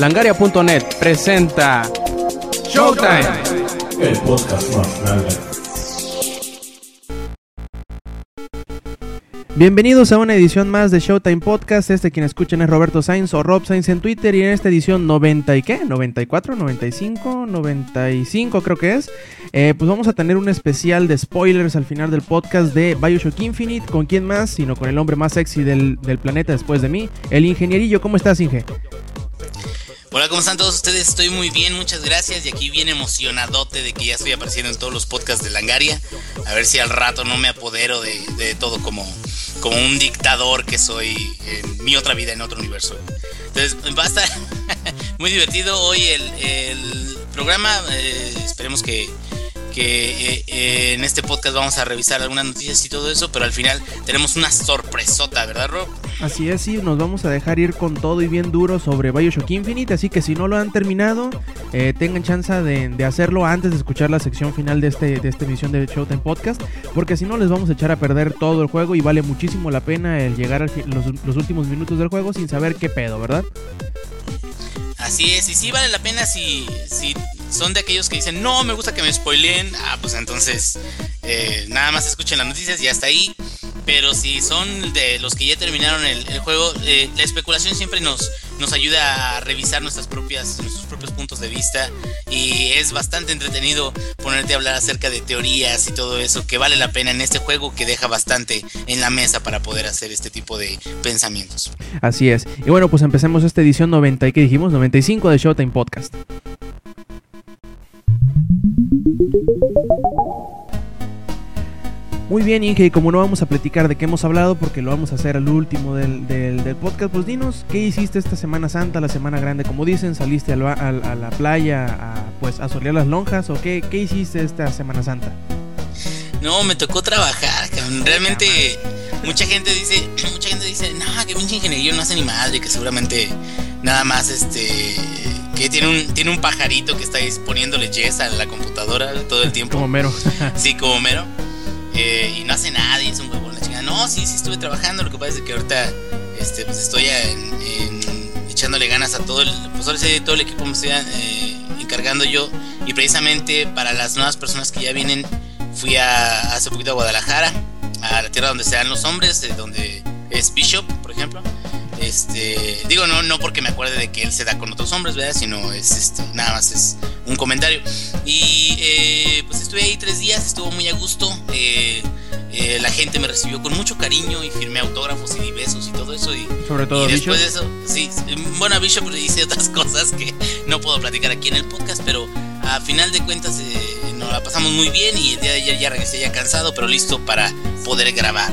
Langaria.net presenta Showtime, el podcast más grande. Bienvenidos a una edición más de Showtime Podcast. Este quien escuchan es Roberto Sainz o Rob Sainz en Twitter. Y en esta edición 90 y qué? 94, 95, 95 creo que es. Eh, pues vamos a tener un especial de spoilers al final del podcast de Bioshock Infinite. ¿Con quién más? Sino con el hombre más sexy del, del planeta después de mí. El ingenierillo. ¿Cómo estás, Inge? Hola, ¿cómo están todos ustedes? Estoy muy bien, muchas gracias. Y aquí bien emocionadote de que ya estoy apareciendo en todos los podcasts de Langaria. A ver si al rato no me apodero de, de todo como como un dictador que soy en mi otra vida, en otro universo. Entonces va a estar muy divertido hoy el, programa. Eh, esperemos que que eh, eh, en este podcast vamos a revisar algunas noticias y todo eso, pero al final tenemos una sorpresota, ¿verdad, Rob? Así es, sí, nos vamos a dejar ir con todo y bien duro sobre Bioshock Infinite, así que si no lo han terminado, eh, tengan chance de, hacerlo antes de escuchar la sección final de, este, de esta emisión de Showtime Podcast, porque si no les vamos a echar a perder todo el juego y vale muchísimo la pena el llegar a los, los últimos minutos del juego sin saber qué pedo, ¿verdad? Así es, y sí vale la pena si, si son de aquellos que dicen, no, me gusta que me spoileen, ah, pues entonces eh, nada más escuchen las noticias y hasta ahí. Pero si son de los que ya terminaron el, juego, eh, la especulación siempre nos, nos ayuda a revisar nuestras propias, nuestros propios puntos de vista y es bastante entretenido ponerte a hablar acerca de teorías y todo eso que vale la pena en este juego que deja bastante en la mesa para poder hacer este tipo de pensamientos. Así es. Y bueno, pues empecemos esta edición 90 y que dijimos 95 de Showtime Podcast. Muy bien, Inge, y como no vamos a platicar de qué hemos hablado, porque lo vamos a hacer al último del, podcast, pues dinos, ¿qué hiciste esta Semana Santa, la Semana Grande? Como dicen, ¿saliste a, la playa a, pues, a solear las lonjas o qué, qué hiciste esta Semana Santa? No, me tocó trabajar, realmente mucha gente dice, mucha gente dice, no, que pinche ingeniería no hace ni madre, que seguramente nada más este que tiene un, tiene un pajarito que está poniéndole yes a la computadora todo el tiempo. Como mero. sí, como mero. Eh, y no hace nada y es un huevón la chingada. No, sí, sí estuve trabajando. Lo que pasa es que ahorita este, pues estoy echándole ganas a todo el, pues todo el equipo me estoy eh, encargando yo. Y precisamente para las nuevas personas que ya vienen, fui a, hace poquito a Guadalajara, a la tierra donde se dan los hombres, donde es Bishop, por ejemplo. Este, digo, no, no porque me acuerde de que él se da con otros hombres, ¿verdad? Sino es este, nada más es un comentario. Y eh, pues estuve ahí tres días, estuvo muy a gusto. Eh, eh, la gente me recibió con mucho cariño y firmé autógrafos y besos y todo eso. Y, Sobre todo y después de eso, sí, bueno, a Bishop le hice otras cosas que no puedo platicar aquí en el podcast, pero a final de cuentas nos la pasamos muy bien y el día de ayer ya regresé ya cansado, pero listo para poder grabar.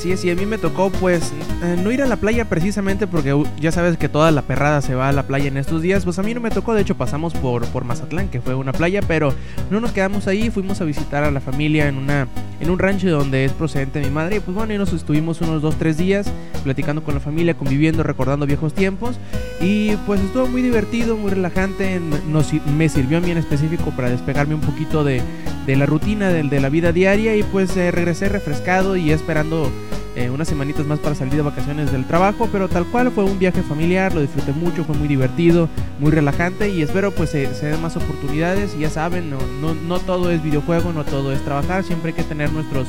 Así es, y a mí me tocó pues eh, no ir a la playa precisamente porque ya sabes que toda la perrada se va a la playa en estos días, pues a mí no me tocó, de hecho pasamos por, por Mazatlán, que fue una playa, pero no nos quedamos ahí, fuimos a visitar a la familia en, una, en un rancho donde es procedente mi madre, y pues bueno, y nos estuvimos unos 2-3 días platicando con la familia, conviviendo, recordando viejos tiempos, y pues estuvo muy divertido, muy relajante, nos, me sirvió a mí en específico para despegarme un poquito de, de la rutina de, de la vida diaria. Y pues eh, regresé refrescado y esperando eh, unas semanitas más para salir de vacaciones del trabajo, pero tal cual fue un viaje familiar, lo disfruté mucho, fue muy divertido, muy relajante y espero pues se, den más oportunidades ya saben, no, no, todo es videojuego, no todo es trabajar, siempre hay que tener nuestros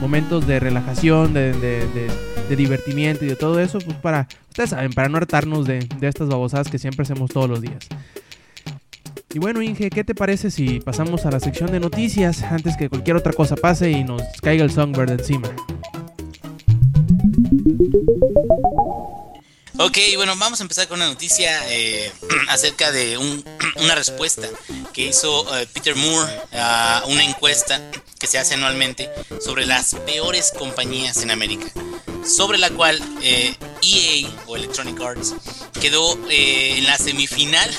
momentos de relajación, de, de, divertimiento y de todo eso, pues para, ustedes saben, para no hartarnos de, de estas babosadas que siempre hacemos todos los días. Y bueno, Inge, ¿qué te parece si pasamos a la sección de noticias antes que cualquier otra cosa pase y nos caiga el Songbird encima? Ok, bueno, vamos a empezar con una noticia eh, acerca de una respuesta que hizo eh, Peter Moore a una encuesta que se hace anualmente sobre las peores compañías en América, sobre la cual EA eh, e o Electronic Arts quedó en la semifinal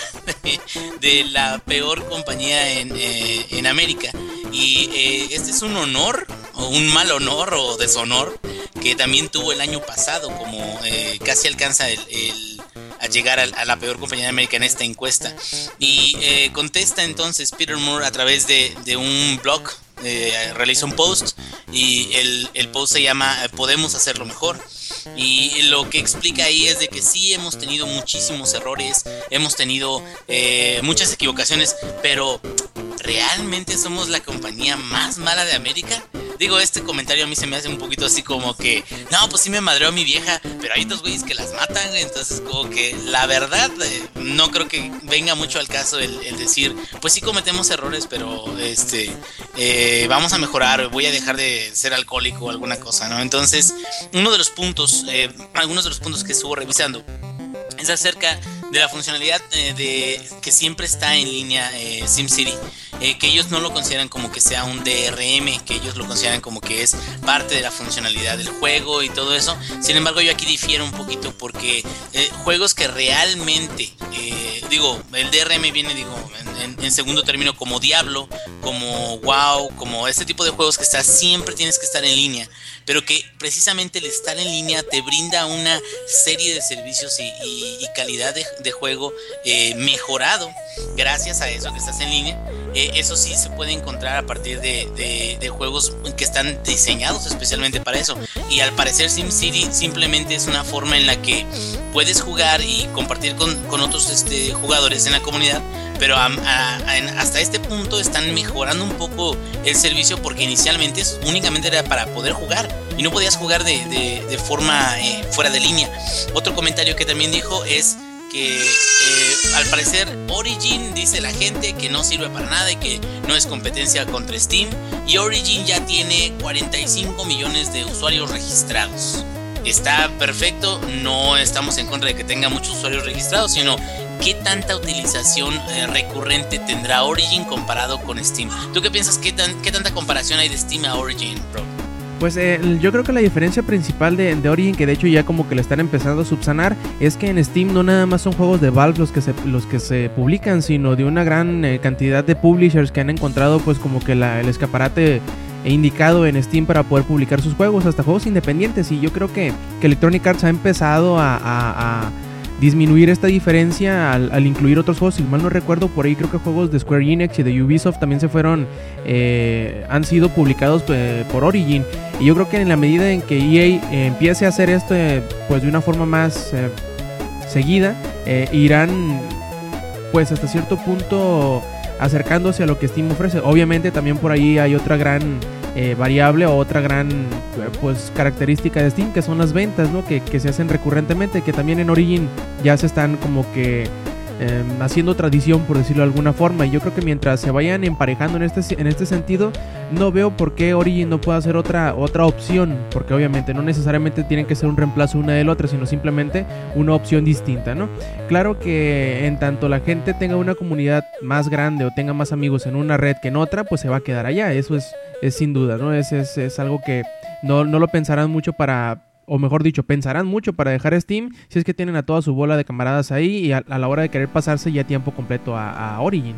de, la peor compañía en, en América. Y este es un honor, o un mal honor, o deshonor que también tuvo el año pasado, como eh, casi alcanza el, a llegar a, la peor compañía de América en esta encuesta. Y eh, contesta entonces Peter Moore a través de, un blog eh, realiza un post y el, el post se llama Podemos hacerlo mejor. Y lo que explica ahí es de que sí hemos tenido muchísimos errores, hemos tenido eh, muchas equivocaciones, pero ¿realmente somos la compañía más mala de América? Digo, este comentario a mí se me hace un poquito así como que, no, pues sí me madreó mi vieja, pero hay dos güeyes que las matan, entonces como que la verdad eh, no creo que venga mucho al caso el, decir, pues sí cometemos errores, pero este, eh, vamos a mejorar, voy a dejar de ser alcohólico o alguna cosa, ¿no? Entonces, uno de los puntos, eh, algunos de los puntos que estuvo revisando es acerca de la funcionalidad eh, de que siempre está en línea eh, SimCity, eh, que ellos no lo consideran como que sea un DRM, que ellos lo consideran como que es parte de la funcionalidad del juego y todo eso. Sin embargo, yo aquí difiero un poquito porque juegos que realmente, digo, el DRM viene, digo, en, segundo término como Diablo, como WoW, como este tipo de juegos que está, siempre tienes que estar en línea, pero que precisamente el estar en línea te brinda una serie de servicios y, calidad de, juego eh, mejorado gracias a eso que estás en línea. Eh, eso sí se puede encontrar a partir de, de, juegos que están diseñados especialmente para eso. Y al parecer SimCity simplemente es una forma en la que puedes jugar y compartir con, con otros este, jugadores en la comunidad pero hasta este punto están mejorando un poco el servicio porque inicialmente únicamente era para poder jugar y no podías jugar de, forma eh, fuera de línea. Otro comentario que también dijo es que eh, al parecer Origin dice la gente que no sirve para nada y que no es competencia contra Steam y Origin ya tiene 45 millones de usuarios registrados. Está perfecto, no estamos en contra de que tenga muchos usuarios registrados, sino ¿qué tanta utilización eh, recurrente tendrá Origin comparado con Steam? ¿Tú qué piensas? ¿Qué, qué tanta comparación hay de Steam a Origin, bro? Pues eh, yo creo que la diferencia principal de, Origin, que de hecho ya como que le están empezando a subsanar, es que en Steam no nada más son juegos de Valve los que se, los que se publican, sino de una gran eh, cantidad de publishers que han encontrado pues como que la, el escaparate indicado en Steam para poder publicar sus juegos, hasta juegos independientes. Y yo creo que, Electronic Arts ha empezado a disminuir esta diferencia al, incluir otros juegos. Si mal no recuerdo, por ahí creo que juegos de Square Enix y de Ubisoft también se fueron, eh, han sido publicados eh, por Origin. Y yo creo que en la medida en que EA eh, empiece a hacer esto pues de una forma más seguida, irán pues hasta cierto punto acercándose a lo que Steam ofrece. Obviamente también por ahí hay otra gran eh, variable o otra gran pues característica de Steam que son las ventas, ¿no? Que, se hacen recurrentemente, que también en Origin ya se están como que em, haciendo tradición, por decirlo de alguna forma. Y yo creo que mientras se vayan emparejando en este, en este sentido, no veo por qué Origin no pueda ser otra, otra opción. Porque obviamente no necesariamente tienen que ser un reemplazo una de la otra, sino simplemente una opción distinta, ¿no? Claro que en tanto la gente tenga una comunidad más grande o tenga más amigos en una red que en otra, pues se va a quedar allá. Eso es es sin duda, ¿no? Es, es, es algo que no, no, lo pensarán mucho para, o mejor dicho, pensarán mucho para dejar Steam si es que tienen a toda su bola de camaradas ahí y a, la hora de querer pasarse ya tiempo completo a, Origin.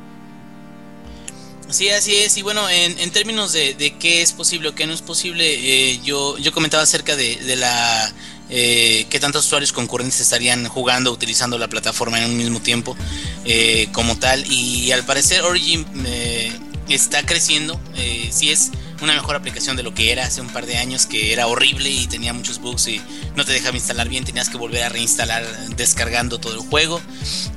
Sí, así es. Y bueno, en, en términos de, de, qué es posible o qué no es posible, eh, yo, yo comentaba acerca de, de la eh, qué tantos usuarios concurrentes estarían jugando, utilizando la plataforma en un mismo tiempo eh, como tal. Y al parecer Origin eh, está creciendo. Eh, sí es una mejor aplicación de lo que era hace un par de años, que era horrible y tenía muchos bugs y no te dejaba instalar bien, tenías que volver a reinstalar descargando todo el juego.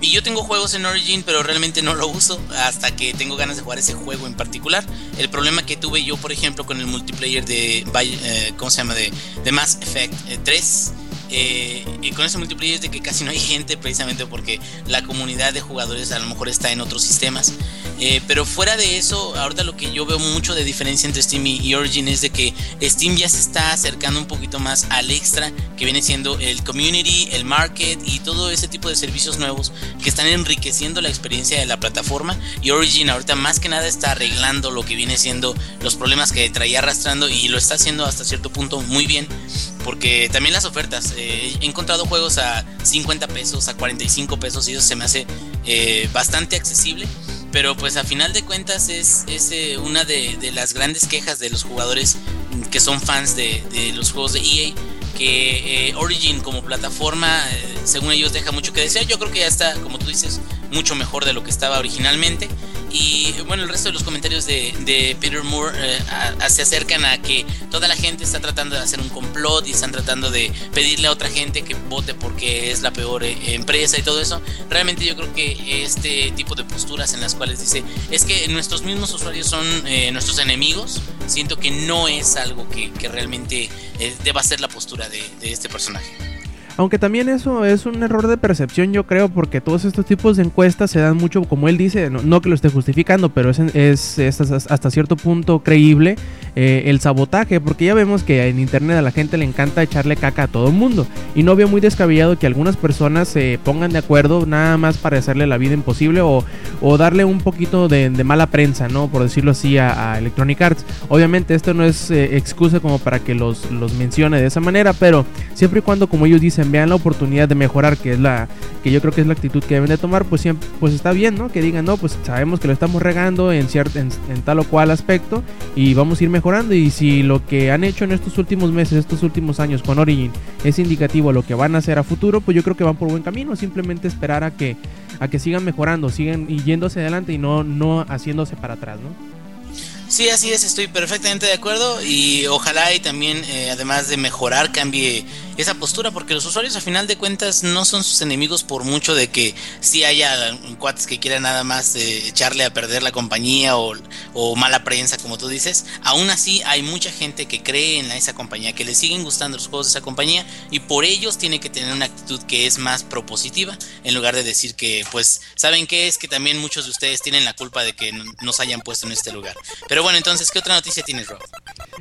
Y yo tengo juegos en Origin, pero realmente no lo uso hasta que tengo ganas de jugar ese juego en particular. El problema que tuve yo, por ejemplo, con el multiplayer de, eh, ¿cómo se llama? De, de Mass Effect 3 eh, y con ese multiplayer es de que casi no hay gente precisamente porque la comunidad de jugadores a lo mejor está en otros sistemas. Eh, pero fuera de eso, ahorita lo que yo veo mucho de diferencia entre Steam y Origin es de que Steam ya se está acercando un poquito más al extra que viene siendo el community, el market y todo ese tipo de servicios nuevos que están enriqueciendo la experiencia de la plataforma. Y Origin ahorita más que nada está arreglando lo que viene siendo los problemas que traía arrastrando y lo está haciendo hasta cierto punto muy bien porque también las ofertas, eh, he encontrado juegos a 50 pesos, a 45 pesos y eso se me hace eh, bastante accesible. Pero pues a final de cuentas es, eh, una de, las grandes quejas de los jugadores que son fans de, los juegos de EA. Que Origin como plataforma, según ellos, deja mucho que desear. Yo creo que ya está, como tú dices, mucho mejor de lo que estaba originalmente. Y bueno, el resto de los comentarios de, Peter Moore eh, se acercan a que toda la gente está tratando de hacer un complot y están tratando de pedirle a otra gente que vote porque es la peor eh, empresa y todo eso. Realmente yo creo que este tipo de posturas en las cuales dice es que nuestros mismos usuarios son eh, nuestros enemigos, siento que no es algo que, realmente deba ser la postura de este personaje. Aunque también eso es un error de percepción, yo creo, porque todos estos tipos de encuestas se dan mucho, como él dice, no, que lo esté justificando, pero es, es, hasta cierto punto creíble eh, el sabotaje, porque ya vemos que en internet a la gente le encanta echarle caca a todo el mundo. Y no veo muy descabellado que algunas personas se pongan de acuerdo nada más para hacerle la vida imposible o, darle un poquito de, mala prensa, ¿no? Por decirlo así, a, Electronic Arts. Obviamente esto no es eh, excusa como para que los, los mencione de esa manera, pero siempre y cuando, como ellos dicen, vean la oportunidad de mejorar, que es la que yo creo que es la actitud que deben de tomar, pues siempre, pues está bien, ¿no? Que digan, no, pues sabemos que lo estamos regando en, cierto, en, tal o cual aspecto y vamos a ir mejorando. Y si lo que han hecho en estos últimos meses, estos últimos años con Origin es indicativo a lo que van a hacer a futuro, pues yo creo que van por buen camino. Simplemente esperar a que, a que sigan mejorando, sigan yéndose adelante y no, no haciéndose para atrás, ¿no? Sí, así es, estoy perfectamente de acuerdo y ojalá y también, eh, además de mejorar, cambie esa postura, porque los usuarios a final de cuentas no son sus enemigos por mucho de que si haya cuates que quieran nada más eh, echarle a perder la compañía o, mala prensa, como tú dices. Aún así hay mucha gente que cree en esa compañía, que le siguen gustando los juegos de esa compañía y por ellos tiene que tener una actitud que es más propositiva, en lugar de decir que, pues, ¿saben qué es? Que también muchos de ustedes tienen la culpa de que nos hayan puesto en este lugar. Pero bueno, entonces, ¿qué otra noticia tienes, Rob?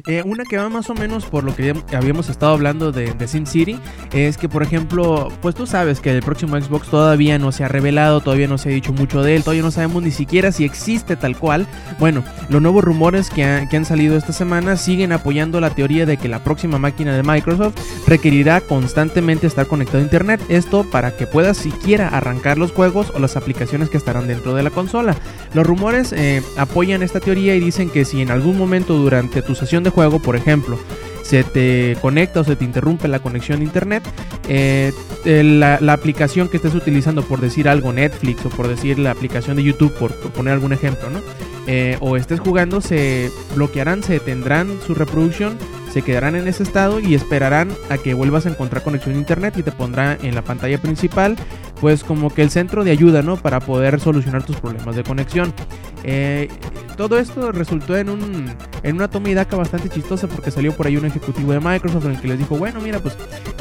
Eh, una que va más o menos por lo que habíamos estado hablando de, de City es que, por ejemplo, pues tú sabes que el próximo Xbox todavía no se ha revelado, todavía no se ha dicho mucho de él, todavía no sabemos ni siquiera si existe tal cual. Bueno, los nuevos rumores que, han salido esta semana siguen apoyando la teoría de que la próxima máquina de Microsoft requerirá constantemente estar conectado a Internet. Esto para que puedas siquiera arrancar los juegos o las aplicaciones que estarán dentro de la consola. Los rumores eh, apoyan esta teoría y dicen que si en algún momento durante tu sesión de juego, por ejemplo, se te conecta o se te interrumpe la conexión internet, eh, la, aplicación que estés utilizando, por decir algo, Netflix o por decir la aplicación de YouTube, por, poner algún ejemplo, ¿no? Eh, o estés jugando, se bloquearán, se detendrán su reproducción, se quedarán en ese estado y esperarán a que vuelvas a encontrar conexión a internet y te pondrá en la pantalla principal, pues como que el centro de ayuda, ¿no? Para poder solucionar tus problemas de conexión. Eh, todo esto resultó en, un, en una toma y daca bastante chistosa porque salió por ahí un ejecutivo de Microsoft en el que les dijo, bueno, mira, pues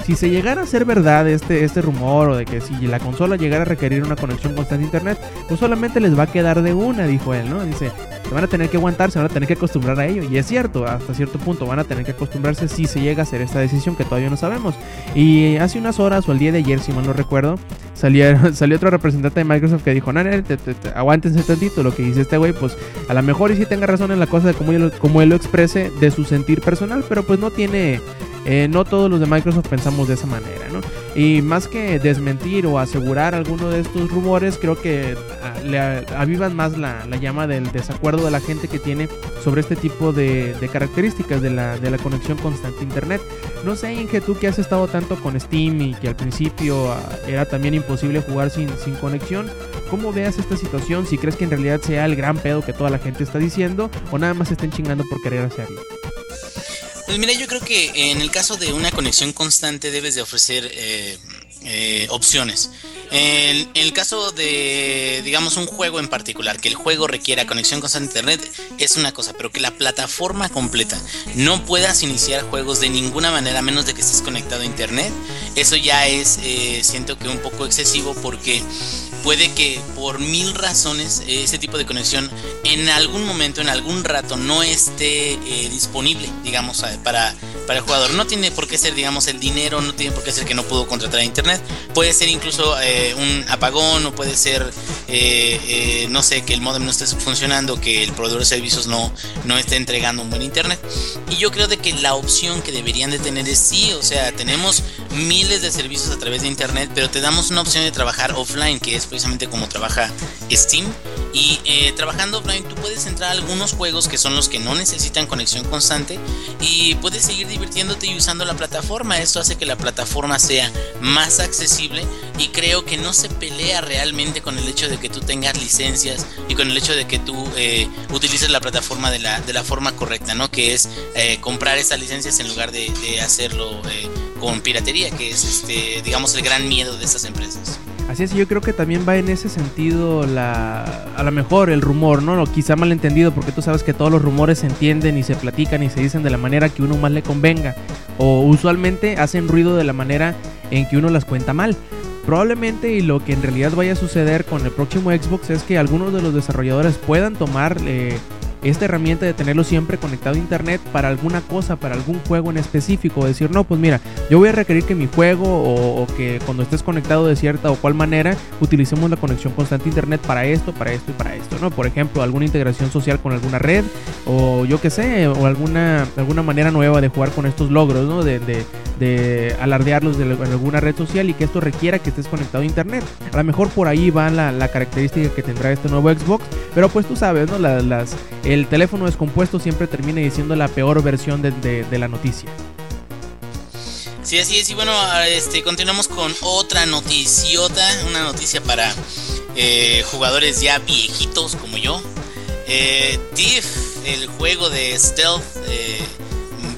si se llegara a ser verdad este, este rumor o de que si la consola llegara a requerir una conexión constante a internet, pues solamente les va a quedar de una, dijo él, ¿no? Dice, se van a tener que aguantar, se van a tener que acostumbrar a ello. Y es cierto, hasta cierto punto van a tener que acostumbrarse si se llega a hacer esta decisión que todavía no sabemos. Y hace unas horas o el día de ayer, si mal no recuerdo, salió, salió otro representante de Microsoft que dijo, no, aguántense tantito, lo que dice este güey, pues a lo mejor y sí tenga razón en la cosa de cómo él, cómo él lo exprese de su sentir personal, pero pues no tiene eh, no todos los de Microsoft pensamos de esa manera, ¿no? Y más que desmentir o asegurar alguno de estos rumores, creo que ah, le avivan más la, llama del desacuerdo de la gente que tiene sobre este tipo de, características de la, de la, conexión constante a Internet. No sé, Inge, tú que has estado tanto con Steam y que al principio ah, era también imposible jugar sin, sin conexión, ¿cómo veas esta situación? Si crees que en realidad sea el gran pedo que toda la gente está diciendo o nada más estén chingando por querer hacerlo. Pues mira, yo creo que en el caso de una conexión constante debes de ofrecer eh, eh, opciones. En, el caso de, digamos, un juego en particular, que el juego requiera conexión constante a internet, es una cosa, pero que la plataforma completa no puedas iniciar juegos de ninguna manera a menos de que estés conectado a internet, eso ya es, eh, siento que un poco excesivo porque puede que por mil razones ese tipo de conexión en algún momento, en algún rato, no esté eh, disponible, digamos, para, para el jugador. No tiene por qué ser, digamos, el dinero, no tiene por qué ser que no pudo contratar a internet. Puede ser incluso eh, un apagón o puede ser, eh, no sé, que el modem no esté funcionando, que el proveedor de servicios no, no esté entregando un buen internet. Y yo creo de que la opción que deberían de tener es sí, o sea, tenemos miles de servicios a través de internet, pero te damos una opción de trabajar offline, que es precisamente como trabaja Steam Y eh, trabajando offline tú puedes entrar a algunos juegos que son los que no necesitan conexión constante y puedes seguir divirtiéndote y usando la plataforma. Esto hace que la plataforma sea más accesible y creo que no se pelea realmente con el hecho de que tú tengas licencias y con el hecho de que tú eh, utilices la plataforma de la, de la forma correcta, ¿no? Que es eh, comprar esas licencias en lugar de, hacerlo con piratería, que es, este, digamos, el gran miedo de estas empresas. Así es, yo creo que también va en ese sentido la, a lo mejor el rumor, ¿no? Quizá malentendido porque tú sabes que todos los rumores se entienden y se platican y se dicen de la manera que uno más le convenga. O usualmente hacen ruido de la manera en que uno las cuenta mal. Probablemente y lo que en realidad vaya a suceder con el próximo Xbox es que algunos de los desarrolladores puedan tomar eh, esta herramienta de tenerlo siempre conectado a internet para alguna cosa, para algún juego en específico. Decir, no, pues mira, yo voy a requerir que mi juego o, que cuando estés conectado de cierta o cual manera utilicemos la conexión constante a internet para esto, para esto y para esto, ¿no? Por ejemplo, alguna integración social con alguna red o yo qué sé, o alguna, alguna manera nueva de jugar con estos logros, ¿no? De, de, de alardearlos de alguna red social y que esto requiera que estés conectado a internet. A lo mejor por ahí va la, la característica que tendrá este nuevo Xbox, pero pues tú sabes, ¿no? las el teléfono descompuesto siempre termina diciendo la peor versión de, la noticia. Sí, así es. Y bueno, este, continuamos con otra noticiota. Una noticia para eh, jugadores ya viejitos como yo. Eh, el juego de stealth, eh,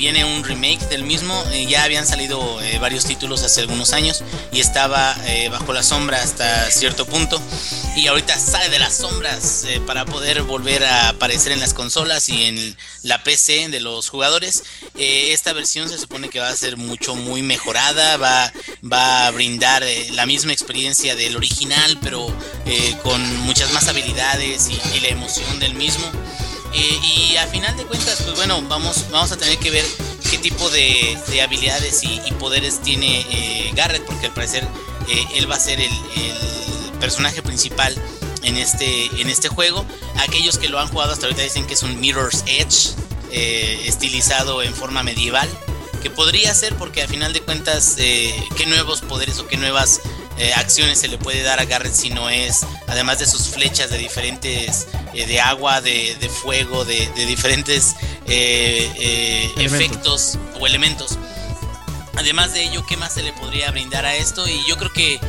viene un remake del mismo. Eh, ya habían salido eh, varios títulos hace algunos años y estaba eh, bajo la sombra hasta cierto punto. Y ahorita sale de las sombras para poder volver a aparecer en las consolas y en la PC de los jugadores. esta versión se supone que va a ser mucho, muy mejorada. Va, va a brindar la misma experiencia del original, pero con muchas más habilidades y la emoción del mismo. Eh, y a final de cuentas, pues bueno, vamos, vamos a tener que ver qué tipo de, habilidades y, poderes tiene eh, Garrett, porque al parecer eh, él va a ser el, personaje principal en este, en este juego. Aquellos que lo han jugado hasta ahorita dicen que es un Mirror's Edge, estilizado en forma medieval, que podría ser porque a final de cuentas, qué nuevos poderes o qué nuevas eh, acciones se le puede dar a Garrett si no es, además de sus flechas de diferentes, eh, de agua, de, fuego, de, diferentes eh, efectos o elementos. Además de ello, ¿qué más se le podría brindar a esto? Y yo creo que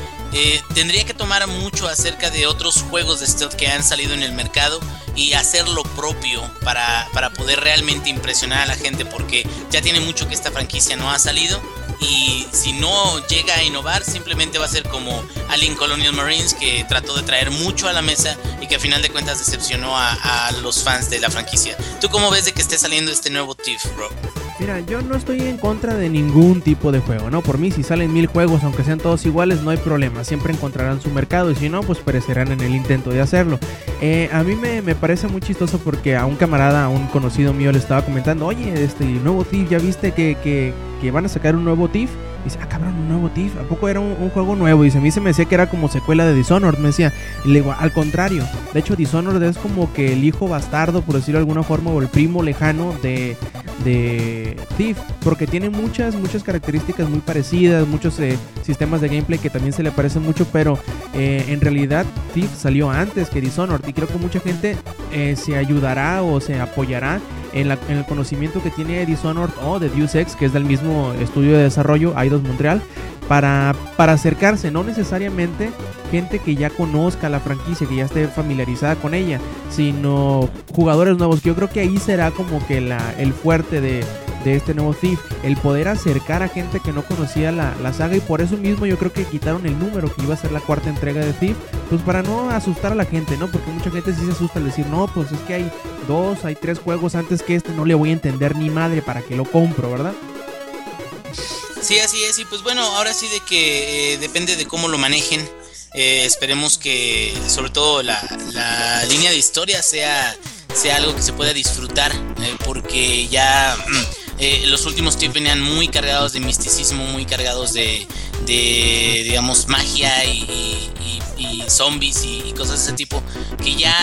tendría que tomar mucho acerca de otros juegos de stealth que han salido en el mercado y hacer lo propio para, para poder realmente impresionar a la gente porque ya tiene mucho que esta franquicia no ha salido y si no llega a innovar simplemente va a ser como Alien Colonial Marines que trató de traer mucho a la mesa y que a final de cuentas decepcionó a, los fans de la franquicia. ¿Tú cómo ves de que esté saliendo este nuevo TIFF, bro? Mira, yo no estoy en contra de ningún tipo de juego, ¿no? Por mí, si salen mil juegos, aunque sean todos iguales, no hay problema. Siempre encontrarán su mercado y si no, pues perecerán en el intento de hacerlo. Eh, a mí me, parece muy chistoso porque a un camarada, a un conocido mío, le estaba comentando, oye, este nuevo TIFF, ¿ya viste que, que, que van a sacar un nuevo TIFF? dice, ah, cabrón, un nuevo TIFF. ¿A poco era un, juego nuevo? Dice, a mí se me decía que era como secuela de Dishonored. Me decía, y le digo, al contrario. De hecho, Dishonored es como que el hijo bastardo, por decirlo de alguna forma, o el primo lejano de, de Thief. Porque tiene muchas, muchas características muy parecidas, muchos eh, sistemas de gameplay que también se le parecen mucho. Pero eh, en realidad, Thief salió antes que Dishonored. Y creo que mucha gente eh, se ayudará o se apoyará en, el conocimiento que tiene Dishonored o de Deus Ex, que es del mismo estudio de desarrollo, Eidos Montreal, para, para acercarse, no necesariamente gente que ya conozca la franquicia, que ya esté familiarizada con ella, sino jugadores nuevos, que yo creo que ahí será como que la, el fuerte de, de este nuevo Thief, el poder acercar a gente que no conocía la, saga y por eso mismo yo creo que quitaron el número que iba a ser la cuarta entrega de Thief, pues para no asustar a la gente, ¿no? Porque mucha gente sí se asusta al decir, no, pues es que hay dos, hay tres juegos antes que este, no le voy a entender ni madre para que lo compro, ¿verdad? Sí, así es, y pues bueno, ahora sí de que eh, depende de cómo lo manejen. Eh, esperemos que sobre todo la, la, línea de historia sea, sea algo que se pueda disfrutar, eh, porque ya mm, eh, los últimos tiempos venían muy cargados de misticismo, muy cargados de, digamos, magia y, zombies y, cosas de ese tipo, que ya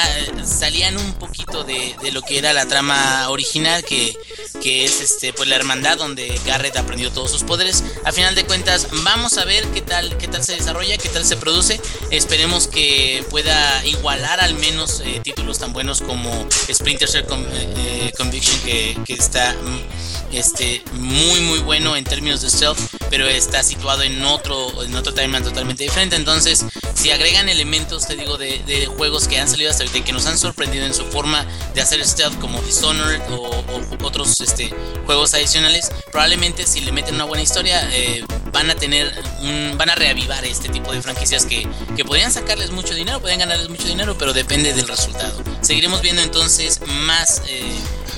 salían un poquito de, lo que era la trama original, que que es este pues la hermandad donde Garrett aprendió todos sus poderes. A final de cuentas, vamos a ver qué tal, qué tal se desarrolla, qué tal se produce. Esperemos que pueda igualar al menos eh, títulos tan buenos como Splinter Cell eh, Conviction, que, que está mm, este, muy muy bueno en términos de stealth, pero está situado en otro, en otro timeline totalmente diferente. Entonces, si agregan elementos, te digo, de, de juegos que han salido hasta ahorita y que nos han sorprendido en su forma de hacer stealth como Dishonored o, o otros este, juegos adicionales, probablemente si le meten una buena historia eh, van a tener un, van a reavivar este tipo de franquicias que, que podrían sacarles mucho dinero, podrían ganarles mucho dinero, pero depende del resultado. Seguiremos viendo entonces más eh,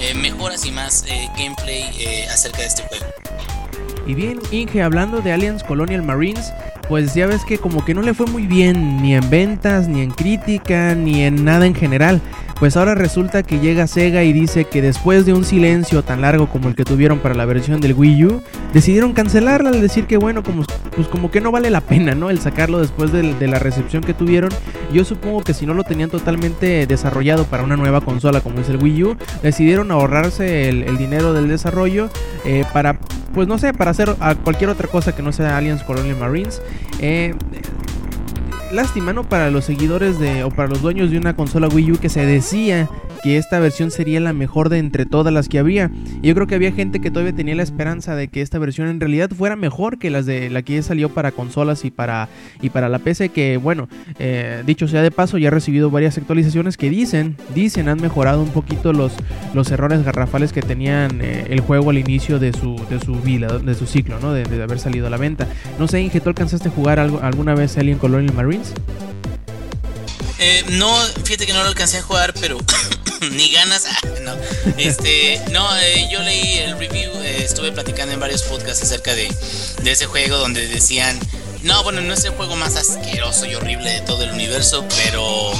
eh, mejoras y más eh, gameplay eh, acerca de este juego. Y bien, Inge, hablando de Aliens Colonial Marines, pues ya ves que como que no le fue muy bien ni en ventas, ni en crítica, ni en nada en general. Pues ahora resulta que llega Sega y dice que después de un silencio tan largo como el que tuvieron para la versión del Wii U, decidieron cancelarla al decir que bueno, como, pues como que no vale la pena, ¿no? El sacarlo después de, la recepción que tuvieron. Yo supongo que si no lo tenían totalmente desarrollado para una nueva consola como es el Wii U, decidieron ahorrarse el, el dinero del desarrollo eh, para, pues no sé, para hacer a cualquier otra cosa que no sea Aliens Colonial Marines. Eh, lástima, ¿no? Para los seguidores de, o para los dueños de una consola Wii U que se decía que esta versión sería la mejor de entre todas las que había. Y yo creo que había gente que todavía tenía la esperanza de que esta versión en realidad fuera mejor que las de la que ya salió para consolas y para, y para la PC. Que bueno, eh, dicho sea de paso, ya ha recibido varias actualizaciones que dicen, dicen, han mejorado un poquito los, los errores garrafales que tenían eh, el juego al inicio de su, de su vida, de su ciclo, ¿no? De, haber salido a la venta. No sé, Inge, ¿tú alcanzaste a jugar algo, alguna vez Alien Colonial Marines? Eh, no, fíjate que no lo alcancé a jugar, pero ni ganas. Ah, no, este, no, eh, yo leí el review, eh, estuve platicando en varios podcasts acerca de, de ese juego donde decían, no, bueno, no es el juego más asqueroso y horrible de todo el universo, pero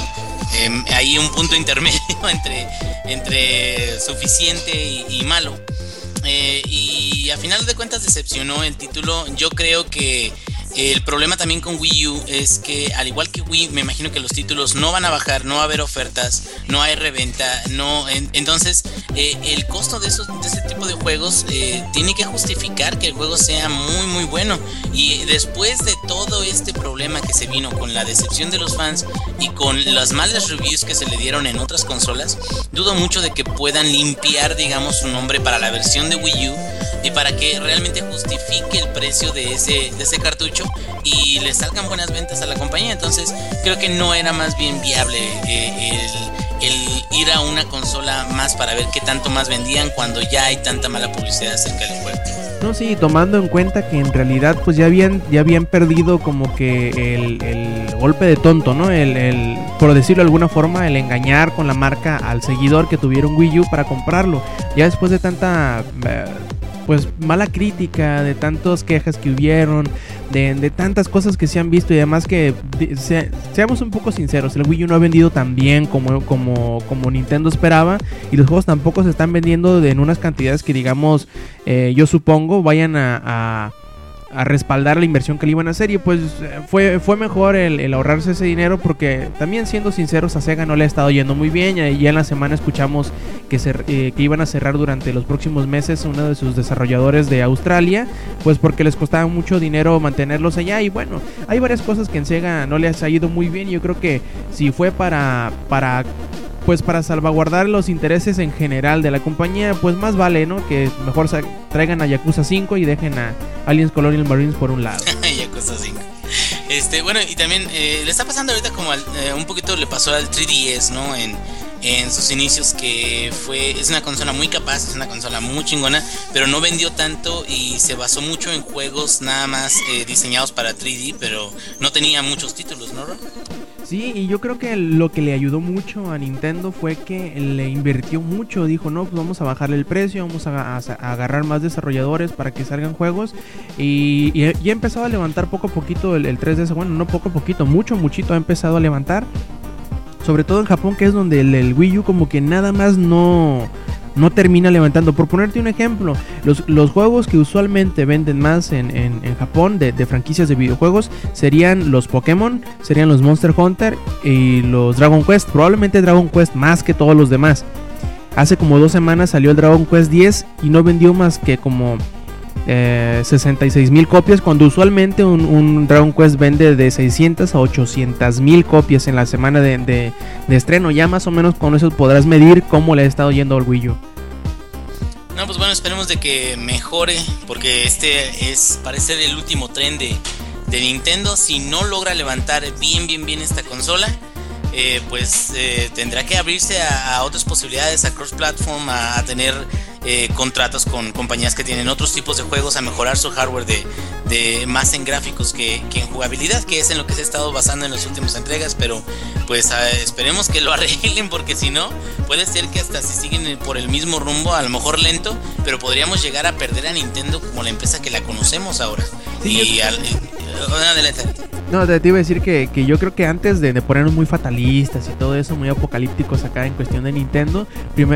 eh, hay un punto intermedio entre, entre suficiente y, y malo. Eh, y a final de cuentas decepcionó el título. Yo creo que el problema también con Wii U es que al igual que Wii, me imagino que los títulos no van a bajar, no va a haber ofertas, no hay reventa, no, en, entonces eh, el costo de esos de ese tipo de juegos eh, tiene que justificar que el juego sea muy muy bueno. Y después de todo este problema que se vino con la decepción de los fans y con las malas reviews que se le dieron en otras consolas, dudo mucho de que puedan limpiar digamos su nombre para la versión de Wii U y para que realmente justifique el precio de ese de ese cartucho y le salgan buenas ventas a la compañía. Entonces creo que no era más bien viable eh, el, ir a una consola más para ver qué tanto más vendían cuando ya hay tanta mala publicidad acerca del juego. No, sí, tomando en cuenta que en realidad pues ya habían, ya habían perdido como que el, golpe de tonto, ¿no? El, el, por decirlo de alguna forma, el engañar con la marca al seguidor que tuvieron Wii U para comprarlo. Ya después de tanta... Eh, pues mala crítica, de tantas quejas que hubieron, de, de, tantas cosas que se han visto y además que seamos un poco sinceros, el Wii U no ha vendido tan bien como, como, como Nintendo esperaba y los juegos tampoco se están vendiendo en unas cantidades que digamos, eh, yo supongo, vayan a a respaldar la inversión que le iban a hacer y pues fue, fue mejor el, ahorrarse ese dinero porque también siendo sinceros a Sega no le ha estado yendo muy bien. Y ya en la semana escuchamos que, se, eh, que iban a cerrar durante los próximos meses uno de sus desarrolladores de Australia pues porque les costaba mucho dinero mantenerlos allá. Y bueno hay varias cosas que en Sega no les ha ido muy bien. Y yo creo que si fue para, para pues para salvaguardar los intereses en general de la compañía, pues más vale, ¿no? Que mejor traigan a Yakuza 5 y dejen a Aliens Colonial Marines por un lado. Yakuza 5. Este, bueno, y también eh, le está pasando ahorita como al, eh, un poquito le pasó al 3DS, ¿no? En, en sus inicios que fue es una consola muy capaz, es una consola muy chingona, pero no vendió tanto y se basó mucho en juegos nada más eh, diseñados para 3D, pero no tenía muchos títulos, ¿no? Ron? Sí, y yo creo que lo que le ayudó mucho a Nintendo fue que le invirtió mucho. Dijo, no, pues vamos a bajarle el precio, vamos a, agarrar más desarrolladores para que salgan juegos. Y, y, y, ha empezado a levantar poco a poquito el, el 3DS. Bueno, no poco a poquito, mucho, muchito ha empezado a levantar. Sobre todo en Japón, que es donde el, Wii U como que nada más no no termina levantando. Por ponerte un ejemplo, los, los juegos que usualmente venden más en, en, en Japón de, de, franquicias de videojuegos serían los Pokémon, serían los Monster Hunter y los Dragon Quest. Probablemente Dragon Quest más que todos los demás. hace como dos semanas salió el Dragon Quest 10 y no vendió más que como 66 eh, mil copias, cuando usualmente un, Dragon Quest vende de 600 a 800 mil copias en la semana de, estreno. Ya más o menos con eso podrás medir cómo le ha estado yendo al Wii U. No, pues bueno, esperemos de que mejore, porque este es parece el último tren de, Nintendo. Si no logra levantar bien, bien, bien esta consola, eh, pues eh, tendrá que abrirse a, otras posibilidades, a cross-platform, a, tener eh, contratos con compañías que tienen otros tipos de juegos, a mejorar su hardware de, de más en gráficos que, en jugabilidad, que es en lo que se ha estado basando en las últimas entregas, pero pues esperemos que lo arreglen porque si no, puede ser que hasta si siguen por el mismo rumbo, a lo mejor lento, pero podríamos llegar a perder a Nintendo como la empresa que la conocemos ahora. y al, no, te, iba a decir que, yo creo que antes de, ponernos muy fatalistas y todo eso, muy apocalípticos acá en cuestión de Nintendo,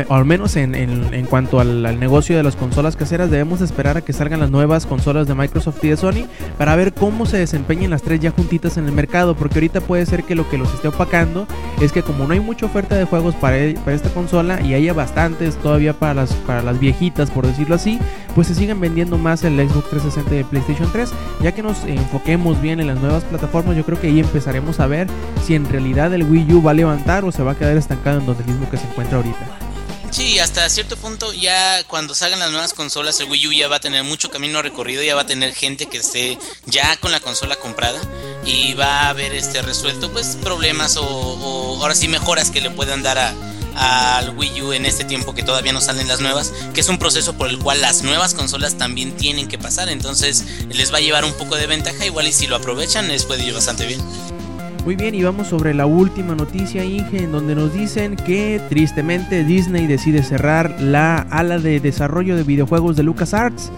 o al menos en, en, cuanto al, negocio de las consolas caseras, debemos esperar a que salgan las nuevas consolas de Microsoft y de Sony para ver cómo se desempeñan las tres ya juntitas en el mercado, porque ahorita puede ser que lo que los esté opacando es que como no hay mucha oferta de juegos para, e, esta consola y haya bastantes todavía para las, para las viejitas, por decirlo así, pues se siguen vendiendo más el Xbox 360 y el PlayStation 3, ya que nos enfoquemos bien en las nuevas plataformas, yo creo que ahí empezaremos a ver si en realidad el Wii U va a levantar o se va a quedar estancado en donde mismo que se encuentra ahorita. Sí, hasta cierto punto ya cuando salgan las nuevas consolas el Wii U ya va a tener mucho camino recorrido, ya va a tener gente que esté ya con la consola comprada y va a haber este resuelto pues problemas o, o ahora sí mejoras que le puedan dar a, al Wii U en este tiempo que todavía no salen las nuevas, que es un proceso por el cual las nuevas consolas también tienen que pasar, entonces les va a llevar un poco de ventaja, igual y si lo aprovechan les puede ir bastante bien. Muy bien, y vamos sobre la última noticia, Inge, en donde nos dicen que tristemente Disney decide cerrar la ala de desarrollo de videojuegos de LucasArts.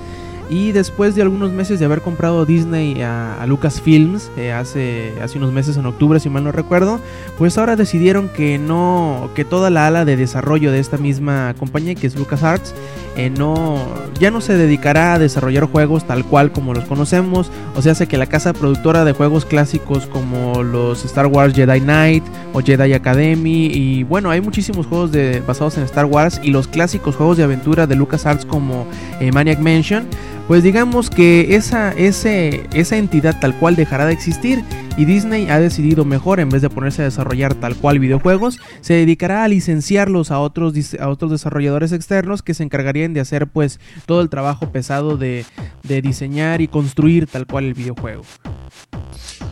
Y después de algunos meses de haber comprado Disney a, Lucasfilms, eh, hace, hace unos meses en octubre, si mal no recuerdo, pues ahora decidieron que no, que toda la ala de desarrollo de esta misma compañía, que es LucasArts, eh, no, ya no se dedicará a desarrollar juegos tal cual como los conocemos. O sea, hace que la casa productora de juegos clásicos como los Star Wars Jedi Knight o Jedi Academy, y bueno, hay muchísimos juegos basados en Star Wars y los clásicos juegos de aventura de LucasArts como eh, Maniac Mansion pues digamos que esa, esa entidad tal cual dejará de existir y Disney ha decidido mejor, en vez de ponerse a desarrollar tal cual videojuegos, se dedicará a licenciarlos a otros, a otros desarrolladores externos que se encargarían de hacer pues todo el trabajo pesado de, de diseñar y construir tal cual el videojuego.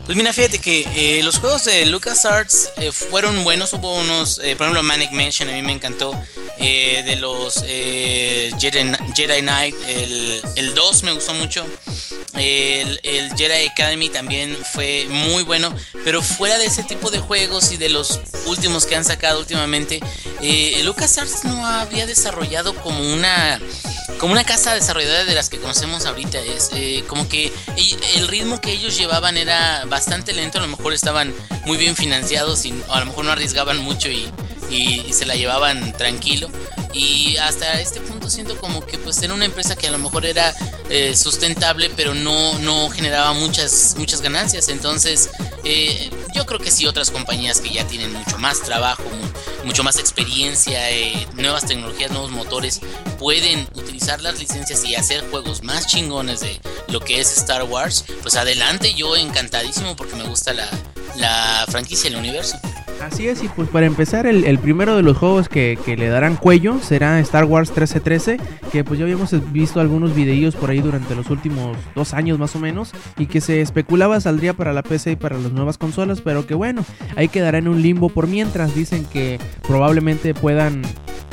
Pues mira, fíjate que eh, los juegos de LucasArts eh, fueron buenos. Hubo unos, eh, por ejemplo, Manic Mansion, a mí me encantó. de los Jedi, Knight, el, el 2 me gustó mucho. El, el, Jedi Academy también fue muy bueno. Pero fuera de ese tipo de juegos y de los últimos que han sacado últimamente, LucasArts no había desarrollado como una como una casa desarrolladora de las que conocemos ahorita. Es como que el ritmo que ellos llevaban era bastante lento, a lo mejor estaban muy bien financiados y a lo mejor no arriesgaban mucho y, se la llevaban tranquilo. Y hasta este punto siento como que pues era una empresa que a lo mejor era eh, sustentable pero no, no generaba muchas, muchas ganancias. Entonces eh, yo creo que sí otras compañías que ya tienen mucho más trabajo, mucho más experiencia, eh, nuevas tecnologías, nuevos motores, pueden utilizar las licencias y hacer juegos más chingones de lo que es Star Wars, pues adelante, yo encantadísimo porque me gusta la, la franquicia, el universo. Así es, y pues para empezar, el, primero de los juegos que, le darán cuello será Star Wars 1313, que pues ya habíamos visto algunos videos por ahí durante los últimos dos años más o menos, y que se especulaba saldría para la PC y para las nuevas consolas, pero que bueno, ahí quedará en un limbo por mientras, dicen que probablemente puedan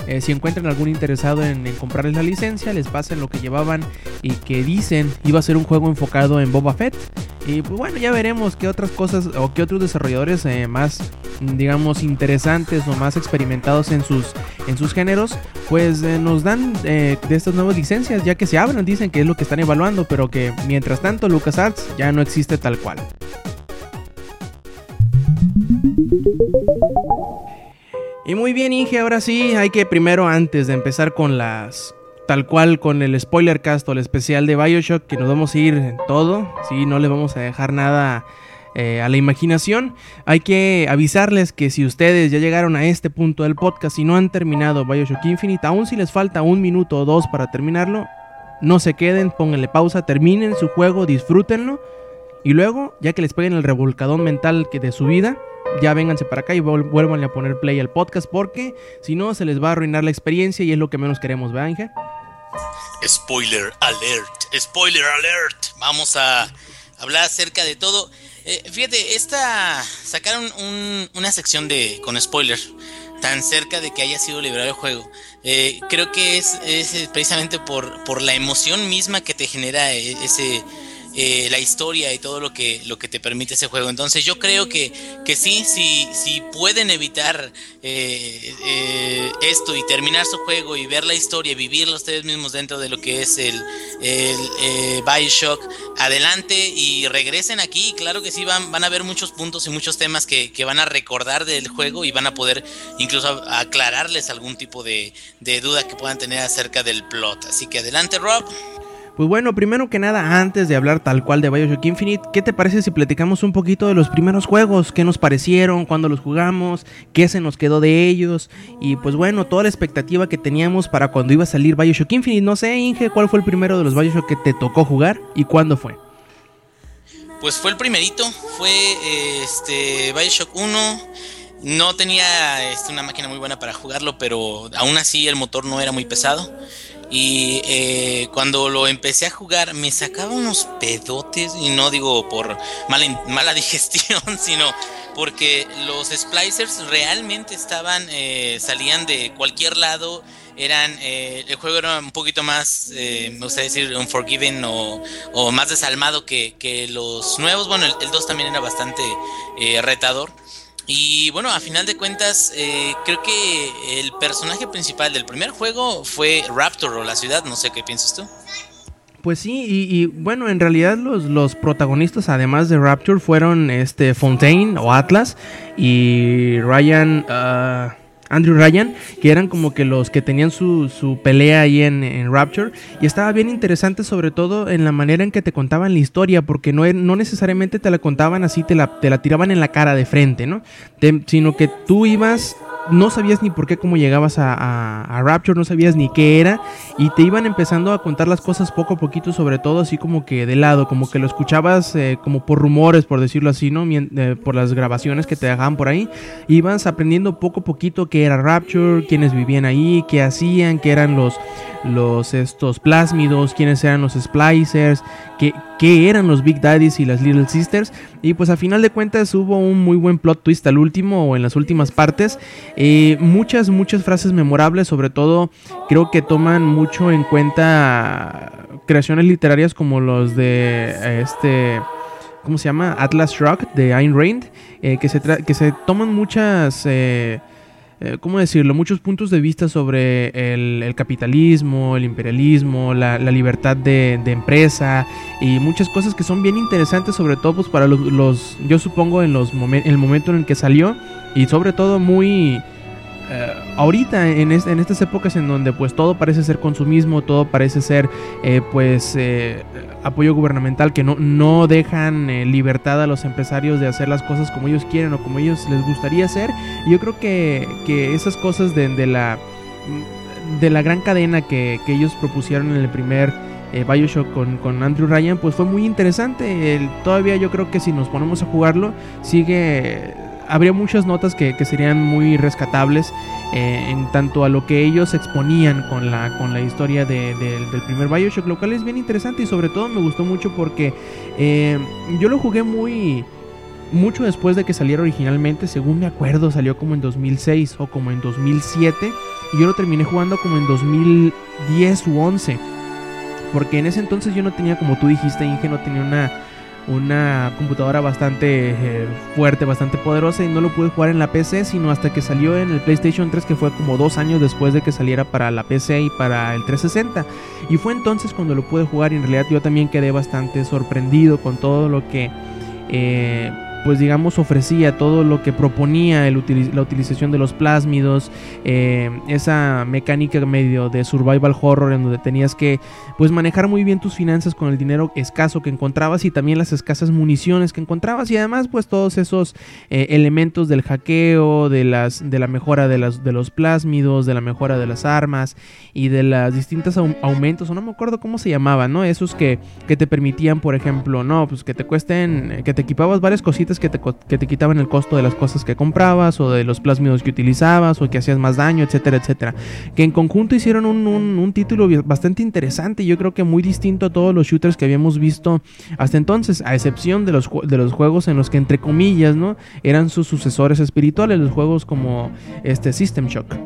eh, si encuentran algún interesado en, comprarles la licencia, les pasen lo que llevaban y que dicen iba a ser un juego enfocado en Boba Fett. Y pues bueno, ya veremos qué otras cosas o qué otros desarrolladores eh, más, digamos, interesantes o más experimentados en sus, en sus géneros, pues eh, nos dan de estas nuevas licencias, ya que se abren, dicen que es lo que están evaluando, pero que mientras tanto LucasArts ya no existe tal cual. Y muy bien, Inge, ahora sí, hay que primero, antes de empezar con las. Tal cual con el spoiler cast o el especial de Bioshock, que nos vamos a ir en todo. Sí, no le vamos a dejar nada eh, a la imaginación. Hay que avisarles que si ustedes ya llegaron a este punto del podcast y no han terminado Bioshock Infinite, aún si les falta un minuto o dos para terminarlo, no se queden, pónganle pausa, terminen su juego, disfrútenlo. Y luego, ya que les peguen el revolcadón mental que de su vida, ya vénganse para acá y vuelvan a poner play al podcast porque si no se les va a arruinar la experiencia y es lo que menos queremos, ¿verdad? Spoiler alert, spoiler alert. Vamos a hablar acerca de todo. Eh, fíjate, esta sacaron una sección de con spoiler tan cerca de que haya sido liberado el juego. Eh, creo que es, es, precisamente por, por la emoción misma que te genera e, ese eh, la historia y todo lo que, lo que te permite ese juego. Entonces yo creo que, que sí, sí, sí pueden evitar eh, eh, esto y terminar su juego y ver la historia, vivirlo ustedes mismos dentro de lo que es el, el Bioshock, adelante y regresen aquí. Claro que sí, van, van a ver muchos puntos y muchos temas que, que van a recordar del juego y van a poder incluso aclararles algún tipo de, de duda que puedan tener acerca del plot. Así que adelante, Rob. Pues bueno, primero que nada, antes de hablar tal cual de Bioshock Infinite, ¿qué te parece si platicamos un poquito de los primeros juegos? ¿Qué nos parecieron? ¿Cuándo los jugamos? ¿Qué se nos quedó de ellos? Y pues bueno, toda la expectativa que teníamos para cuando iba a salir Bioshock Infinite. No sé, Inge, ¿cuál fue el primero de los Bioshock que te tocó jugar y cuándo fue? Pues fue el primerito, fue este Bioshock 1. No tenía este, una máquina muy buena para jugarlo, pero aún así el motor no era muy pesado. Y eh, cuando lo empecé a jugar me sacaba unos pedotes, y no digo por mala, mala digestión, sino porque los splicers realmente estaban, eh, salían de cualquier lado, eran, eh, el juego era un poquito más, me gustaría decir, unforgiving o, o más desalmado que, los nuevos, bueno, el 2 también era bastante retador. Y bueno, a final de cuentas, eh, creo que el personaje principal del primer juego fue Raptor o la ciudad, no sé qué piensas tú. Pues sí, y, bueno, en realidad los, los, protagonistas, además de Rapture, fueron este Fontaine o Atlas y Ryan. Uh, Andrew Ryan, que eran como que los que tenían su, su pelea ahí en, Rapture. Y estaba bien interesante, sobre todo en la manera en que te contaban la historia, porque no, no necesariamente te la contaban así, te la, te la tiraban en la cara de frente, ¿no? sino que tú ibas no sabías ni por qué cómo llegabas a, Rapture, no sabías ni qué era y te iban empezando a contar las cosas poco a poquito, sobre todo así como que de lado, como que lo escuchabas eh, como por rumores, por decirlo así, ¿no? Eh, por las grabaciones que te dejaban por ahí, ibas aprendiendo poco a poquito qué era Rapture, quiénes vivían ahí, qué hacían, qué eran los los estos plásmidos, quiénes eran los splicers, qué, qué, eran los Big Daddies y las Little Sisters. Y pues a final de cuentas hubo un muy buen plot twist al último o en las últimas partes. Eh, muchas, muchas frases memorables, sobre todo creo que toman mucho en cuenta creaciones literarias como los de este... ¿Cómo se llama? Atlas Rock de Ayn Rand, eh, que, se que se toman muchas... Eh, eh, ¿cómo decirlo? Muchos puntos de vista sobre el, capitalismo, el imperialismo, la, libertad de, empresa y muchas cosas que son bien interesantes, sobre todo pues, para los, yo supongo, en, los el momento en el que salió y sobre todo muy eh, ahorita en, en, estas épocas en donde pues todo parece ser consumismo, todo parece ser eh, pues apoyo gubernamental que no, no dejan libertad a los empresarios de hacer las cosas como ellos quieren o como ellos les gustaría hacer. Y yo creo que, que esas cosas de, de, la de la gran cadena que, que ellos propusieron en el primer Bioshock con, con, Andrew Ryan, pues fue muy interesante. todavía yo creo que si nos ponemos a jugarlo, sigue habría muchas notas que, serían muy rescatables eh, en tanto a lo que ellos exponían con la, con la historia del primer Bioshock, lo cual es bien interesante y sobre todo me gustó mucho porque eh, yo lo jugué muy mucho después de que saliera originalmente, según me acuerdo salió como en 2006 o como en 2007 y yo lo terminé jugando como en 2010 u 11 porque en ese entonces yo no tenía como tú dijiste Inge no tenía una una computadora bastante eh, fuerte, bastante poderosa y no lo pude jugar en la PC sino hasta que salió en el PlayStation 3 que fue como dos años después de que saliera para la PC y para el 360 y fue entonces cuando lo pude jugar y en realidad yo también quedé bastante sorprendido con todo lo que eh, pues digamos ofrecía todo lo que proponía la utilización de los plásmidos, eh, esa mecánica medio de survival horror en donde tenías que pues manejar muy bien tus finanzas con el dinero escaso que encontrabas y también las escasas municiones que encontrabas y además pues todos esos eh, elementos del hackeo, de las de la mejora de, las, de los plásmidos, de la mejora de las armas y de las distintas aumentos, o no me acuerdo cómo se llamaban, ¿no? Esos que, que te permitían, por ejemplo, no, pues que te cuesten, que te equipabas varias cositas que te, que te quitaban el costo de las cosas que comprabas o de los plásmidos que utilizabas o que hacías más daño, etcétera, etcétera. Que en conjunto hicieron un, un, título bastante interesante y yo creo que muy distinto a todos los shooters que habíamos visto hasta entonces, a excepción de los, de los juegos en los que entre comillas, ¿no? Eran sus sucesores espirituales, los juegos como este System Shock.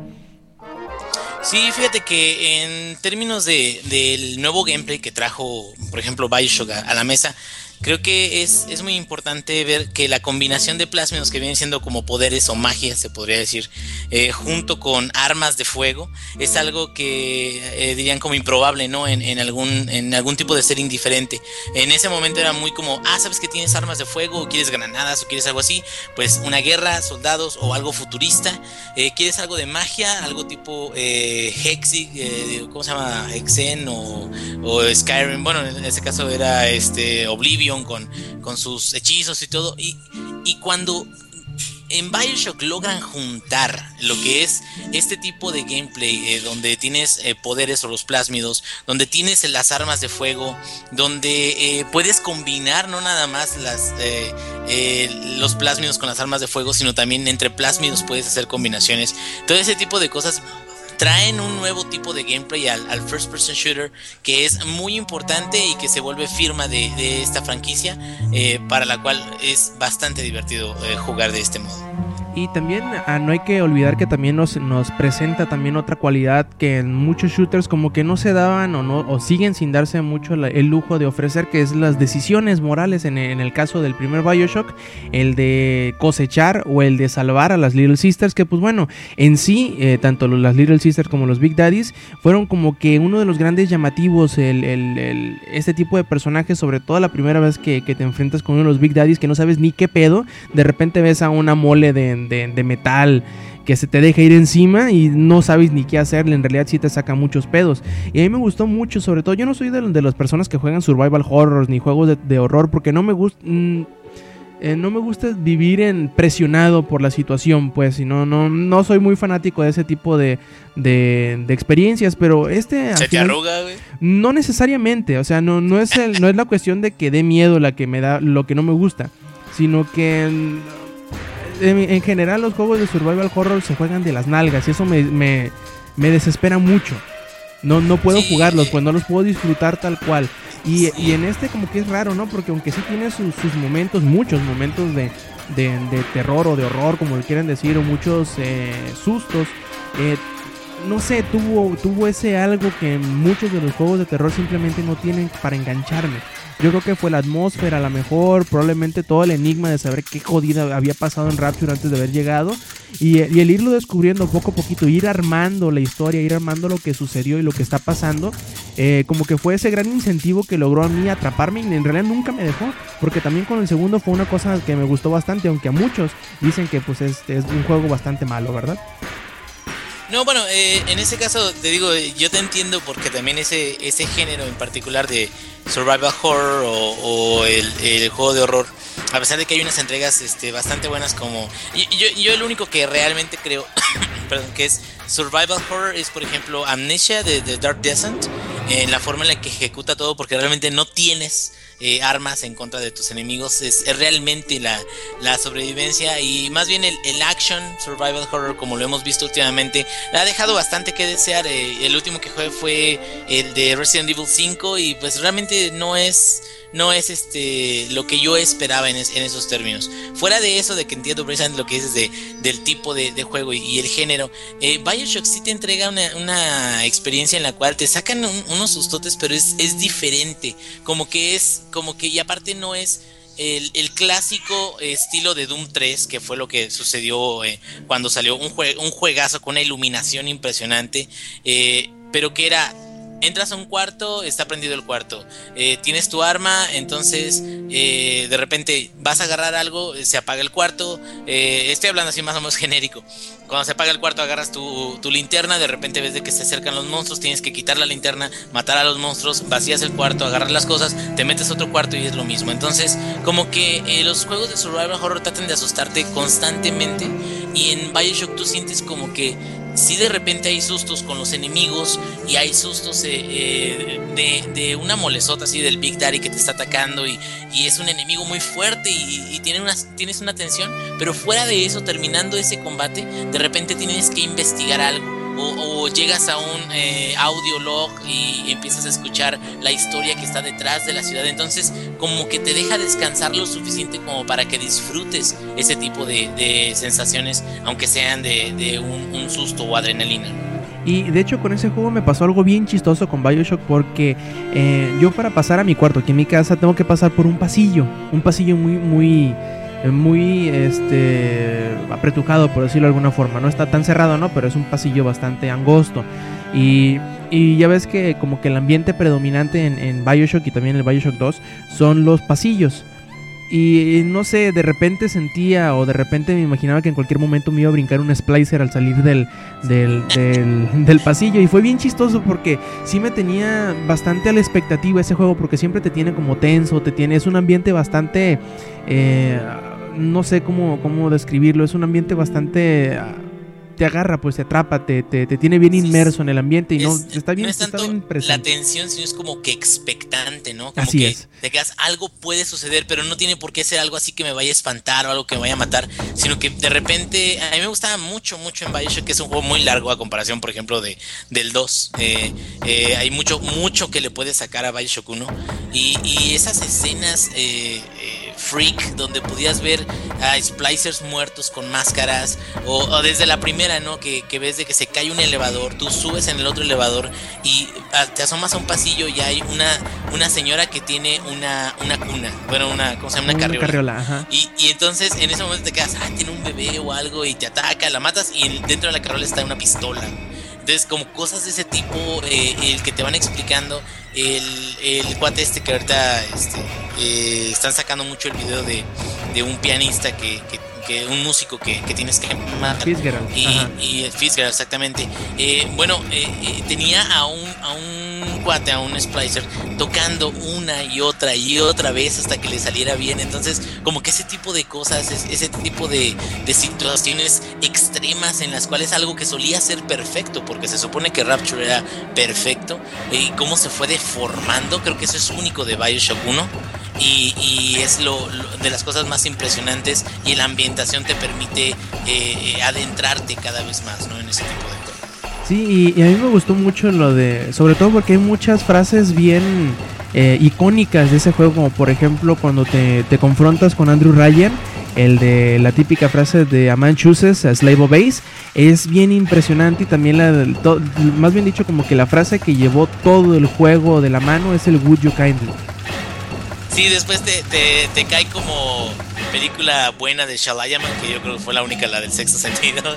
Sí, fíjate que en términos de, del nuevo gameplay que trajo, por ejemplo, Bioshock a la mesa, creo que es, es, muy importante ver que la combinación de plásmidos que vienen siendo como poderes o magia, se podría decir, eh, junto con armas de fuego, es algo que eh, dirían como improbable, ¿no? En, en, algún, en algún tipo de ser indiferente. En ese momento era muy como, ah, sabes que tienes armas de fuego, o quieres granadas, o quieres algo así, pues una guerra, soldados, o algo futurista. Eh, quieres algo de magia, algo tipo Hexi, ¿cómo se llama? Hexen o, o Skyrim. Bueno, en ese caso era este Oblivion con, con sus hechizos y todo. Y, y cuando en Bioshock logran juntar lo que es este tipo de gameplay, eh, donde tienes eh, poderes o los plásmidos, donde tienes las armas de fuego, donde eh, puedes combinar no nada más las, los plásmidos con las armas de fuego, sino también entre plásmidos puedes hacer combinaciones. Todo ese tipo de cosas traen un nuevo tipo de gameplay al, first person shooter que es muy importante y que se vuelve firma de, esta franquicia eh, para la cual es bastante divertido eh, jugar de este modo. Y también ah, no hay que olvidar que también nos, nos presenta también otra cualidad que en muchos shooters como que no se daban o no o siguen sin darse mucho el lujo de ofrecer que es las decisiones morales en, el caso del primer Bioshock, el de cosechar o el de salvar a las Little Sisters que pues bueno, en sí eh, tanto las Little Sisters como los Big Daddies fueron como que uno de los grandes llamativos el, el, este tipo de personajes, sobre todo la primera vez que te enfrentas con uno de los Big Daddies que no sabes ni qué pedo, de repente ves a una mole de de, metal que se te deja ir encima y no sabes ni qué hacerle, en realidad sí te saca muchos pedos. Y a mí me gustó mucho, sobre todo yo no soy de, de las personas que juegan survival horrors ni juegos de, horror porque no me gusta... Mm, eh, no me gusta vivir en presionado por la situación, pues, y no, no, no soy muy fanático de ese tipo de, de, experiencias, pero este... ¿Se te arruga, güey? No necesariamente, o sea, no, no, es el, no es la cuestión de que dé miedo la que me da, lo que no me gusta, sino que en, general los juegos de survival horror se juegan de las nalgas y eso me, me, desespera mucho. No, no puedo jugarlos, pues no los puedo disfrutar tal cual. Y, en este como que es raro, ¿no? Porque aunque sí tiene sus, momentos, muchos momentos de, de, terror o de horror, como le quieran decir, o muchos eh, sustos, eh, no sé, tuvo, tuvo ese algo que muchos de los juegos de terror simplemente no tienen para engancharme. Yo creo que fue la atmósfera, a lo mejor, probablemente todo el enigma de saber qué jodida había pasado en Rapture antes de haber llegado. Y, el irlo descubriendo poco a poquito, ir armando la historia, ir armando lo que sucedió y lo que está pasando, eh, como que fue ese gran incentivo que logró a mí atraparme y en realidad nunca me dejó. Porque también con el segundo fue una cosa que me gustó bastante, aunque a muchos dicen que pues es, es un juego bastante malo, ¿verdad? No, bueno, eh, en ese caso te digo, yo te entiendo porque también ese, ese género en particular de survival horror o, el, juego de horror, a pesar de que hay unas entregas este, bastante buenas como... Yo, yo el único que realmente creo, perdón, que es survival horror es por ejemplo Amnesia de Dark Descent, en la forma en la que ejecuta todo porque realmente no tienes eh, armas en contra de tus enemigos. Es, realmente la, la, sobrevivencia y más bien el, el, action survival horror como lo hemos visto últimamente ha dejado bastante que desear. Eh, el último que jugué fue el de Resident Evil 5 y pues realmente no es no es este lo que yo esperaba en, esos términos. Fuera de eso, de que entiendo precisamente lo que dices de, del tipo de, juego y, el género, eh, Bioshock sí te entrega una, experiencia en la cual te sacan unos sustotes, pero es, diferente. Como que es, como que, y aparte no es. El, clásico estilo de Doom 3, que fue lo que sucedió eh, cuando salió un, un juegazo con una iluminación impresionante, eh, pero que era entras a un cuarto, está prendido el cuarto. Eh, tienes tu arma, entonces eh, de repente vas a agarrar algo, se apaga el cuarto. Eh, estoy hablando así más o menos genérico. Cuando se apaga el cuarto, agarras tu, tu, linterna, de repente ves de que se acercan los monstruos, tienes que quitar la linterna, matar a los monstruos, vacías el cuarto, agarras las cosas, te metes a otro cuarto y es lo mismo. Entonces, como que los juegos de survival horror tratan de asustarte constantemente y en Bioshock tú sientes como que si de repente hay sustos con los enemigos y hay sustos eh, eh, de, una molesota así del Big Daddy que te está atacando y, es un enemigo muy fuerte y, tiene una, tienes una tensión, pero fuera de eso, terminando ese combate, de repente tienes que investigar algo o, llegas a un eh, audio log y empiezas a escuchar la historia que está detrás de la ciudad. Entonces, como que te deja descansar lo suficiente como para que disfrutes ese tipo de, sensaciones, aunque sean de, un, susto o adrenalina. Y de hecho con ese juego me pasó algo bien chistoso con Bioshock porque eh, yo para pasar a mi cuarto aquí en mi casa tengo que pasar por un pasillo, un pasillo muy muy muy este apretujado por decirlo de alguna forma. No está tan cerrado no pero es un pasillo bastante angosto. Y, y ya ves que como que el ambiente predominante en, en Bioshock y también en el Bioshock 2 son los pasillos. Y no sé, de repente sentía o de repente me imaginaba que en cualquier momento me iba a brincar un splicer al salir del, del, del, pasillo. Y fue bien chistoso porque sí me tenía bastante a la expectativa ese juego porque siempre te tiene como tenso, te tiene, es un ambiente bastante... Eh, no sé cómo, cómo describirlo, es un ambiente bastante te agarra, pues te atrapa, te, te, tiene bien inmerso en el ambiente y no está bien, no es tanto la tensión, sino es como que expectante, ¿no? Como que te quedas, algo puede suceder, pero no tiene por qué ser algo así que me vaya a espantar o algo que me vaya a matar, sino que de repente, a mí me gustaba mucho, mucho en Bioshock, que es un juego muy largo a comparación, por ejemplo, de, del 2. Eh, eh, hay mucho, mucho que le puede sacar a Bioshock 1 y, y esas escenas eh, freak donde podías ver a splicers muertos con máscaras o desde la primera ¿no? Que, ves de que se cae un elevador, tú subes en el otro elevador y te asomas a un pasillo y hay una, una señora que tiene una, una cuna, bueno, una, ¿cómo se llama? Una carriola. Y, entonces en ese momento te quedas, ah, tiene un bebé o algo y te ataca, la matas y dentro de la carriola está una pistola. Entonces, como cosas de ese tipo, eh, el que te van explicando, el, el cuate este que ahorita este, eh, están sacando mucho el video de, de un pianista que, que un músico que, tienes que matar. Fitzgerald. Y, y Fitzgerald, exactamente. Eh, bueno, eh, eh, tenía a un, a un cuate, a un splicer, tocando una y otra y otra vez hasta que le saliera bien. Entonces, como que ese tipo de cosas, ese tipo de, de situaciones extremas en las cuales algo que solía ser perfecto, porque se supone que Rapture era perfecto, y cómo se fue deformando, creo que eso es único de Bioshock 1 y, es lo, de las cosas más impresionantes y la ambientación te permite eh, adentrarte cada vez más ¿no? en ese tipo de cosas. Sí, y, a mí me gustó mucho lo de, sobre todo porque hay muchas frases bien eh, icónicas de ese juego, como por ejemplo cuando te, te, confrontas con Andrew Ryan, el de la típica frase de A man chooses, a slave obeys, es bien impresionante y también la, más bien dicho como que la frase que llevó todo el juego de la mano es el Would You Kindly. Sí, después te, te, cae como película buena de Shalayaman, que yo creo que fue la única, la del sexto sentido.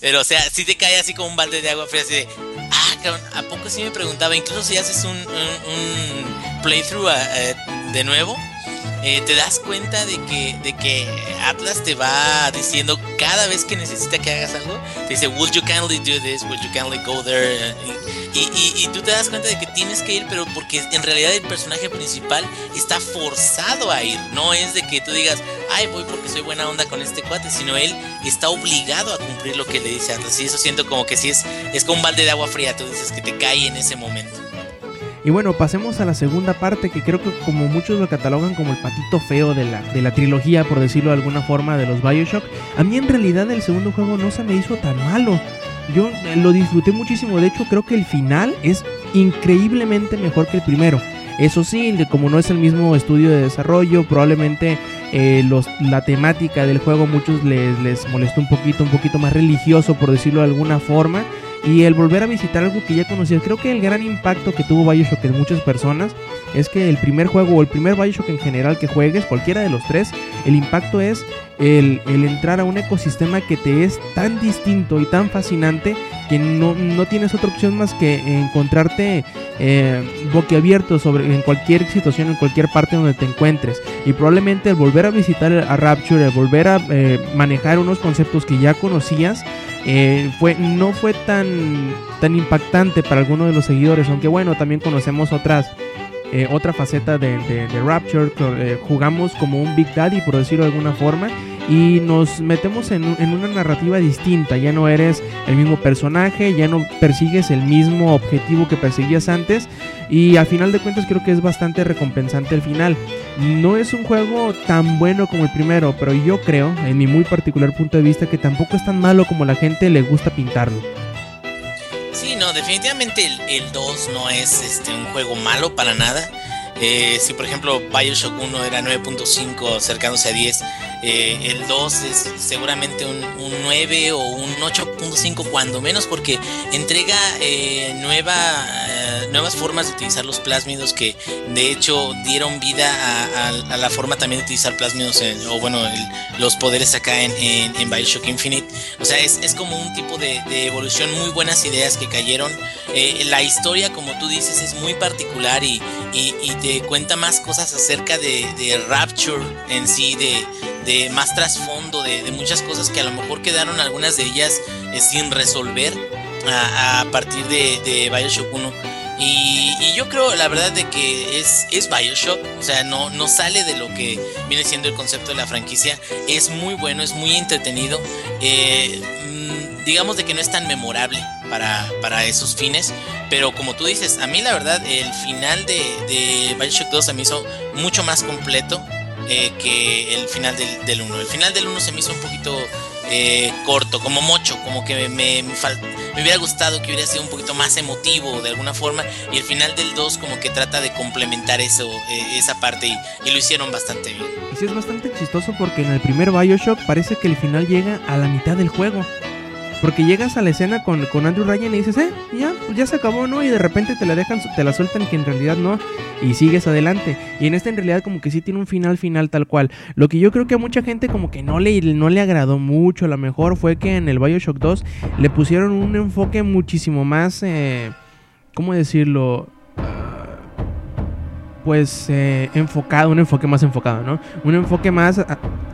Pero, o sea, sí te cae así como un balde de agua fría, así de, ah, cabrón, ¿a poco sí me preguntaba? Incluso si haces un, un, playthrough eh, de nuevo, eh, te das cuenta de que, de que Atlas te va diciendo cada vez que necesita que hagas algo, te dice, Would you kindly do this? Would you kindly go there? Y, y, tú te das cuenta de que tienes que ir, pero porque en realidad el personaje principal está forzado a ir. No es de que tú digas, ay, voy porque soy buena onda con este cuate, sino él está obligado a cumplir lo que le dice Atlas. Y eso siento como que si es, es como un balde de agua fría, tú dices que te cae en ese momento. Y bueno, pasemos a la segunda parte que creo que como muchos lo catalogan como el patito feo de la, de la trilogía, por decirlo de alguna forma, de los Bioshock. A mí en realidad el segundo juego no se me hizo tan malo. Yo eh, lo disfruté muchísimo, de hecho creo que el final es increíblemente mejor que el primero. Eso sí, como no es el mismo estudio de desarrollo, probablemente eh, los, la temática del juego muchos les, les molestó un poquito, un poquito más religioso, por decirlo de alguna forma. Y el volver a visitar algo que ya conocías. Creo que el gran impacto que tuvo Bioshock en muchas personas es que el primer juego o el primer Bioshock en general que juegues, cualquiera de los tres, el impacto es el, entrar a un ecosistema que te es tan distinto y tan fascinante que no, tienes otra opción más que encontrarte eh, boquiabierto sobre, en cualquier situación, en cualquier parte donde te encuentres. Y probablemente el volver a visitar a Rapture, el volver a eh, manejar unos conceptos que ya conocías, eh, fue, no fue tan, tan impactante para algunos de los seguidores, aunque bueno, también conocemos otras eh, otra faceta de, Rapture, eh, jugamos como un Big Daddy, por decirlo de alguna forma, y nos metemos en, una narrativa distinta. Ya no eres el mismo personaje, ya no persigues el mismo objetivo que perseguías antes, y a final de cuentas creo que es bastante recompensante el final. No es un juego tan bueno como el primero, pero yo creo, en mi muy particular punto de vista, que tampoco es tan malo como la gente le gusta pintarlo. Sí, no, definitivamente el, 2 no es este, un juego malo para nada. Eh, si por ejemplo Bioshock 1 era 9.5 acercándose a 10, eh, el 2 es seguramente un, 9 o un 8.5 cuando menos porque entrega eh, nueva, nuevas formas de utilizar los plásmidos que de hecho dieron vida a, la forma también de utilizar plásmidos o bueno los poderes acá en, Bioshock Infinite. O sea, es, como un tipo de, evolución, muy buenas ideas que cayeron. la historia, como tú dices, es muy particular y cuenta más cosas acerca de, de Rapture en sí, de, de más trasfondo, de, muchas cosas que a lo mejor quedaron algunas de ellas eh, sin resolver a, partir de, Bioshock 1. Y, yo creo, la verdad, de que es, es Bioshock, o sea, no, no sale de lo que viene siendo el concepto de la franquicia. Es muy bueno, es muy entretenido. Eh, digamos de que no es tan memorable para, para esos fines. Pero como tú dices, a mí la verdad el final de, de Bioshock 2 se me hizo mucho más completo eh, que el final del, del 1. El final del 1 se me hizo un poquito eh, corto, como mocho, como que me, me, me, hubiera gustado que hubiera sido un poquito más emotivo de alguna forma. Y el final del 2 como que trata de complementar eso, eh, esa parte y, y, lo hicieron bastante bien. Y sí es bastante chistoso porque en el primer Bioshock parece que el final llega a la mitad del juego. Porque llegas a la escena con, con Andrew Ryan y dices, eh, ya, pues ya se acabó, ¿no? Y de repente te la dejan, te la sueltan que en realidad no. Y sigues adelante. Y en esta en realidad como que sí tiene un final final tal cual. Lo que yo creo que a mucha gente como que no le, no le agradó mucho. A lo mejor fue que en el Bioshock 2 le pusieron un enfoque muchísimo más, eh, ¿cómo decirlo? Pues eh, enfocado, un enfoque más enfocado, ¿no? Un enfoque más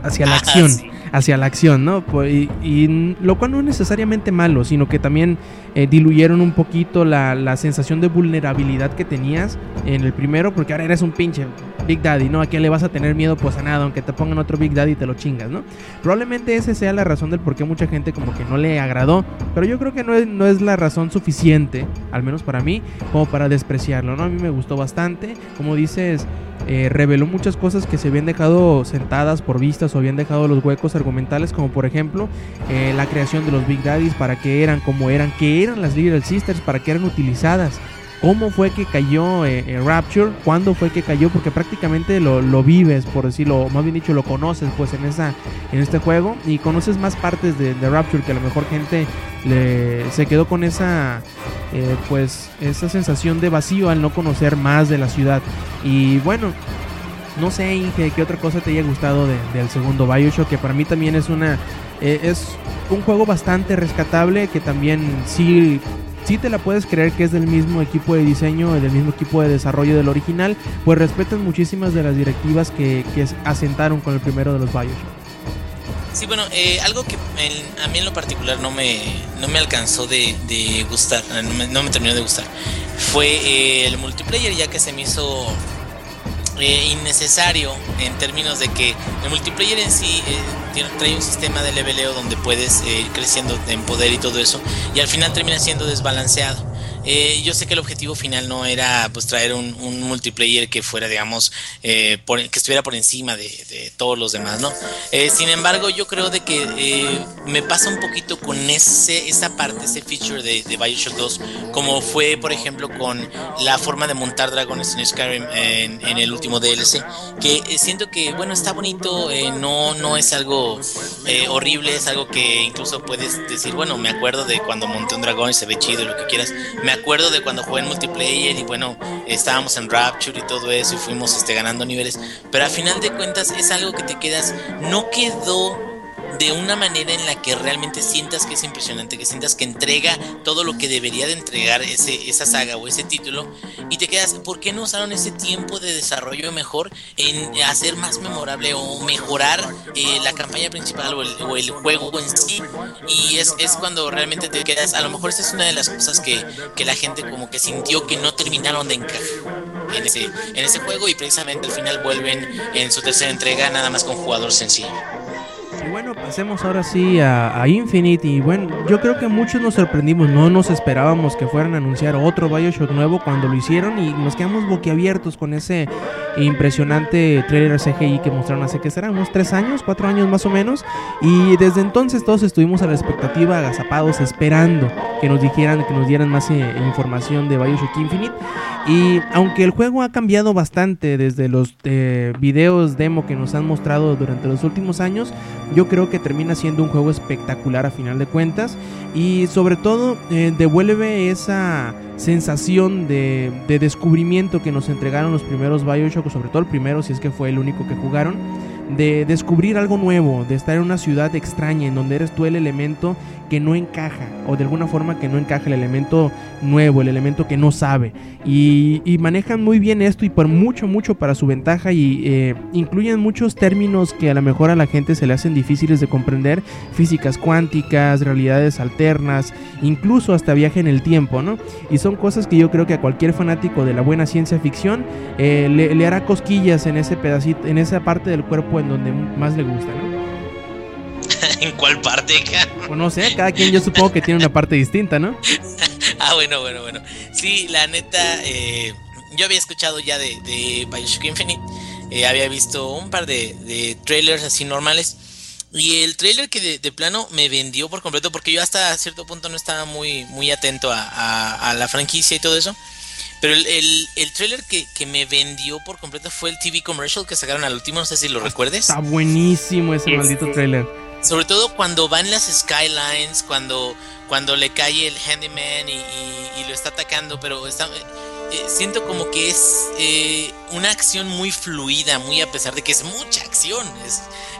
hacia la ah, acción, hacia la acción, ¿no? Pues, y, lo cual no es necesariamente malo, sino que también eh, diluyeron un poquito la, la, sensación de vulnerabilidad que tenías en el primero, porque ahora eres un pinche Big Daddy, ¿no? ¿A quién le vas a tener miedo? Pues a nada, aunque te pongan otro Big Daddy y te lo chingas, ¿no? Probablemente esa sea la razón del por qué mucha gente como que no le agradó, pero yo creo que no es, no es la razón suficiente, al menos para mí, como para despreciarlo, ¿no? A mí me gustó bastante, como dices, eh, reveló muchas cosas que se habían dejado sentadas por vistas o habían dejado los huecos argumentales, como por ejemplo eh, la creación de los Big Daddies, para qué eran, cómo eran, qué eran las Little Sisters, para qué eran utilizadas cómo fue que cayó eh, eh, Rapture, cuándo fue que cayó, porque prácticamente lo, vives, por decirlo, más bien dicho, lo conoces pues en esa en este juego y conoces más partes de, Rapture que a lo mejor gente le, se quedó con esa eh, pues esa sensación de vacío al no conocer más de la ciudad. Y bueno, no sé, Inge, qué otra cosa te haya gustado del segundo Bioshock, que para mí también es una es un juego bastante rescatable que también sí si te la puedes creer que es del mismo equipo de diseño, del mismo equipo de desarrollo del original, pues respetan muchísimas de las directivas que, asentaron con el primero de los Bioshock. Sí, bueno, eh, algo que a mí en lo particular no me, no me alcanzó de, gustar, no me, terminó de gustar, fue eh, el multiplayer, ya que se me hizo eh, innecesario en términos de que el multiplayer en sí trae un sistema de leveleo donde puedes eh, ir creciendo en poder y todo eso y al final termina siendo desbalanceado. Eh, yo sé que el objetivo final no era pues traer un, multiplayer que fuera, digamos, eh, que estuviera por encima de, todos los demás, ¿no? Eh, sin embargo, yo creo de que me pasa un poquito con ese, esa parte, ese feature de, de, Bioshock 2, como fue, por ejemplo, con la forma de montar dragones en Skyrim en, el último DLC, que siento que, bueno, está bonito, no, no es algo horrible, es algo que incluso puedes decir, bueno, me acuerdo de cuando monté un dragón y se ve chido y lo que quieras. Acuerdo de cuando jugué en multiplayer y bueno, estábamos en Rapture y todo eso y fuimos este, ganando niveles. Pero a final de cuentas es algo que te quedas, no quedó de una manera en la que realmente sientas que es impresionante, que sientas que entrega todo lo que debería de entregar ese, esa saga o ese título y te quedas, ¿por qué no usaron ese tiempo de desarrollo mejor en hacer más memorable o mejorar eh, la campaña principal o el, juego en sí? Y es, es, cuando realmente te quedas, a lo mejor esa es una de las cosas que, que la gente como que sintió que no terminaron de encajar en ese, en ese juego y precisamente al final vuelven en su tercera entrega nada más con jugador sencillo. Y bueno, pasemos ahora sí a, Infinite. Y bueno, yo creo que muchos nos sorprendimos. No nos esperábamos que fueran a anunciar otro Bioshock nuevo cuando lo hicieron. Y nos quedamos boquiabiertos con ese impresionante trailer CGI que mostraron hace que serán unos 3 años, 4 años más o menos. Y desde entonces todos estuvimos a la expectativa, agazapados, esperando que nos dijeran, que nos dieran más eh, información de Bioshock Infinite. Y aunque el juego ha cambiado bastante desde los eh, videos demo que nos han mostrado durante los últimos años, yo creo que termina siendo un juego espectacular a final de cuentas. Y sobre todo eh, devuelve esa sensación de, de, descubrimiento que nos entregaron los primeros Bioshock, sobre todo el primero si es que fue el único que jugaron de descubrir algo nuevo, de estar en una ciudad extraña en donde eres tú el elemento que no encaja o de alguna forma que no encaja el elemento nuevo, el elemento que no sabe. Y, manejan muy bien esto y por mucho, mucho para su ventaja y eh, incluyen muchos términos que a lo mejor a la gente se le hacen difíciles de comprender, físicas cuánticas, realidades alternas, incluso hasta viaje en el tiempo, ¿no? Y son cosas que yo creo que a cualquier fanático de la buena ciencia ficción eh, le, le hará cosquillas en ese pedacito, en esa parte del cuerpo en donde más le gusta, ¿no? ¿En cuál parte? pues no sé, cada quien yo supongo que tiene una parte distinta, ¿no? ah, bueno, bueno, bueno. Sí, la neta, eh, yo había escuchado ya de, de Bioshock Infinite, eh, había visto un par de, trailers así normales. Y el trailer que de, plano me vendió por completo, porque yo hasta cierto punto no estaba muy, muy atento a la franquicia y todo eso. Pero el, el, trailer que, me vendió por completo fue el TV commercial que sacaron al último, no sé si lo recuerdes. Está buenísimo ese maldito trailer. Sobre todo cuando van las skylines, cuando, cuando le cae el handyman y, lo está atacando, pero está, eh, siento como que es eh, una acción muy fluida, muy a pesar de que es mucha acción.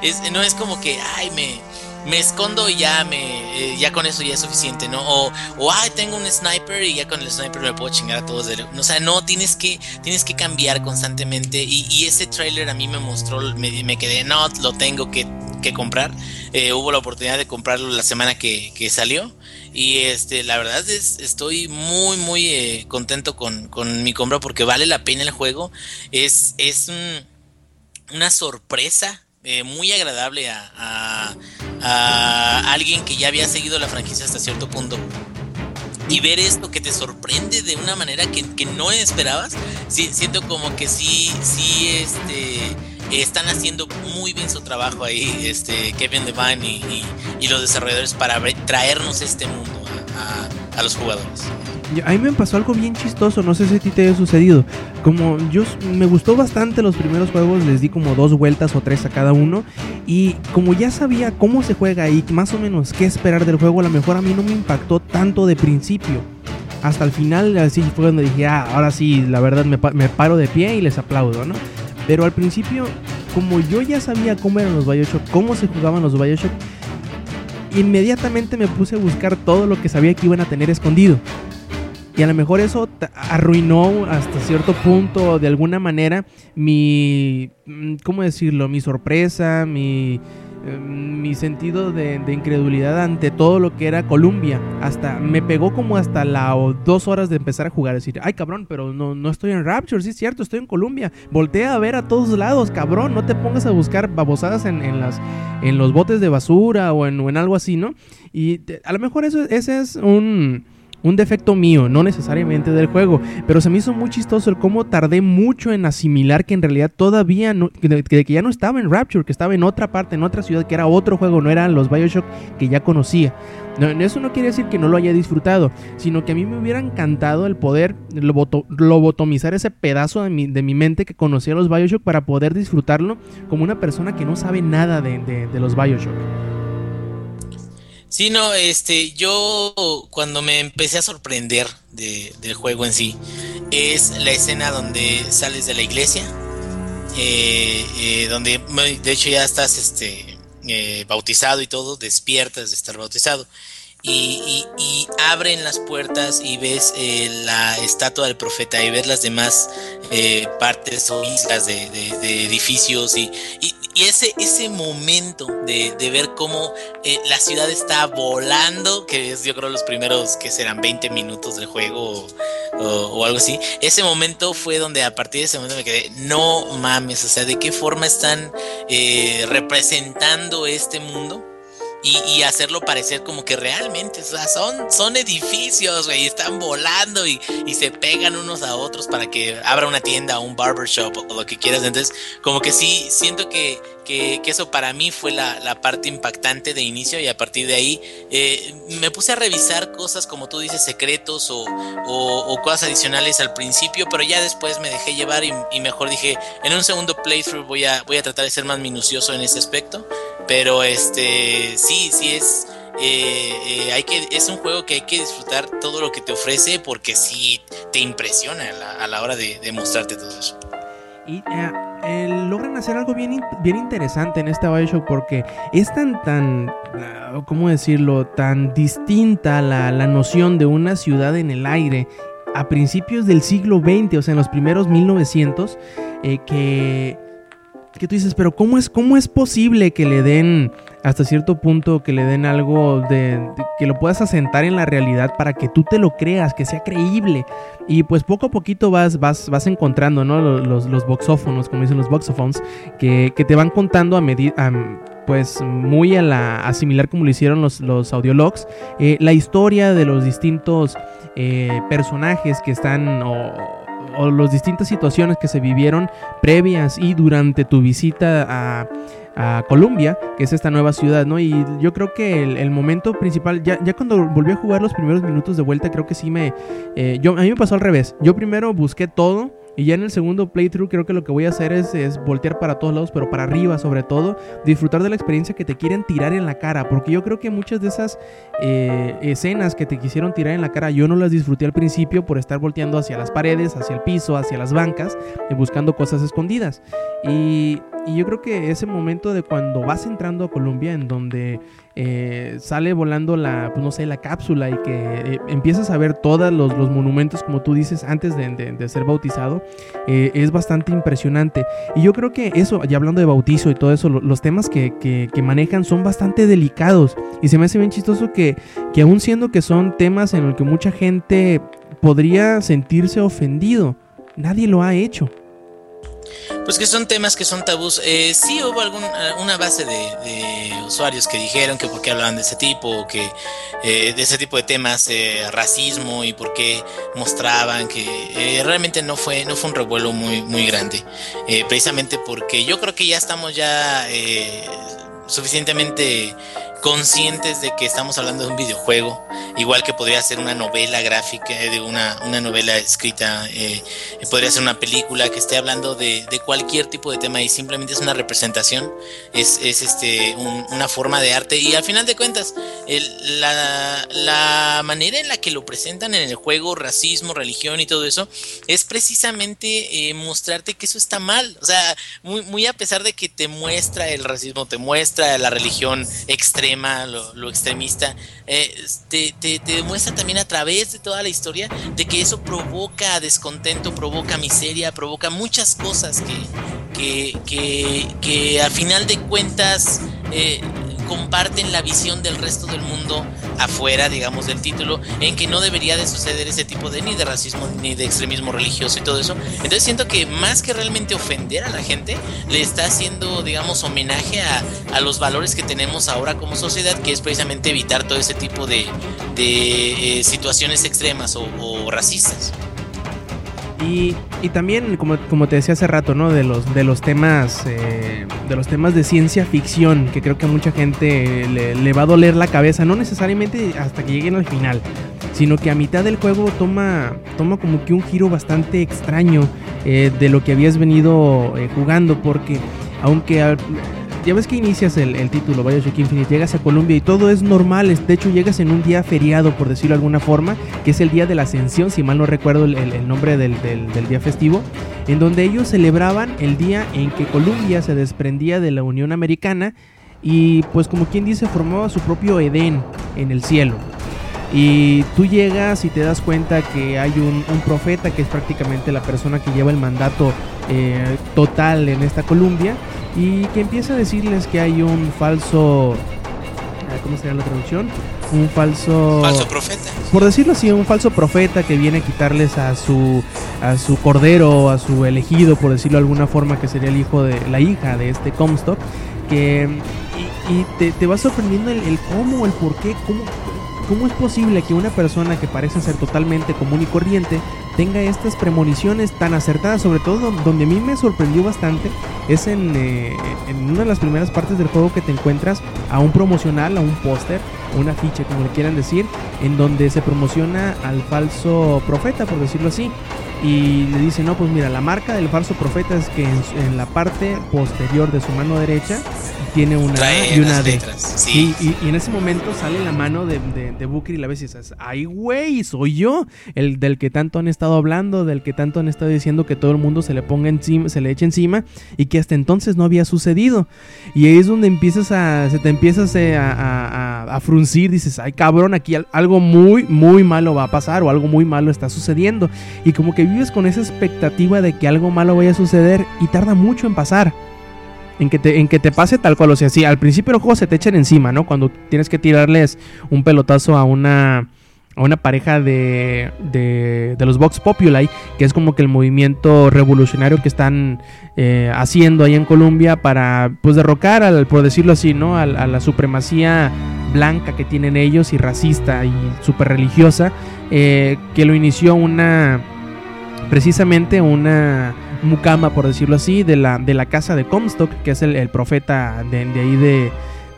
Es, no es como que, ay, me me escondo y ya me eh, ya con eso ya es suficiente, ¿no? O, o ay, tengo un sniper y ya con el sniper me puedo chingar a todos de O sea, no, tienes que, tienes que cambiar constantemente. Y, ese trailer a mí me mostró, me, me quedé, no, lo tengo que, que comprar. Eh, hubo la oportunidad de comprarlo la semana que, que salió. Y este, la verdad es, estoy muy, muy eh, contento con, con, mi compra porque vale la pena el juego. Es, es un, una sorpresa eh, muy agradable a, alguien que ya había seguido la franquicia hasta cierto punto. Y ver esto que te sorprende de una manera que, no esperabas, siento como que sí, sí, este, están haciendo muy bien su trabajo ahí, este, Kevin Devine y, y, los desarrolladores para traernos este mundo a los jugadores. A mí me pasó algo bien chistoso, no sé si a ti te haya sucedido. Como yo me gustó bastante los primeros juegos, les di como dos vueltas o tres a cada uno. Y como ya sabía cómo se juega y más o menos qué esperar del juego, a lo mejor a mí no me impactó tanto de principio. Hasta el final, así fue cuando dije, ah, ahora sí, la verdad me, me paro de pie y les aplaudo, ¿no? Pero al principio, como yo ya sabía cómo eran los Bioshock, cómo se jugaban los Bioshock, inmediatamente me puse a buscar todo lo que sabía que iban a tener escondido. Y a lo mejor eso arruinó hasta cierto punto, de alguna manera, mi, mm, ¿cómo decirlo? Mi sorpresa, mi, em, mi sentido de, incredulidad ante todo lo que era Columbia. Hasta me pegó como hasta las dos horas de empezar a jugar. Decir, ay cabrón, pero no, no estoy en Rapture, sí es cierto, estoy en Columbia. Voltea a ver a todos lados, cabrón. No te pongas a buscar babosadas en, las, en los botes de basura o en, en algo así, ¿no? Y a lo mejor eso, ese es un un defecto mío, no necesariamente del juego, pero se me hizo muy chistoso el cómo tardé mucho en asimilar que en realidad todavía no, que, ya no estaba en Rapture, que estaba en otra parte, en otra ciudad, que era otro juego, no eran los Bioshock que ya conocía. No, eso no quiere decir que no lo haya disfrutado, sino que a mí me hubiera encantado el poder lobotomizar ese pedazo de mi, de mi mente que conocía los Bioshock para poder disfrutarlo como una persona que no sabe nada de, de, de los Bioshock. Sí, no, este, yo cuando me empecé a sorprender de, del juego en sí, es la escena donde sales de la iglesia, eh, eh, donde de hecho ya estás este, eh, bautizado y todo, despiertas de estar bautizado. Y, y, abren las puertas y ves eh, la estatua del profeta y ves las demás partes o islas de, de, de edificios y, y, ese, ese momento de, de ver cómo eh, la ciudad está volando, que es yo creo los primeros que serán 20 minutos del juego o, o, algo así, ese momento fue donde a partir de ese momento me quedé, no mames, o sea, de qué forma están representando este mundo y, y, hacerlo parecer como que realmente, o sea, son, son edificios, güey, están volando y, y, se pegan unos a otros para que abra una tienda o un barbershop o lo que quieras. Entonces, como que sí, siento que, que, eso para mí fue la, la, parte impactante de inicio y a partir de ahí eh, me puse a revisar cosas como tú dices, secretos o, o, o, cosas adicionales al principio, pero ya después me dejé llevar y, y mejor dije, en un segundo playthrough voy a, voy a tratar de ser más minucioso en ese aspecto. Pero este sí, sí es. Eh, eh, hay que, es un juego que hay que disfrutar todo lo que te ofrece porque sí te impresiona a la, hora de, mostrarte todo eso. Y eh, logran hacer algo bien, bien interesante en este Bioshock porque es tan, tan, ¿cómo decirlo? Tan distinta la, la noción de una ciudad en el aire a principios del siglo XX, o sea, en los primeros 1900, eh, que que tú dices, pero ¿cómo es, cómo es posible que le den hasta cierto punto, que le den algo de, que lo puedas asentar en la realidad para que tú te lo creas, que sea creíble? Y pues poco a poquito vas, vas, vas encontrando, ¿no? Los, los, boxófonos, como dicen los boxophones, que, que te van contando a medida... pues muy a la a similar como lo hicieron los, los audiologs, eh, la historia de los distintos eh, personajes que están o las distintas situaciones que se vivieron previas y durante tu visita a, Colombia, que es esta nueva ciudad, ¿no? Y yo creo que el, el momento principal, ya, ya, cuando volví a jugar los primeros minutos de vuelta, creo que sí me... Eh, yo, a mí me pasó al revés. Yo primero busqué todo y ya en el segundo playthrough creo que lo que voy a hacer es, es, voltear para todos lados, pero para arriba sobre todo, disfrutar de la experiencia que te quieren tirar en la cara, porque yo creo que muchas de esas eh, escenas que te quisieron tirar en la cara yo no las disfruté al principio por estar volteando hacia las paredes, hacia el piso, hacia las bancas, y buscando cosas escondidas. Y, y yo creo que ese momento de cuando vas entrando a Colombia, en donde eh, sale volando la, pues no sé, la cápsula y que eh, empiezas a ver todos los, los, monumentos, como tú dices, antes de, de, de ser bautizado, eh, es bastante impresionante. Y yo creo que eso, ya hablando de bautizo y todo eso, lo, los temas que, que, que, manejan son bastante delicados. Y se me hace bien chistoso que, que aún siendo que son temas en los que mucha gente podría sentirse ofendido, nadie lo ha hecho. Pues que son temas que son tabús. Eh, sí hubo algún, una base de, usuarios que dijeron que por qué hablaban de ese tipo, que eh, de ese tipo de temas, eh, racismo y por qué mostraban que eh, realmente no fue, no fue un revuelo muy, muy grande. Eh, precisamente porque yo creo que ya estamos ya eh, suficientemente conscientes de que estamos hablando de un videojuego, igual que podría ser una novela gráfica, de una, una novela escrita, eh, podría ser una película que esté hablando de, de, cualquier tipo de tema y simplemente es una representación, es, es este, un, una forma de arte. Y al final de cuentas, el, la, la, manera en la que lo presentan en el juego, racismo, religión y todo eso, es precisamente eh, mostrarte que eso está mal, o sea, muy, muy a pesar de que te muestra el racismo, te muestra la religión extrema, lo, extremista, eh, te, te, te, demuestra también a través de toda la historia de que eso provoca descontento, provoca miseria, provoca muchas cosas que, que, que, que a final de cuentas... Eh, comparten la visión del resto del mundo afuera, digamos, del título, en que no debería de suceder ese tipo de ni de racismo ni de extremismo religioso y todo eso. Entonces siento que más que realmente ofender a la gente, le está haciendo, digamos, homenaje a, los valores que tenemos ahora como sociedad, que es precisamente evitar todo ese tipo de, eh, situaciones extremas o racistas. Y, y también, como, como, te decía hace rato, ¿no? De los, de los temas. Eh, de los temas de ciencia ficción. Que creo que a mucha gente le, va a doler la cabeza. No necesariamente hasta que lleguen al final. Sino que a mitad del juego toma. Toma como que un giro bastante extraño. Eh, de lo que habías venido eh, jugando. Porque. Aunque ya ves que inicias el, el título Bioshock Infinite, llegas a Colombia y todo es normal, de hecho llegas en un día feriado, por decirlo de alguna forma, que es el día de la ascensión, si mal no recuerdo el, nombre del, día festivo, en donde ellos celebraban el día en que Colombia se desprendía de la Unión Americana y pues como quien dice formaba su propio Edén en el cielo. Y tú llegas y te das cuenta que hay un, profeta que es prácticamente la persona que lleva el mandato eh, total en esta Colombia y que empieza a decirles que hay un falso ah, ¿cómo sería la traducción? Un falso falso profeta. Por decirlo así, un falso profeta que viene a quitarles a su a su cordero, a su elegido, por decirlo de alguna forma, que sería el hijo de la hija de este Comstock, que y, te, te, va sorprendiendo el, el, cómo, el por qué, cómo, cómo es posible que una persona que parece ser totalmente común y corriente tenga estas premoniciones tan acertadas, sobre todo donde a mí me sorprendió bastante, es en, eh, en una de las primeras partes del juego que te encuentras a un promocional, a un póster, una ficha, como le quieran decir, en donde se promociona al falso profeta, por decirlo así. Y le dice, no, pues mira, la marca del falso profeta es que en la parte posterior de su mano derecha tiene una A y una D. Sí. Y, en ese momento sale la mano de, de, Booker y la ves y dices, ay güey, soy yo, el del que tanto han estado hablando, del que tanto han estado diciendo que todo el mundo se le ponga encima, se le eche encima y que hasta entonces no había sucedido. Y ahí es donde empiezas a, se te empiezas a, a, a fruncir, dices, ay cabrón, aquí algo muy, muy malo va a pasar o algo muy malo está sucediendo. Y como que vives con esa expectativa de que algo malo vaya a suceder y tarda mucho en pasar en que te, en que te pase tal cual. O sea, sí, al principio los juegos se te echan encima, ¿no? Cuando tienes que tirarles un pelotazo a una, a una pareja de, de, de los Vox Populi, que es como que el movimiento revolucionario que están eh, haciendo ahí en Colombia para, pues, derrocar, al, por decirlo así, ¿no? A, a la supremacía blanca que tienen ellos y racista y súper religiosa, eh, que lo inició una, precisamente una mucama, por decirlo así, de la, de la casa de Comstock, que es el, profeta de, ahí de,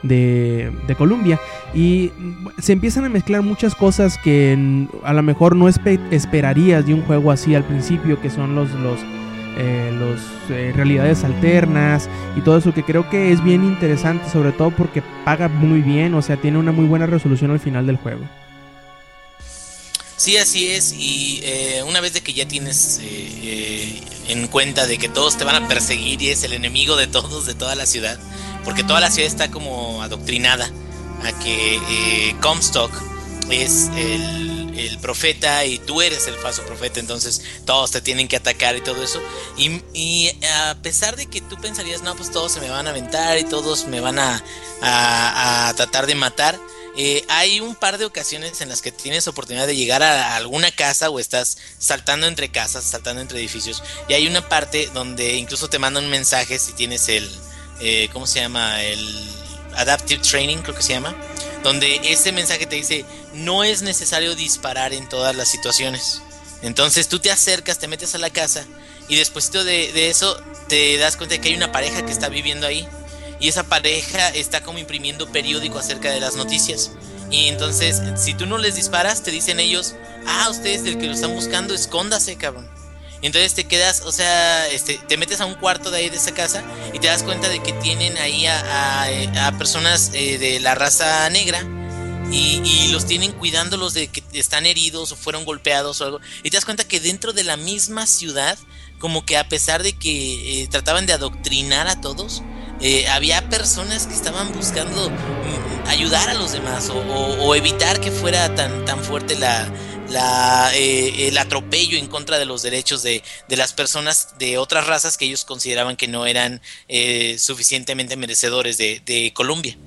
de, Columbia. Y se empiezan a mezclar muchas cosas que a lo mejor no esperarías de un juego así al principio, que son los, los, eh, eh, realidades alternas y todo eso que creo que es bien interesante, sobre todo porque paga muy bien, o sea, tiene una muy buena resolución al final del juego. Sí, así es. Y eh, una vez de que ya tienes eh, eh, en cuenta de que todos te van a perseguir y es el enemigo de todos, de toda la ciudad, porque toda la ciudad está como adoctrinada a que Comstock es el, profeta y tú eres el falso profeta, entonces todos te tienen que atacar y todo eso. Y, y, a pesar de que tú pensarías, no, pues todos se me van a aventar y todos me van a, a tratar de matar, eh, hay un par de ocasiones en las que tienes oportunidad de llegar a alguna casa o estás saltando entre casas, saltando entre edificios. Y hay una parte donde incluso te mandan un mensaje si tienes el, eh, ¿cómo se llama? El Adaptive Training, creo que se llama. Donde ese mensaje te dice, no es necesario disparar en todas las situaciones. Entonces tú te acercas, te metes a la casa y después de, de eso te das cuenta de que hay una pareja que está viviendo ahí y esa pareja está como imprimiendo periódico acerca de las noticias. Y entonces, si tú no les disparas, te dicen ellos, ah, ustedes del que lo están buscando, escóndase, cabrón. Entonces te quedas, o sea, este, te metes a un cuarto de ahí de esa casa y te das cuenta de que tienen ahí a, personas eh, de la raza negra y, los tienen cuidándolos de que están heridos o fueron golpeados o algo. Y te das cuenta que dentro de la misma ciudad, como que a pesar de que eh, trataban de adoctrinar a todos, eh, había personas que estaban buscando mm, ayudar a los demás o, evitar que fuera tan, tan fuerte la, eh, el atropello en contra de los derechos de, las personas de otras razas que ellos consideraban que no eran eh, suficientemente merecedores de, Colombia.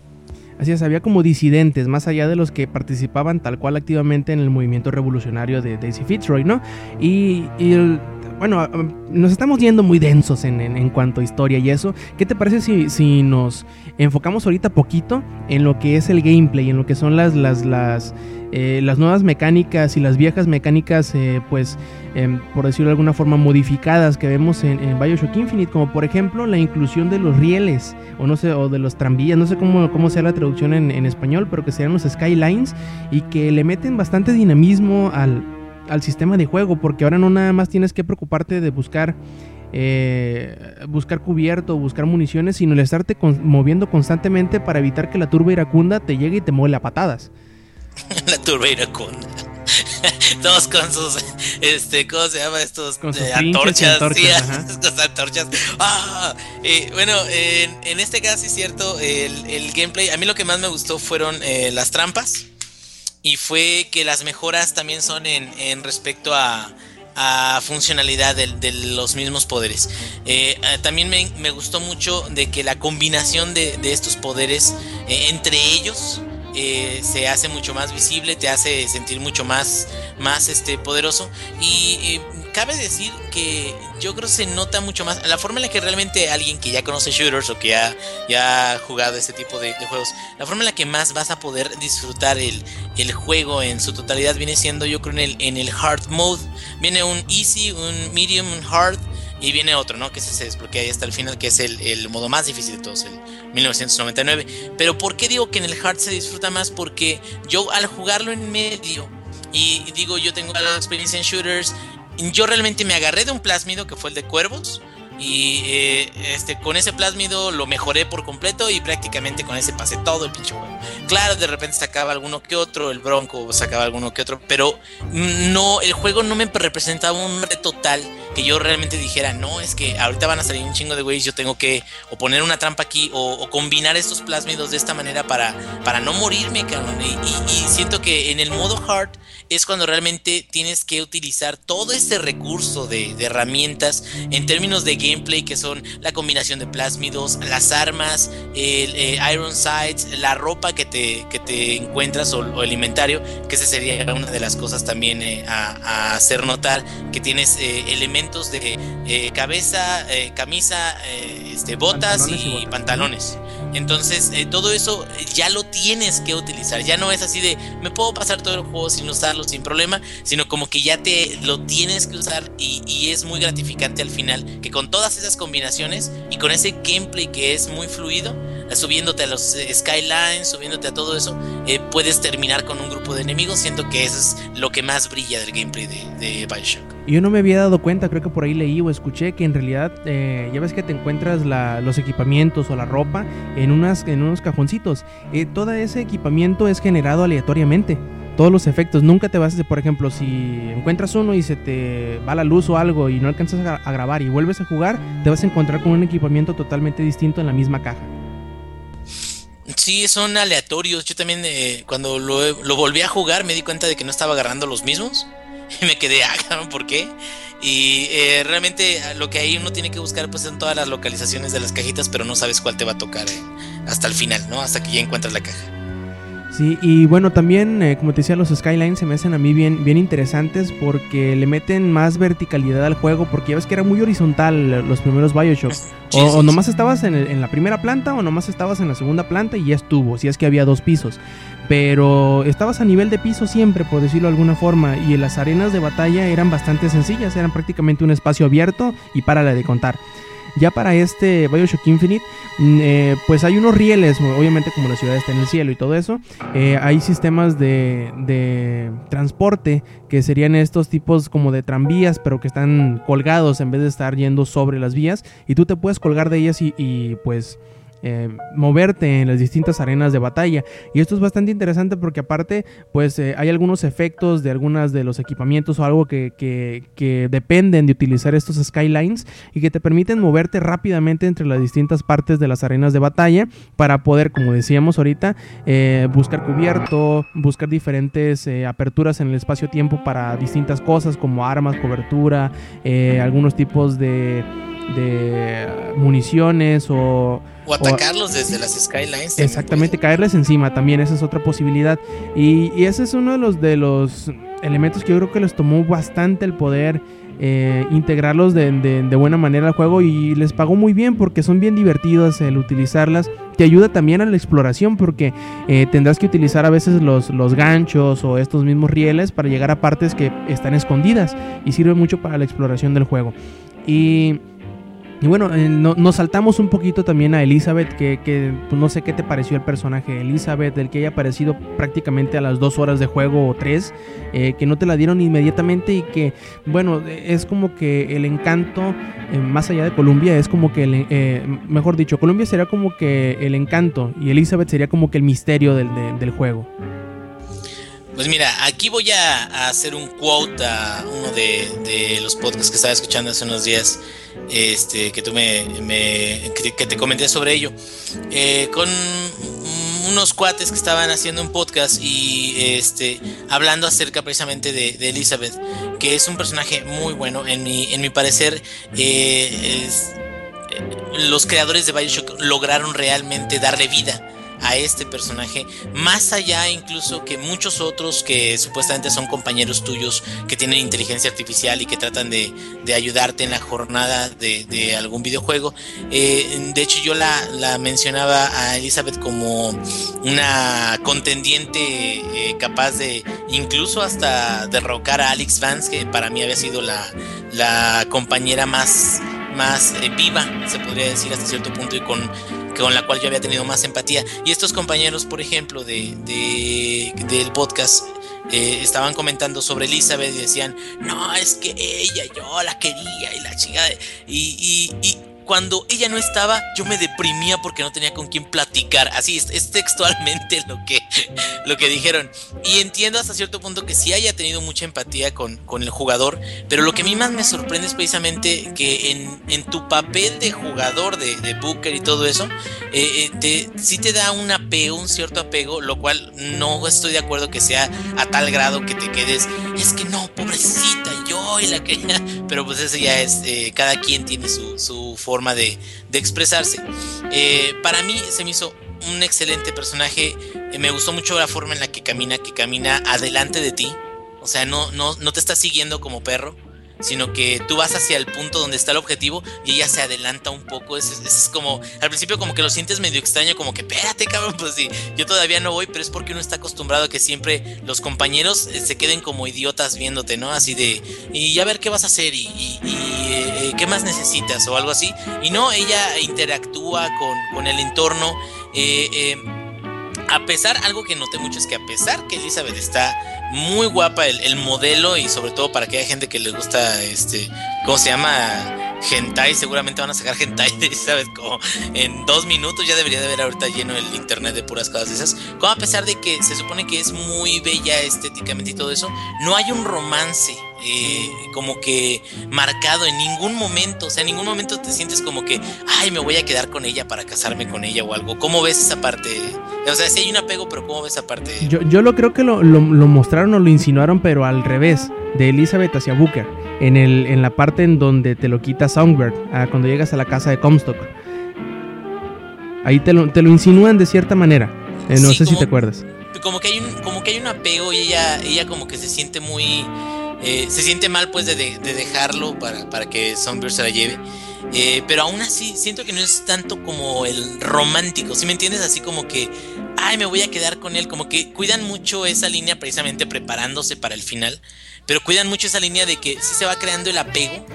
Así es, había como disidentes, más allá de los que participaban tal cual activamente en el movimiento revolucionario de Daisy Fitzroy, ¿no? Y, bueno, nos estamos yendo muy densos en, cuanto a historia y eso. ¿Qué te parece si, si, nos enfocamos ahorita poquito en lo que es el gameplay, en lo que son las, las, las eh, las nuevas mecánicas y las viejas mecánicas, eh, pues, em, por decirlo de alguna forma, modificadas que vemos en, Bioshock Infinite, como por ejemplo la inclusión de los rieles, o no sé, o de los tranvías, no sé cómo, cómo sea la traducción en, español, pero que sean los skylines y que le meten bastante dinamismo al, al sistema de juego, porque ahora no nada más tienes que preocuparte de buscar eh, buscar cubierto, buscar municiones, sino el estarte moviendo constantemente para evitar que la turba iracunda te llegue y te muele a patadas. la turba iracunda. Todos con sus, este, ¿cómo se llama estos? Con sus eh, antorchas. antorchas. Ah, bueno, en, este caso es cierto, el, gameplay, a mí lo que más me gustó fueron eh, las trampas y fue que las mejoras también son en, respecto a, a funcionalidad de, los mismos poderes. Eh, también me, gustó mucho de que la combinación de, estos poderes entre ellos eh, se hace mucho más visible, te hace sentir mucho más, más este, poderoso. Y cabe decir que yo creo que se nota mucho más la forma en la que realmente alguien que ya conoce shooters o que ya, ya ha jugado este tipo de, juegos, la forma en la que más vas a poder disfrutar el, el juego en su totalidad viene siendo yo creo en el, en el hard mode. Viene un easy, un medium, un hard y viene otro, ¿no? Que se desbloquea ahí hasta el final, que es el, modo más difícil de todos, el 1999. Pero ¿por qué digo que en el hard se disfruta más? Porque yo al jugarlo en medio, y digo, yo tengo la experiencia en shooters, yo realmente me agarré de un plásmido que fue el de cuervos y eh, este, con ese plásmido lo mejoré por completo y prácticamente con ese pasé todo el pinche juego. Claro, de repente sacaba alguno que otro, el Bronco sacaba alguno que otro, pero no, el juego no me representaba un reto total que yo realmente dijera, no, es que ahorita van a salir un chingo de güeyes, yo tengo que o poner una trampa aquí o, combinar estos plásmidos de esta manera para, para no morirme, cabrón. Y, siento que en el modo hard es cuando realmente tienes que utilizar todo este recurso de, de herramientas en términos de gameplay que son la combinación de plásmidos, las armas, el eh, Iron Sights, la ropa que te, que te encuentras o, el inventario, que esa sería una de las cosas también eh, a, hacer notar, que tienes eh, elementos de cabeza, camisa, este, botas y, pantalones. Entonces, todo eso ya lo tienes que utilizar. Ya no es así de me puedo pasar todo el juego sin usarlo, sin problema, sino como que ya te lo tienes que usar y, es muy gratificante al final que con todas esas combinaciones y con ese gameplay que es muy fluido, eh, subiéndote a los eh, skylines, subiéndote a todo eso, eh, puedes terminar con un grupo de enemigos. Siento que eso es lo que más brilla del gameplay de, Bioshock. Yo no me había dado cuenta, creo que por ahí leí o escuché que en realidad ya ves que te encuentras los equipamientos o la ropa en, unas, en unos cajoncitos. todo ese equipamiento es generado aleatoriamente todos los efectos. Nunca te vas, a, por ejemplo, si encuentras uno y se te va la luz o algo y no alcanzas a, grabar y vuelves a jugar, te vas a encontrar con un equipamiento totalmente distinto en la misma caja. Sí, son aleatorios. Yo también eh, cuando lo, lo, volví a jugar me di cuenta de que no estaba agarrando los mismos. Y me quedé, ah, ¿por qué? Y eh, realmente lo que ahí uno tiene que buscar pues son todas las localizaciones de las cajitas, pero no sabes cuál te va a tocar eh, hasta el final, ¿no? Hasta que ya encuentras la caja. Sí, y bueno, también, eh, como te decía, los Skylines se me hacen a mí bien, bien interesantes porque le meten más verticalidad al juego, porque ya ves que era muy horizontal los primeros Bioshock. o, nomás estabas en, en, la primera planta o nomás estabas en la segunda planta y ya estuvo, si es que había dos pisos. Pero estabas a nivel de piso siempre, por decirlo de alguna forma, y las arenas de batalla eran bastante sencillas, eran prácticamente un espacio abierto y para la de contar. Ya para este Bioshock Infinite, mm, eh, pues hay unos rieles, obviamente como la ciudad está en el cielo y todo eso, eh, hay sistemas de, de, transporte que serían estos tipos como de tranvías, pero que están colgados en vez de estar yendo sobre las vías, y tú te puedes colgar de ellas y, y pues eh, moverte en las distintas arenas de batalla. Y esto es bastante interesante porque aparte, pues eh, hay algunos efectos de algunas de los equipamientos o algo que, que, dependen de utilizar estos skylines y que te permiten moverte rápidamente entre las distintas partes de las arenas de batalla para poder, como decíamos ahorita, eh, buscar cubierto, buscar diferentes aperturas en el espacio-tiempo para distintas cosas como armas, cobertura, algunos tipos de de municiones o... O atacarlos desde las skylines. Exactamente, caerles encima también, esa es otra posibilidad. Y, y, ese es uno de los, de los elementos que yo creo que les tomó bastante el poder eh, integrarlos de, buena manera al juego y les pagó muy bien porque son bien divertidos el utilizarlas. Te ayuda también a la exploración porque eh, tendrás que utilizar a veces los, los ganchos o estos mismos rieles para llegar a partes que están escondidas y sirve mucho para la exploración del juego. Y y bueno, eh, nos saltamos un poquito también a Elizabeth, que, pues, no sé qué te pareció el personaje Elizabeth, del que haya aparecido prácticamente a las dos horas de juego o tres, eh, que no te la dieron inmediatamente y que, bueno, es como que el encanto, eh, más allá de Columbia, es como que, mejor dicho, Columbia sería como que el encanto y Elizabeth sería como que el misterio del, del juego. Pues mira, aquí voy a, hacer un quote a uno de, los podcasts que estaba escuchando hace unos días, este, que tú me, que te comenté sobre ello, eh, con unos cuates que estaban haciendo un podcast y este, hablando acerca precisamente de, Elizabeth, que es un personaje muy bueno, en mi, en mi parecer, eh, los creadores de Bioshock lograron realmente darle vida a este personaje, más allá incluso que muchos otros que supuestamente son compañeros tuyos que tienen inteligencia artificial y que tratan de, ayudarte en la jornada de, algún videojuego. Eh, de hecho yo la, mencionaba a Elizabeth como una contendiente eh, capaz de incluso hasta derrocar a Alex Vance, que para mí había sido la, la compañera más más eh, viva, se podría decir hasta cierto punto, y con con la cual yo había tenido más empatía. Y estos compañeros, por ejemplo, de, del podcast, eh, estaban comentando sobre Elizabeth y decían, no, es que ella, yo la quería y la chingada. y, y cuando ella no estaba, yo me deprimía porque no tenía con quién platicar. Así es, textualmente lo que, lo que dijeron. Y entiendo hasta cierto punto que sí haya tenido mucha empatía con, con el jugador, pero lo que a mí más me sorprende es precisamente que en, en tu papel de jugador de, de Booker y todo eso, eh, eh, te, sí te da un apego, un cierto apego, lo cual no estoy de acuerdo que sea a tal grado que te quedes, es que no, pobrecita, yo y la que... Pero pues eso ya es, eh, cada quien tiene su, su forma forma de, expresarse. Eh, para mí se me hizo un excelente personaje. Eh, me gustó mucho la forma en la que camina, que camina adelante de ti. O sea, no, no, no te está siguiendo como perro sino que tú vas hacia el punto donde está el objetivo y ella se adelanta un poco. Es, es, como, al principio como que lo sientes medio extraño, como que espérate, cabrón, pues sí, yo todavía no voy, pero es porque uno está acostumbrado a que siempre los compañeros eh, se queden como idiotas viéndote, ¿no? Así de, y a ver qué vas a hacer y, eh, qué más necesitas o algo así. Y no, ella interactúa con, con el entorno. Eh, a pesar, algo que noté mucho es que a pesar que Elizabeth está muy guapa, el, modelo y sobre todo para que haya gente que le gusta, este, ¿cómo se llama? Hentai, seguramente van a sacar hentai, ¿sabes? Como en dos minutos ya debería de haber ahorita lleno el internet de puras cosas de esas. Como a pesar de que se supone que es muy bella estéticamente y todo eso, no hay un romance eh, como que marcado en ningún momento. O sea, en ningún momento te sientes como que, ay, me voy a quedar con ella para casarme con ella o algo. ¿Cómo ves esa parte? O sea, sí hay un apego, pero ¿cómo ves esa parte? Yo, yo lo creo que lo, mostraron o lo insinuaron, pero al revés, de Elizabeth hacia Booker. En, el, en la parte en donde te lo quita Songbird, ah, cuando llegas a la casa de Comstock. Ahí te lo, te lo insinúan de cierta manera. Eh, no sé si te acuerdas. Como que hay un, como que hay un apego y ella, ella como que se siente muy eh, se siente mal pues de, dejarlo para, para, que Songbird se la lleve. Eh, pero aún así siento que no es tanto como el romántico, si me entiendes? Así como que, ay, me voy a quedar con él, como que cuidan mucho esa línea precisamente preparándose para el final, pero cuidan mucho esa línea de que sí se va creando el apego,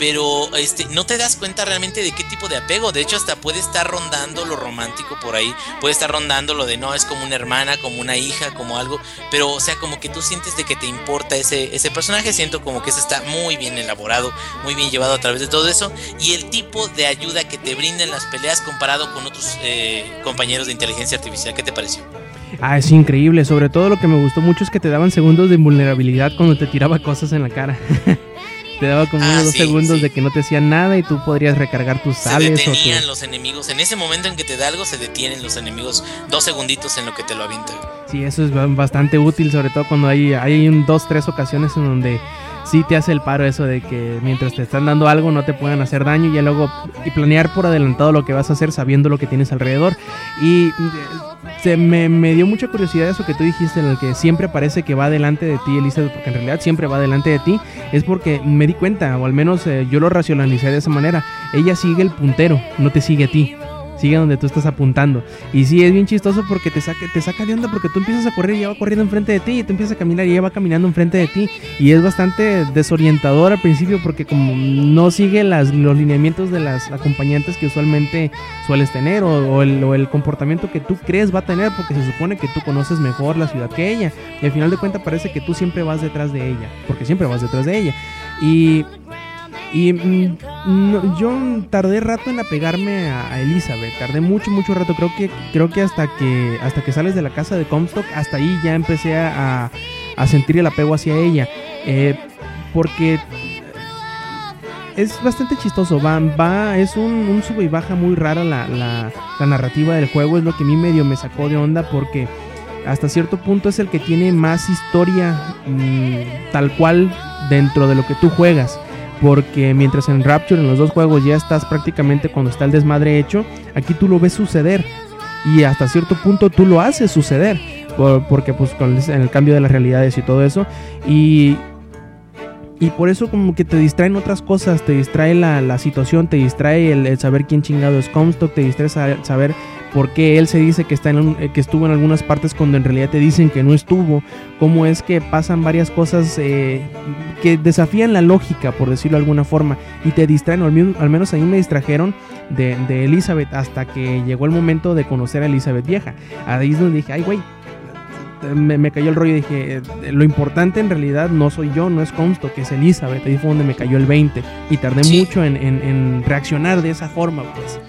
pero este, no te das cuenta realmente de qué tipo de apego. De hecho, hasta puede estar rondando lo romántico por ahí, puede estar rondando lo de no, es como una hermana, como una hija, como algo, pero o sea, como que tú sientes de que te importa ese, ese personaje, siento como que eso está muy bien elaborado, muy bien llevado a través de todo eso, y el tipo de ayuda que te brindan las peleas comparado con otros eh, compañeros de inteligencia artificial, ¿qué te pareció? Ah, es increíble. Sobre todo lo que me gustó mucho es que te daban segundos de invulnerabilidad cuando te tiraba cosas en la cara. Te daba como ah, unos dos segundos de que no te hacían nada y tú podrías recargar tus sales. Se detenían los enemigos. En ese momento en que te da algo, se detienen los enemigos. Dos segunditos en lo que te lo avienta. Sí, eso es bastante útil, sobre todo cuando hay, hay un, dos, tres ocasiones en donde sí te hace el paro eso de que mientras te están dando algo no te puedan hacer daño y ya luego y planear por adelantado lo que vas a hacer sabiendo lo que tienes alrededor. Y se me, me, dio mucha curiosidad eso que tú dijiste en el que siempre parece que va delante de ti Elizabeth, porque en realidad siempre va delante de ti, es porque me di cuenta, o al menos eh, yo lo racionalicé de esa manera, ella sigue el puntero, no te sigue a ti sigue donde tú estás apuntando. Y sí, es bien chistoso porque te saca, te saca de onda porque tú empiezas a correr y ella va corriendo enfrente de ti y tú empiezas a caminar y ella va caminando enfrente de ti. Y es bastante desorientador al principio porque como no sigue las, los lineamientos de las acompañantes que usualmente sueles tener o, el, o el comportamiento que tú crees va a tener porque se supone que tú conoces mejor la ciudad que ella. Y al final de cuentas parece que tú siempre vas detrás de ella, porque siempre vas detrás de ella. Y y mm, yo tardé rato en apegarme a, Elizabeth, tardé mucho, mucho rato. Creo que, creo que hasta que hasta que sales de la casa de Comstock, hasta ahí ya empecé a, a sentir el apego hacia ella. Eh, porque es bastante chistoso, va, va es un, un sube y baja muy rara la, la, la, narrativa del juego, es lo que a mí medio me sacó de onda porque hasta cierto punto es el que tiene más historia mm, tal cual dentro de lo que tú juegas porque mientras en Rapture en los dos juegos ya estás prácticamente cuando está el desmadre hecho, aquí tú lo ves suceder. Y hasta cierto punto tú lo haces suceder, porque pues con el, cambio de las realidades y todo eso. Y y por eso como que te distraen otras cosas, te distrae la, la situación, te distrae el, saber quién chingado es Comstock, te distrae saber por qué él se dice que, está en, eh, que estuvo en algunas partes cuando en realidad te dicen que no estuvo, cómo es que pasan varias cosas eh, que desafían la lógica, por decirlo de alguna forma, y te distraen, al, al menos a mí me distrajeron de, de Elizabeth hasta que llegó el momento de conocer a Elizabeth vieja. Ahí es donde dije, ay güey, me, cayó el rollo y dije, eh, lo importante en realidad no soy yo, no es Comstock, que es Elizabeth. Ahí fue donde me cayó el 20 y tardé mucho en, en, reaccionar de esa forma, pues.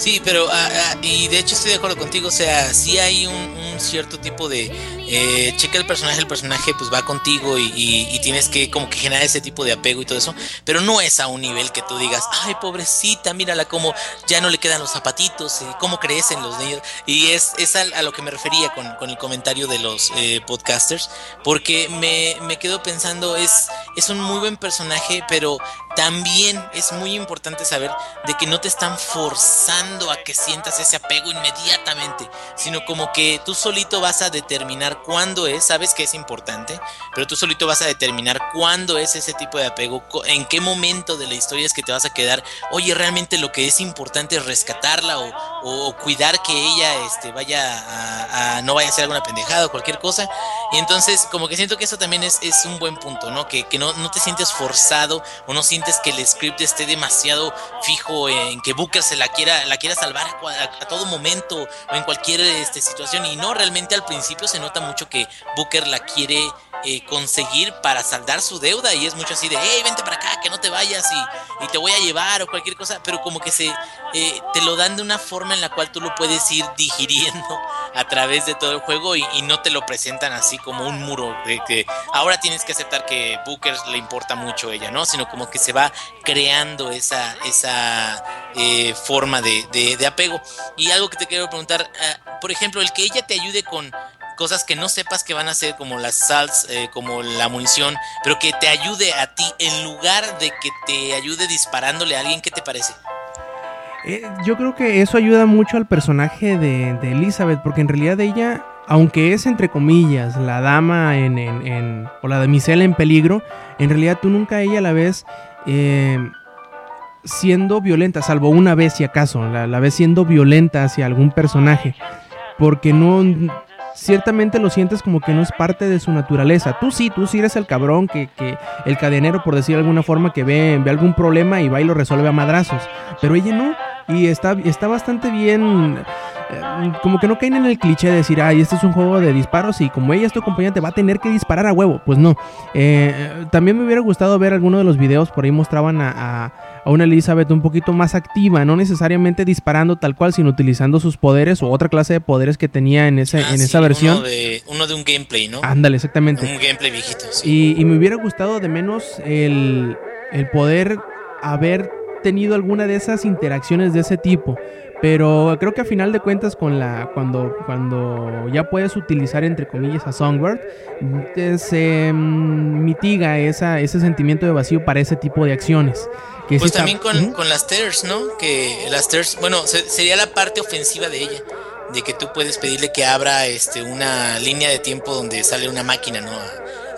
Sí, pero ah, y de hecho estoy de acuerdo contigo, o sea, sí hay un, cierto tipo de eh, checa el personaje, el personaje pues va contigo y, tienes que como que generar ese tipo de apego y todo eso, pero no es a un nivel que tú digas, ay pobrecita, mírala como ya no le quedan los zapatitos, y cómo crecen los niños, y es, es a, lo que me refería con, con el comentario de los eh, podcasters, porque me, me quedo pensando, es, es un muy buen personaje, pero también es muy importante saber de que no te están forzando a que sientas ese apego inmediatamente, sino como que tú solito vas a determinar cuándo es, sabes que es importante, pero tú solito vas a determinar cuándo es ese tipo de apego, en qué momento de la historia es que te vas a quedar, oye, realmente lo que es importante es rescatarla o, cuidar que ella este, vaya a, no vaya a ser alguna pendejada o cualquier cosa. Y entonces como que siento que eso también es, es un buen punto, ¿no? Que, que no, no te sientes forzado o no sientes que el script esté demasiado fijo en que Booker se la quiera, la quiera salvar a, todo momento o en cualquier este, situación. Y no, realmente al principio se nota mucho que Booker la quiere eh, conseguir para saldar su deuda y es mucho así de, hey, vente para acá, que no te vayas y, te voy a llevar o cualquier cosa, pero como que se eh, te lo dan de una forma en la cual tú lo puedes ir digiriendo a través de todo el juego y, no te lo presentan así como un muro de que ahora tienes que aceptar que Booker le importa mucho ella, ¿no? Sino como que se va creando esa, esa eh, forma de, de, apego. Y algo que te quiero preguntar, por ejemplo, el que ella te ayude con cosas que no sepas que van a ser como las salts, eh, como la munición, pero que te ayude a ti en lugar de que te ayude disparándole a alguien, ¿qué te parece? Eh, yo creo que eso ayuda mucho al personaje de, Elizabeth, porque en realidad ella, aunque es entre comillas la dama en, en, o la damisela en peligro, en realidad tú nunca ella la ves eh, siendo violenta, salvo una vez si acaso, la, la ves siendo violenta hacia algún personaje, porque no ciertamente lo sientes como que no es parte de su naturaleza. Tú sí, tú sí eres el cabrón, que, que el cadenero, por decir de alguna forma, que ve, ve algún problema y va y lo resuelve a madrazos. Pero ella no, y está, está bastante bien eh, como que no caen en el cliché de decir, ay, este es un juego de disparos y como ella es tu acompañante va a tener que disparar a huevo. Pues no. Eh, también me hubiera gustado ver alguno de los videos, por ahí mostraban a, una Elizabeth un poquito más activa, no necesariamente disparando tal cual, sino utilizando sus poderes o otra clase de poderes que tenía en, ese, ah, en esa versión. Uno de, uno de, un gameplay, ¿no? Ándale, exactamente. Un gameplay viejito. Y, me hubiera gustado de menos el, el poder haber tenido alguna de esas interacciones de ese tipo Pero creo que a final de cuentas con la cuando cuando ya puedes utilizar entre comillas a Songbird eh, se mm, mitiga esa, ese sentimiento de vacío para ese tipo de acciones. Que pues también con, con, las TERS, ¿no? Que las TERS, bueno, sería la parte ofensiva de ella, de que tú puedes pedirle que abra este una línea de tiempo donde sale una máquina, ¿no?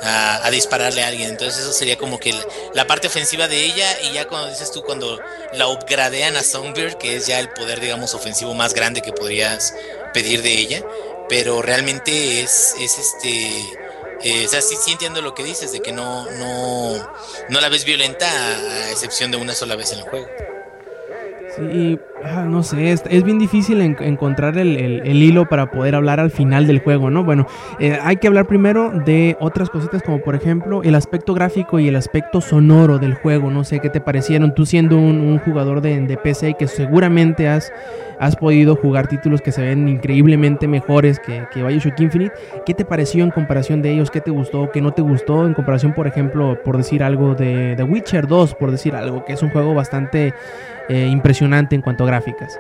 a, dispararle a alguien. Entonces eso sería como que la, parte ofensiva de ella y ya cuando dices tú cuando la upgradean a Songbird, que es ya el poder digamos ofensivo más grande que podrías pedir de ella, pero realmente es, es este... Eh, o sea, sí, sí, entiendo lo que dices, de que no, no, no la ves violenta a excepción de una sola vez en el juego. Sí, ah, no sé, es, bien difícil encontrar el, hilo para poder hablar al final del juego, ¿no? Bueno, eh, hay que hablar primero de otras cositas como por ejemplo el aspecto gráfico y el aspecto sonoro del juego, no sé qué te parecieron, tú siendo un, jugador de, de, PC que seguramente has, has podido jugar títulos que se ven increíblemente mejores que, que Bioshock Infinite, ¿qué te pareció en comparación de ellos? ¿Qué te gustó? ¿Qué no te gustó? En comparación, por ejemplo, por decir algo de The Witcher 2, por decir algo, que es un juego bastante eh, impresionante en cuanto a gráficas.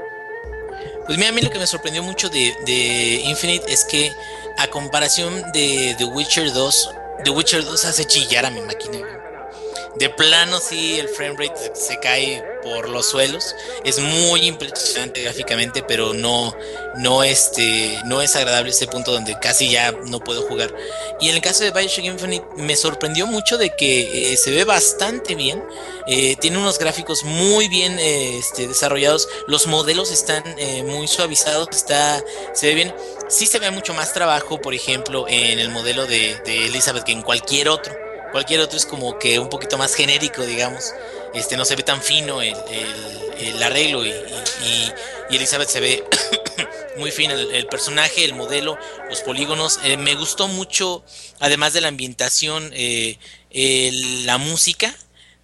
Pues mira, a mí lo que me sorprendió mucho de, de, Infinite es que a comparación de The Witcher 2, The Witcher 2 hace chillar a mi máquina. De plano sí, el frame rate se cae por los suelos. Es muy impresionante gráficamente, pero no, no, este, no es agradable ese punto donde casi ya no puedo jugar. Y en el caso de Bioshock Infinite me sorprendió mucho de que eh, se ve bastante bien. Eh, tiene unos gráficos muy bien eh, este, desarrollados. Los modelos están muy suavizados. Está, se ve bien. Sí se ve mucho más trabajo, por ejemplo, en el modelo de Elizabeth que en cualquier otro. Cualquier otro es como que un poquito más genérico, digamos. Este no se ve tan fino el, arreglo y, Elizabeth se ve muy fino el, personaje, el modelo, los polígonos. Eh, me gustó mucho, además de la ambientación, eh, la música.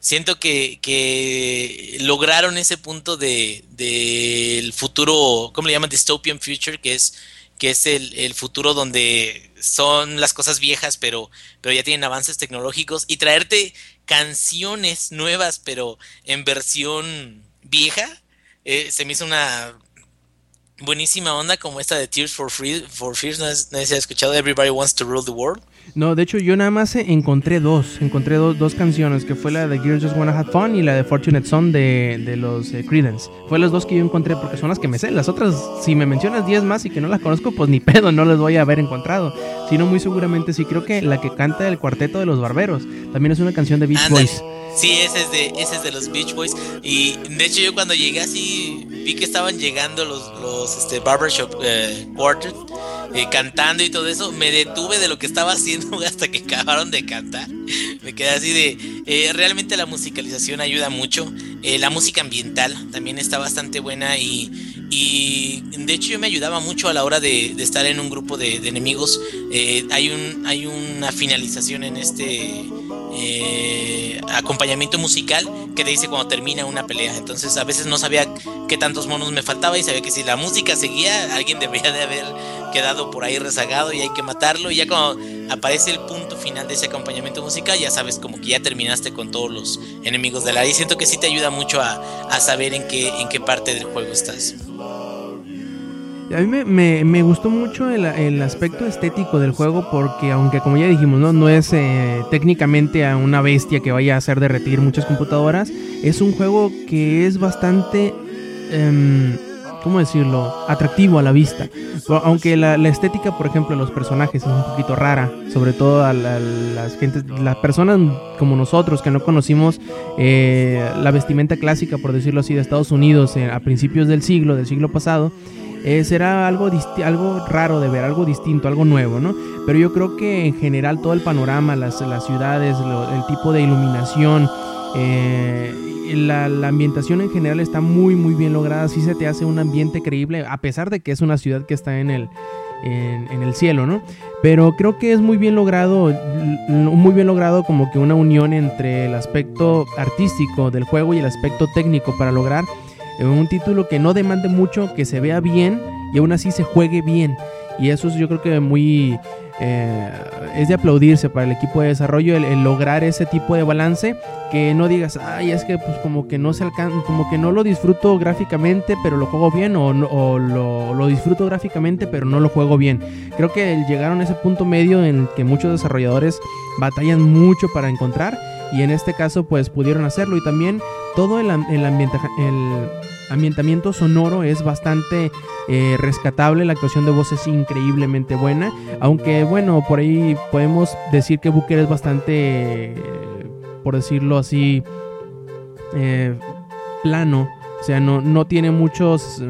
Siento que, lograron ese punto de del futuro, ¿cómo le llaman? Dystopian Future, que es que es el, futuro donde son las cosas viejas, pero, pero ya tienen avances tecnológicos, y traerte canciones nuevas, pero en versión vieja, eh, se me hizo una buenísima onda como esta de Tears for, Free, for Fears, no, sé si has escuchado Everybody Wants to Rule the World. No, de hecho yo nada más encontré dos, encontré dos, dos canciones, que fue la de Girls Just Wanna Have Fun y la de Fortunate Son de, de los eh, Credence. Fue las dos que yo encontré porque son las que me sé. Las otras, si me mencionas 10 más y que no las conozco, pues ni pedo, no las voy a haber encontrado. Sino muy seguramente sí, creo que la que canta el cuarteto de los barberos también es una canción de Beach Boys. Sí, ese es, de, ese es de los Beach Boys. Y de hecho yo cuando llegué así, vi que estaban llegando los, los este, Barbershop eh, Quartet eh, cantando y todo eso. Me detuve de lo que estaba haciendo hasta que acabaron de cantar. Me quedé así de... Eh, realmente la musicalización ayuda mucho. Eh, la música ambiental también está bastante buena y, y de hecho yo me ayudaba mucho a la hora de, estar en un grupo de, de enemigos. hay, un, hay una finalización en este eh, acompañamiento musical que te dice cuando termina una pelea. Entonces a veces no sabía qué tantos monos me faltaba y sabía que si la música seguía, alguien debería de haber quedado por ahí rezagado y hay que matarlo. Y ya cuando aparece el punto final de ese acompañamiento musical, ya sabes como que ya terminaste con todos los enemigos de la Y siento que sí te ayuda mucho a, a saber en qué, en qué parte del juego estás. A mí me, gustó mucho el, aspecto estético del juego porque aunque como ya dijimos, no, no es eh, técnicamente a una bestia que vaya a hacer derretir muchas computadoras, es un juego que es bastante, eh, ¿cómo decirlo?, atractivo a la vista. Aunque la, estética, por ejemplo, de los personajes es un poquito rara, sobre todo a, las gentes, las personas como nosotros que no conocimos eh, la vestimenta clásica, por decirlo así, de Estados Unidos eh, a principios del siglo, del siglo pasado, eh, será algo, algo raro de ver, algo distinto, algo nuevo, ¿no? Pero yo creo que en general todo el panorama, las, las ciudades, el tipo de iluminación, eh, la, ambientación en general está muy, muy bien lograda. Sí se te hace un ambiente creíble, a pesar de que es una ciudad que está en el, en, el cielo, ¿no? Pero creo que es muy bien logrado, muy bien logrado como que una unión entre el aspecto artístico del juego y el aspecto técnico para lograr un título que no demande mucho, que se vea bien y aún así se juegue bien. Y eso es yo creo que muy, eh, es de aplaudirse para el equipo de desarrollo el, lograr ese tipo de balance que no digas, ay, es que pues como que no se alcanza, como que no lo disfruto gráficamente, pero lo juego bien, o, lo, lo, disfruto gráficamente, pero no lo juego bien. Creo que llegaron a ese punto medio en el que muchos desarrolladores batallan mucho para encontrar y en este caso pues pudieron hacerlo y también todo el, el, el ambientamiento sonoro es bastante eh, rescatable, la actuación de voz es increíblemente buena, aunque bueno, por ahí podemos decir que Booker es bastante, por decirlo así, eh, plano, o sea, no, no tiene muchos...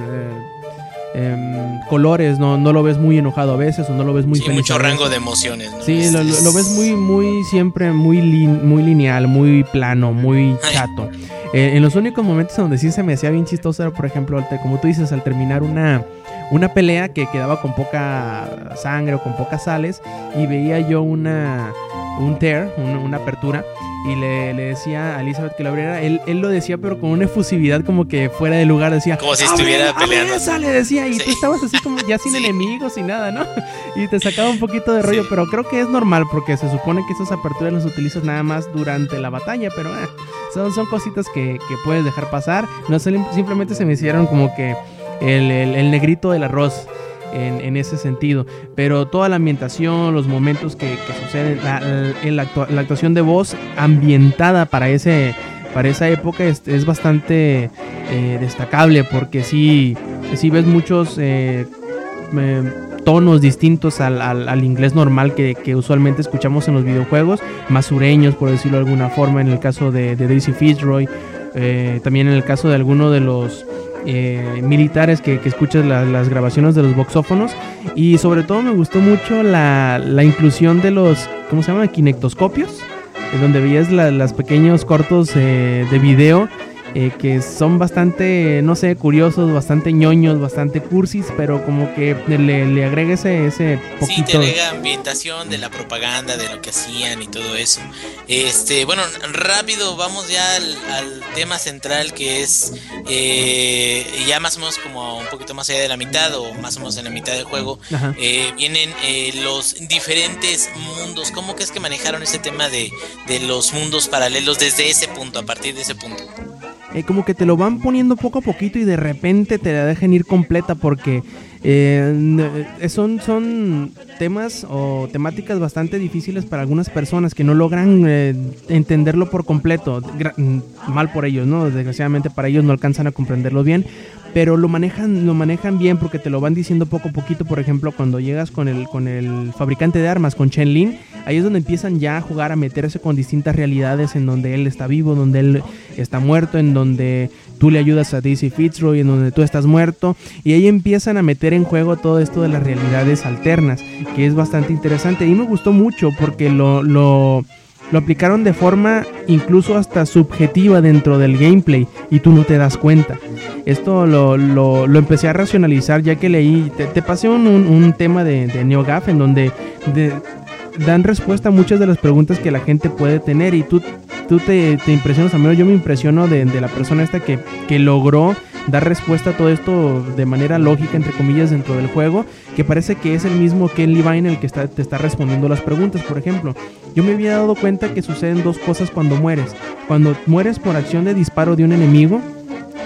Eh, em, colores, no, no lo ves muy enojado a veces o no lo ves muy sí, mucho rango de emociones. Sí, lo, ves muy, muy siempre muy, muy lineal, muy plano, muy chato. Eh, en los únicos momentos donde sí se me hacía bien chistoso era, por ejemplo, como tú dices, al terminar una, una pelea que quedaba con poca sangre o con pocas sales y veía yo una un tear, una, apertura y le, decía a Elizabeth que lo abriera. Él, él, lo decía, pero con una efusividad como que fuera de lugar. Decía, como si estuviera peleando. sale, decía. Y tú estabas así como ya sin enemigos y nada, ¿no? Y te sacaba un poquito de rollo, pero creo que es normal porque se supone que esas aperturas las utilizas nada más durante la batalla, pero eh, son, son cositas que, que puedes dejar pasar. No simplemente se me hicieron como que el, el, negrito del arroz. En, ese sentido. Pero toda la ambientación, los momentos que, suceden, la, actuación de voz ambientada para, ese, para esa época es, bastante eh, destacable porque sí, sí ves muchos eh, tonos distintos al, al, inglés normal que, que, usualmente escuchamos en los videojuegos, más sureños por decirlo de alguna forma, en el caso de, de Daisy Fitzroy, eh, también en el caso de alguno de los eh, militares que, escuchas las grabaciones de los boxófonos. Y sobre todo me gustó mucho la, la inclusión de los, ¿cómo se llama? Kinectoscopios, en donde veías los pequeños cortos eh, de video eh, que son bastante, no sé, curiosos, bastante ñoños, bastante cursis, pero como que le, le agrega ese, ese poquito. Sí, te agrega ambientación de la propaganda, de lo que hacían y todo eso. Este, bueno, rápido, vamos ya al, tema central que es eh, ya más o menos como un poquito más allá de la mitad o más o menos en la mitad del juego, eh, vienen los diferentes mundos. ¿Cómo que es que manejaron ese tema de, de los mundos paralelos desde ese punto, a partir de ese punto? Eh, como que te lo van poniendo poco a poquito y de repente te la dejan ir completa porque eh, eh, son, son temas o temáticas bastante difíciles para algunas personas que no logran entenderlo por completo. Mal por ellos, ¿no? Desgraciadamente para ellos no alcanzan a comprenderlo bien pero lo manejan lo manejan bien porque te lo van diciendo poco a poquito por ejemplo cuando llegas con el con el fabricante de armas con Chen Lin ahí es donde empiezan ya a jugar a meterse con distintas realidades en donde él está vivo donde él está muerto en donde tú le ayudas a Daisy Fitzroy en donde tú estás muerto y ahí empiezan a meter en juego todo esto de las realidades alternas que es bastante interesante y me gustó mucho porque lo, lo aplicaron de forma incluso hasta subjetiva dentro del gameplay y tú no te das cuenta. Esto lo, lo, empecé a racionalizar ya que leí, te, pasé un, un, tema de, de, NeoGAF en donde dan respuesta a muchas de las preguntas que la gente puede tener y tú, tú te, te impresionas, a mí yo me impresiono de, la persona esta que, que logró dar respuesta a todo esto de manera lógica, entre comillas, dentro del juego, que parece que es el mismo que Levine el que está, te está respondiendo las preguntas. Por ejemplo, yo me había dado cuenta que suceden dos cosas cuando mueres. Cuando mueres por acción de disparo de un enemigo,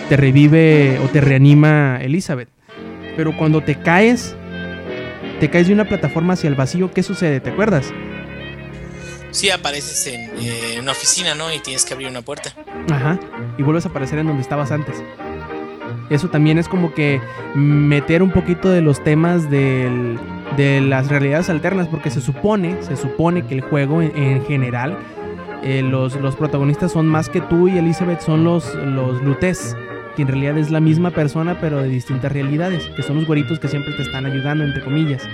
te revive o te reanima Elizabeth. Pero cuando te caes, te caes de una plataforma hacia el vacío, ¿qué sucede? ¿Te acuerdas? Sí, apareces en, eh, una oficina, ¿no? Y tienes que abrir una puerta. Ajá. Y vuelves a aparecer en donde estabas antes. Eso también es como que meter un poquito de los temas de las realidades alternas, porque se supone, se supone que el juego en, general, eh, los, los, protagonistas son más que tú y Elizabeth son los, los Lutes, que en realidad es la misma persona pero de distintas realidades, que son los güeritos que siempre te están ayudando, entre comillas.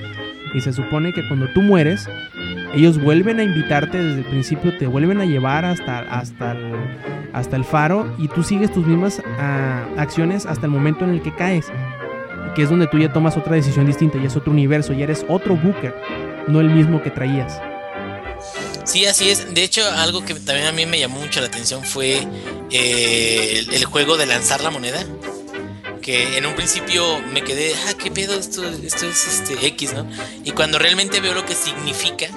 Y se supone que cuando tú mueres, ellos vuelven a invitarte desde el principio, te vuelven a llevar hasta, hasta, el, hasta el faro y tú sigues tus mismas ah, acciones hasta el momento en el que caes, que es donde tú ya tomas otra decisión distinta, ya es otro universo, ya eres otro Booker, no el mismo que traías. Sí, así es. De hecho, algo que también a mí me llamó mucho la atención fue eh, el, juego de lanzar la moneda que en un principio me quedé, ah, qué pedo, esto, esto es este X, ¿no? Y cuando realmente veo lo que significa,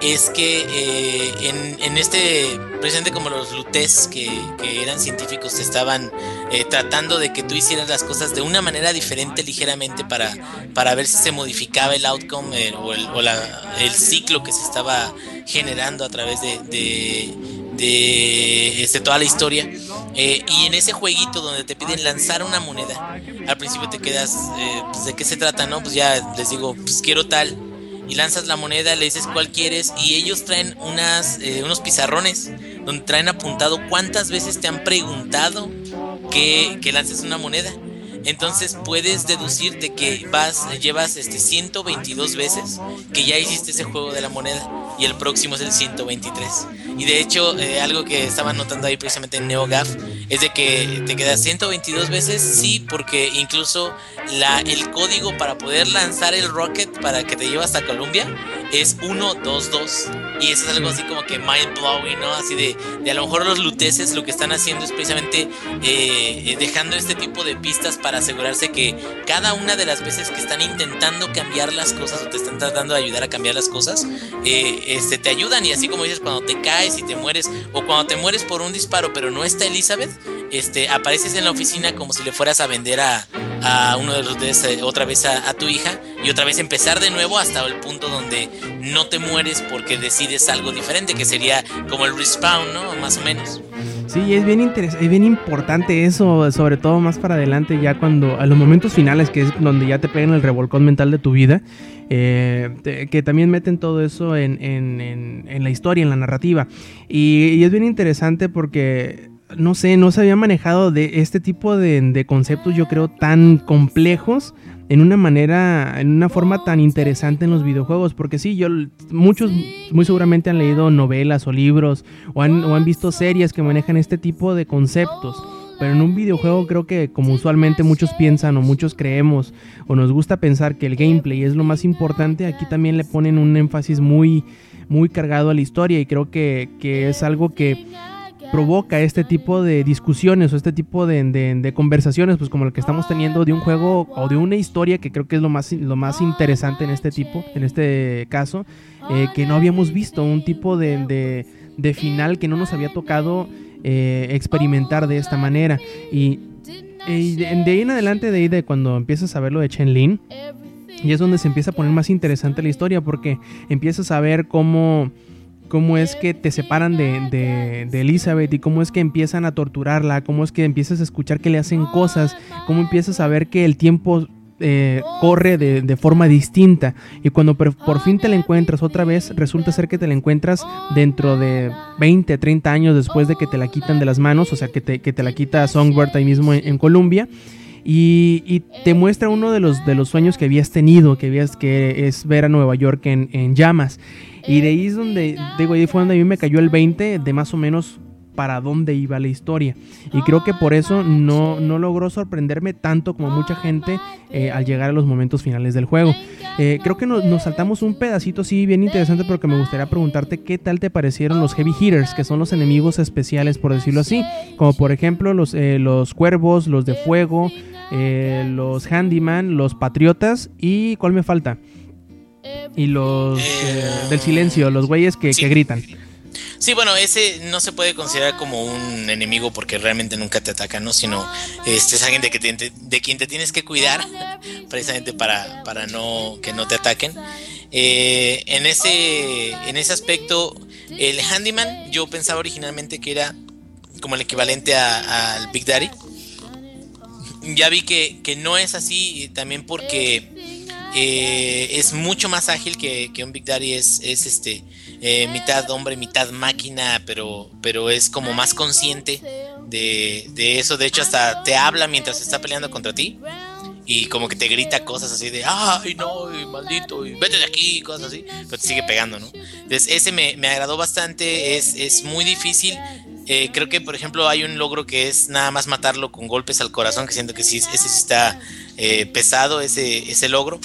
es que eh, en, en, este, precisamente como los Lutes que, que eran científicos estaban eh, tratando de que tú hicieras las cosas de una manera diferente ligeramente para, para ver si se modificaba el outcome eh, o, el, o la, el, ciclo que se estaba generando a través de, de, de este, toda la historia. Eh, y en ese jueguito donde te piden lanzar una moneda, al principio te quedas, pues, ¿de qué se trata? No, pues ya les digo, pues quiero tal y lanzas la moneda, le dices cuál quieres y ellos traen unas, eh, unos pizarrones donde traen apuntado cuántas veces te han preguntado que, que lances una moneda. Entonces puedes deducirte que vas, llevas este 122 veces que ya hiciste ese juego de la moneda y el próximo es el 123. Y de hecho, eh, algo que estaba notando ahí precisamente en NeoGAF es de que te quedas 122 veces, sí, porque incluso la, el código para poder lanzar el rocket para que te lleve hasta Colombia es 122. Y eso es algo así como que mind blowing, ¿no? Así de, de a lo mejor los luteces lo que están haciendo es precisamente eh, dejando este tipo de pistas para asegurarse que cada una de las veces que están intentando cambiar las cosas o te están tratando de ayudar a cambiar las cosas, eh, este, te ayudan. Y así como dices, cuando te caes y te mueres, o cuando te mueres por un disparo, pero no está Elizabeth, este, apareces en la oficina como si le fueras a vender a, a uno de los de otra vez a, a, tu hija y otra vez empezar de nuevo hasta el punto donde no te mueres porque decides algo diferente, que sería como el respawn, ¿no? Más o menos. Sí, es bien interesante, es bien importante eso, sobre todo más para adelante, ya cuando a los momentos finales, que es donde ya te pegan el revolcón mental de tu vida, eh, te, que también meten todo eso en, en, en, en, la historia, en la narrativa. Y, y es bien interesante porque no sé, no se había manejado de este tipo de, de, conceptos, yo creo, tan complejos en una manera, en una forma tan interesante en los videojuegos. Porque sí, yo, muchos muy seguramente han leído novelas o libros o han, o han visto series que manejan este tipo de conceptos. Pero en un videojuego creo que como usualmente muchos piensan o muchos creemos o nos gusta pensar que el gameplay es lo más importante, aquí también le ponen un énfasis muy, muy cargado a la historia y creo que, que es algo que provoca este tipo de discusiones o este tipo de, conversaciones, pues como el que estamos teniendo de un juego o de una historia que creo que es lo más, lo más interesante en este tipo, en este caso, eh, que no habíamos visto, un tipo de, de, final que no nos había tocado eh, experimentar de esta manera. Y, y de, ahí en adelante, de ahí de cuando empiezas a ver lo de Chen Lin, y es donde se empieza a poner más interesante la historia, porque empiezas a ver cómo cómo es que te separan de, de, de, Elizabeth y cómo es que empiezan a torturarla, cómo es que empiezas a escuchar que le hacen cosas, cómo empiezas a ver que el tiempo eh, corre de, de, forma distinta y cuando por, por, fin te la encuentras otra vez, resulta ser que te la encuentras dentro de 20, 30 años después de que te la quitan de las manos, o sea, que te, que te la quita Songbird ahí mismo en, en Colombia. Y, y, te muestra uno de los, de los sueños que habías tenido, que habías que es ver a Nueva York en, en llamas. Y de ahí es donde, digo, ahí fue donde a mí me cayó el 20 de más o menos para dónde iba la historia. Y creo que por eso no, no logró sorprenderme tanto como mucha gente eh, al llegar a los momentos finales del juego. Eh, creo que nos, nos, saltamos un pedacito, sí, bien interesante, pero que me gustaría preguntarte qué tal te parecieron los Heavy Hitters, que son los enemigos especiales, por decirlo así. Como por ejemplo los, eh, los cuervos, los de fuego, eh, los handyman, los patriotas y ¿cuál me falta? Y los eh, del silencio, los güeyes que, sí. que, gritan. Sí, bueno, ese no se puede considerar como un enemigo porque realmente nunca te atacan, ¿no? Sino este es alguien de, que te, de quien te tienes que cuidar precisamente para, para no que no te ataquen. Eh, en, ese, en ese aspecto, el handyman yo pensaba originalmente que era como el equivalente al Big Daddy ya vi que, que, no es así, también porque eh, es mucho más ágil que, que, un Big Daddy, es, es este eh, mitad hombre, mitad máquina, pero, pero es como más consciente de, de, eso. De hecho, hasta te habla mientras está peleando contra ti. Y como que te grita cosas así de, ay no, y maldito, y vete de aquí, cosas así, pero te sigue pegando, ¿no? Entonces ese me, me agradó bastante, es, es muy difícil, eh, creo que, por ejemplo, hay un logro que es nada más matarlo con golpes al corazón, que siento que sí, ese sí está eh, pesado, ese, ese logro.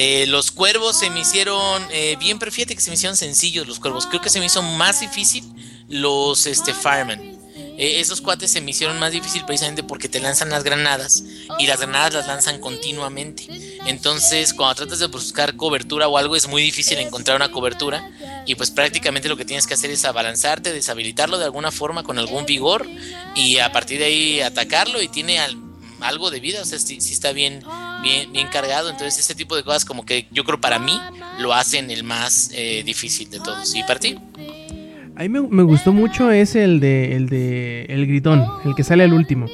Eh, los cuervos se me hicieron eh, bien, pero fíjate que se me hicieron sencillos los cuervos. Creo que se me hizo más difícil los este, Fireman. eh, esos cuates se me hicieron más difícil precisamente porque te lanzan las granadas y las granadas las lanzan continuamente. Entonces, cuando tratas de buscar cobertura o algo, es muy difícil encontrar una cobertura. Y pues prácticamente lo que tienes que hacer es abalanzarte, deshabilitarlo de alguna forma con algún vigor y a partir de ahí atacarlo y tiene algo de vida, o sea, si, está bien, bien, bien cargado. Entonces, ese tipo de cosas como que yo creo para mí lo hacen el más eh, difícil de todos. ¿Y para ti? A mí me, me, gustó mucho es el de, el de el gritón, el que sale al último.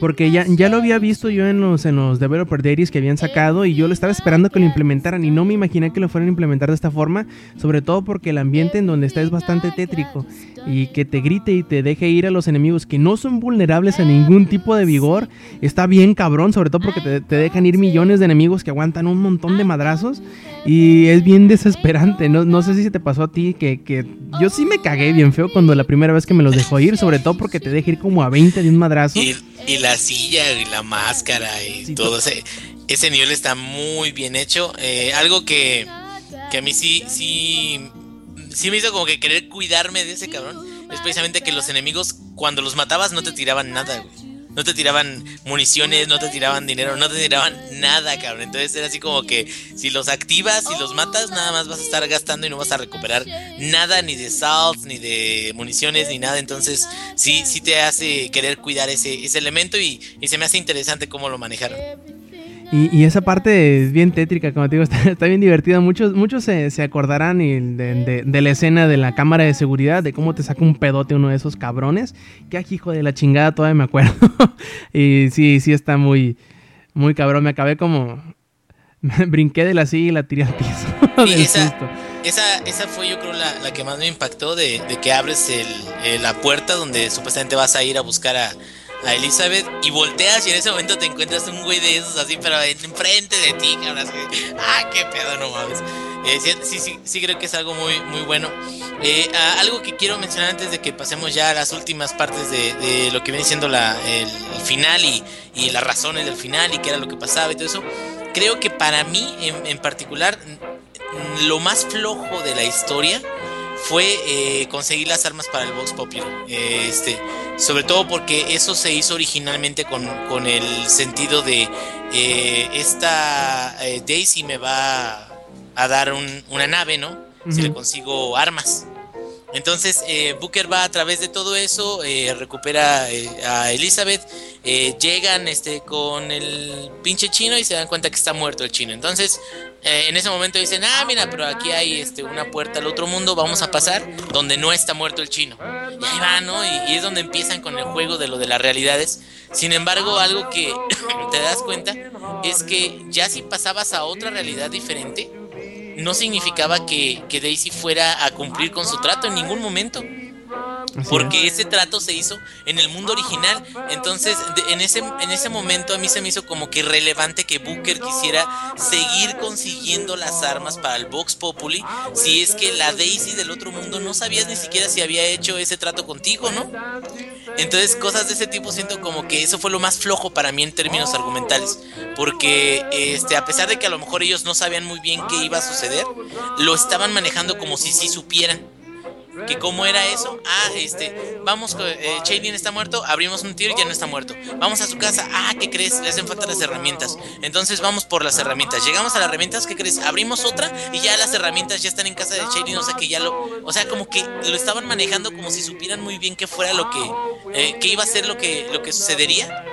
Porque ya, ya lo había visto yo en los, en los Developer Diaries que habían sacado y yo lo estaba esperando que lo implementaran y no me imaginé que lo fueran a implementar de esta forma, sobre todo porque el ambiente en donde está es bastante tétrico y que te grite y te deje ir a los enemigos que no son vulnerables a ningún tipo de vigor, está bien cabrón, sobre todo porque te, dejan ir millones de enemigos que aguantan un montón de madrazos y es bien desesperante, no, no sé si se te pasó a ti que, que yo sí me cagué bien feo cuando la primera vez que me los dejó ir, sobre todo porque te deja ir como a 20 de un madrazo. Y la silla y la máscara y todo ese, ese nivel está muy bien hecho. Eh, algo que, que a mí sí, sí, sí me hizo como que querer cuidarme de ese cabrón. Es precisamente que los enemigos, cuando los matabas, no te tiraban nada, güey no te tiraban municiones, no te tiraban dinero, no te tiraban nada, cabrón. Entonces era así como que si los activas y los matas, nada más vas a estar gastando y no vas a recuperar nada, ni de salts, ni de municiones, ni nada. Entonces sí, sí te hace querer cuidar ese, ese elemento y, y se me hace interesante cómo lo manejaron. Y, esa parte es bien tétrica, como te digo, está, bien divertida. Muchos, muchos se, acordarán de, la escena de la cámara de seguridad, de cómo te saca un pedote uno de esos cabrones. Que aquí, hijo de la chingada, todavía me acuerdo. y sí, sí está muy, muy cabrón. Me acabé como. brinqué de la silla y la tiré al piso. esa, esa, fue, yo creo, la, que más me impactó: de, que abres el, la puerta donde supuestamente vas a ir a buscar a a Elizabeth y volteas y en ese momento te encuentras un güey de esos así, pero enfrente de ti, cabrón. Ah, qué pedo, no mames. Eh, sí, sí, sí, creo que es algo muy, muy bueno. Eh, algo que quiero mencionar antes de que pasemos ya a las últimas partes de, lo que viene siendo la, el, final y, y, las razones del final y qué era lo que pasaba y todo eso. Creo que para mí en, en particular, lo más flojo de la historia fue eh, conseguir las armas para el Vox Populi. este, sobre todo porque eso se hizo originalmente con, el sentido de eh, esta eh, Daisy me va a dar una nave, ¿no? Si le consigo armas. Entonces Booker va a través de todo eso, recupera a Elizabeth, llegan este, con el pinche chino y se dan cuenta que está muerto el chino. Entonces eh, en ese momento dicen, ah, mira, pero aquí hay este, una puerta al otro mundo, vamos a pasar donde no está muerto el chino. Y ahí va, ¿no? Y, es donde empiezan con el juego de lo de las realidades. Sin embargo, algo que te das cuenta es que ya si pasabas a otra realidad diferente, no significaba que, que Daisy fuera a cumplir con su trato en ningún momento porque ese trato se hizo en el mundo original. Entonces, en, ese, en ese momento a mí se me hizo como que irrelevante que Booker quisiera seguir consiguiendo las armas para el Vox Populi. Si es que la Daisy del otro mundo no sabías ni siquiera si había hecho ese trato contigo, ¿no? Entonces, cosas de ese tipo siento como que eso fue lo más flojo para mí en términos argumentales. Porque este, a pesar de que a lo mejor ellos no sabían muy bien qué iba a suceder, lo estaban manejando como si sí supieran que cómo era eso. Ah, este, vamos, eh, está muerto, abrimos un tiro y ya no está muerto. Vamos a su casa, ah, ¿qué crees? Le hacen falta las herramientas. Entonces vamos por las herramientas. Llegamos a las herramientas, ¿qué crees? Abrimos otra y ya las herramientas ya están en casa de Shading, o sea que ya lo, o sea, como que lo estaban manejando como si supieran muy bien qué fuera lo que, eh, que iba a ser lo que, lo que sucedería.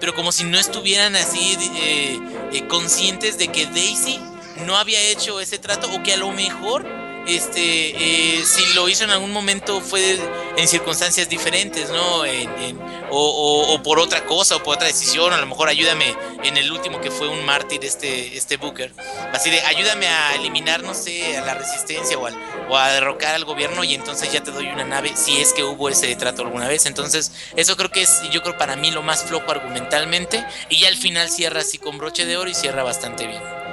Pero como si no estuvieran así eh, eh, conscientes de que Daisy no había hecho ese trato o que a lo mejor este, eh, si lo hizo en algún momento fue en circunstancias diferentes, ¿no? o, por otra cosa, o por otra decisión, a lo mejor ayúdame en el último que fue un mártir, este, este Booker. Así de, ayúdame a eliminar, no sé, a la resistencia o, o a derrocar al gobierno y entonces ya te doy una nave, si es que hubo ese trato alguna vez. Entonces, eso creo que es, yo creo para mí lo más flojo argumentalmente, y ya al final cierra así con broche de oro y cierra bastante bien.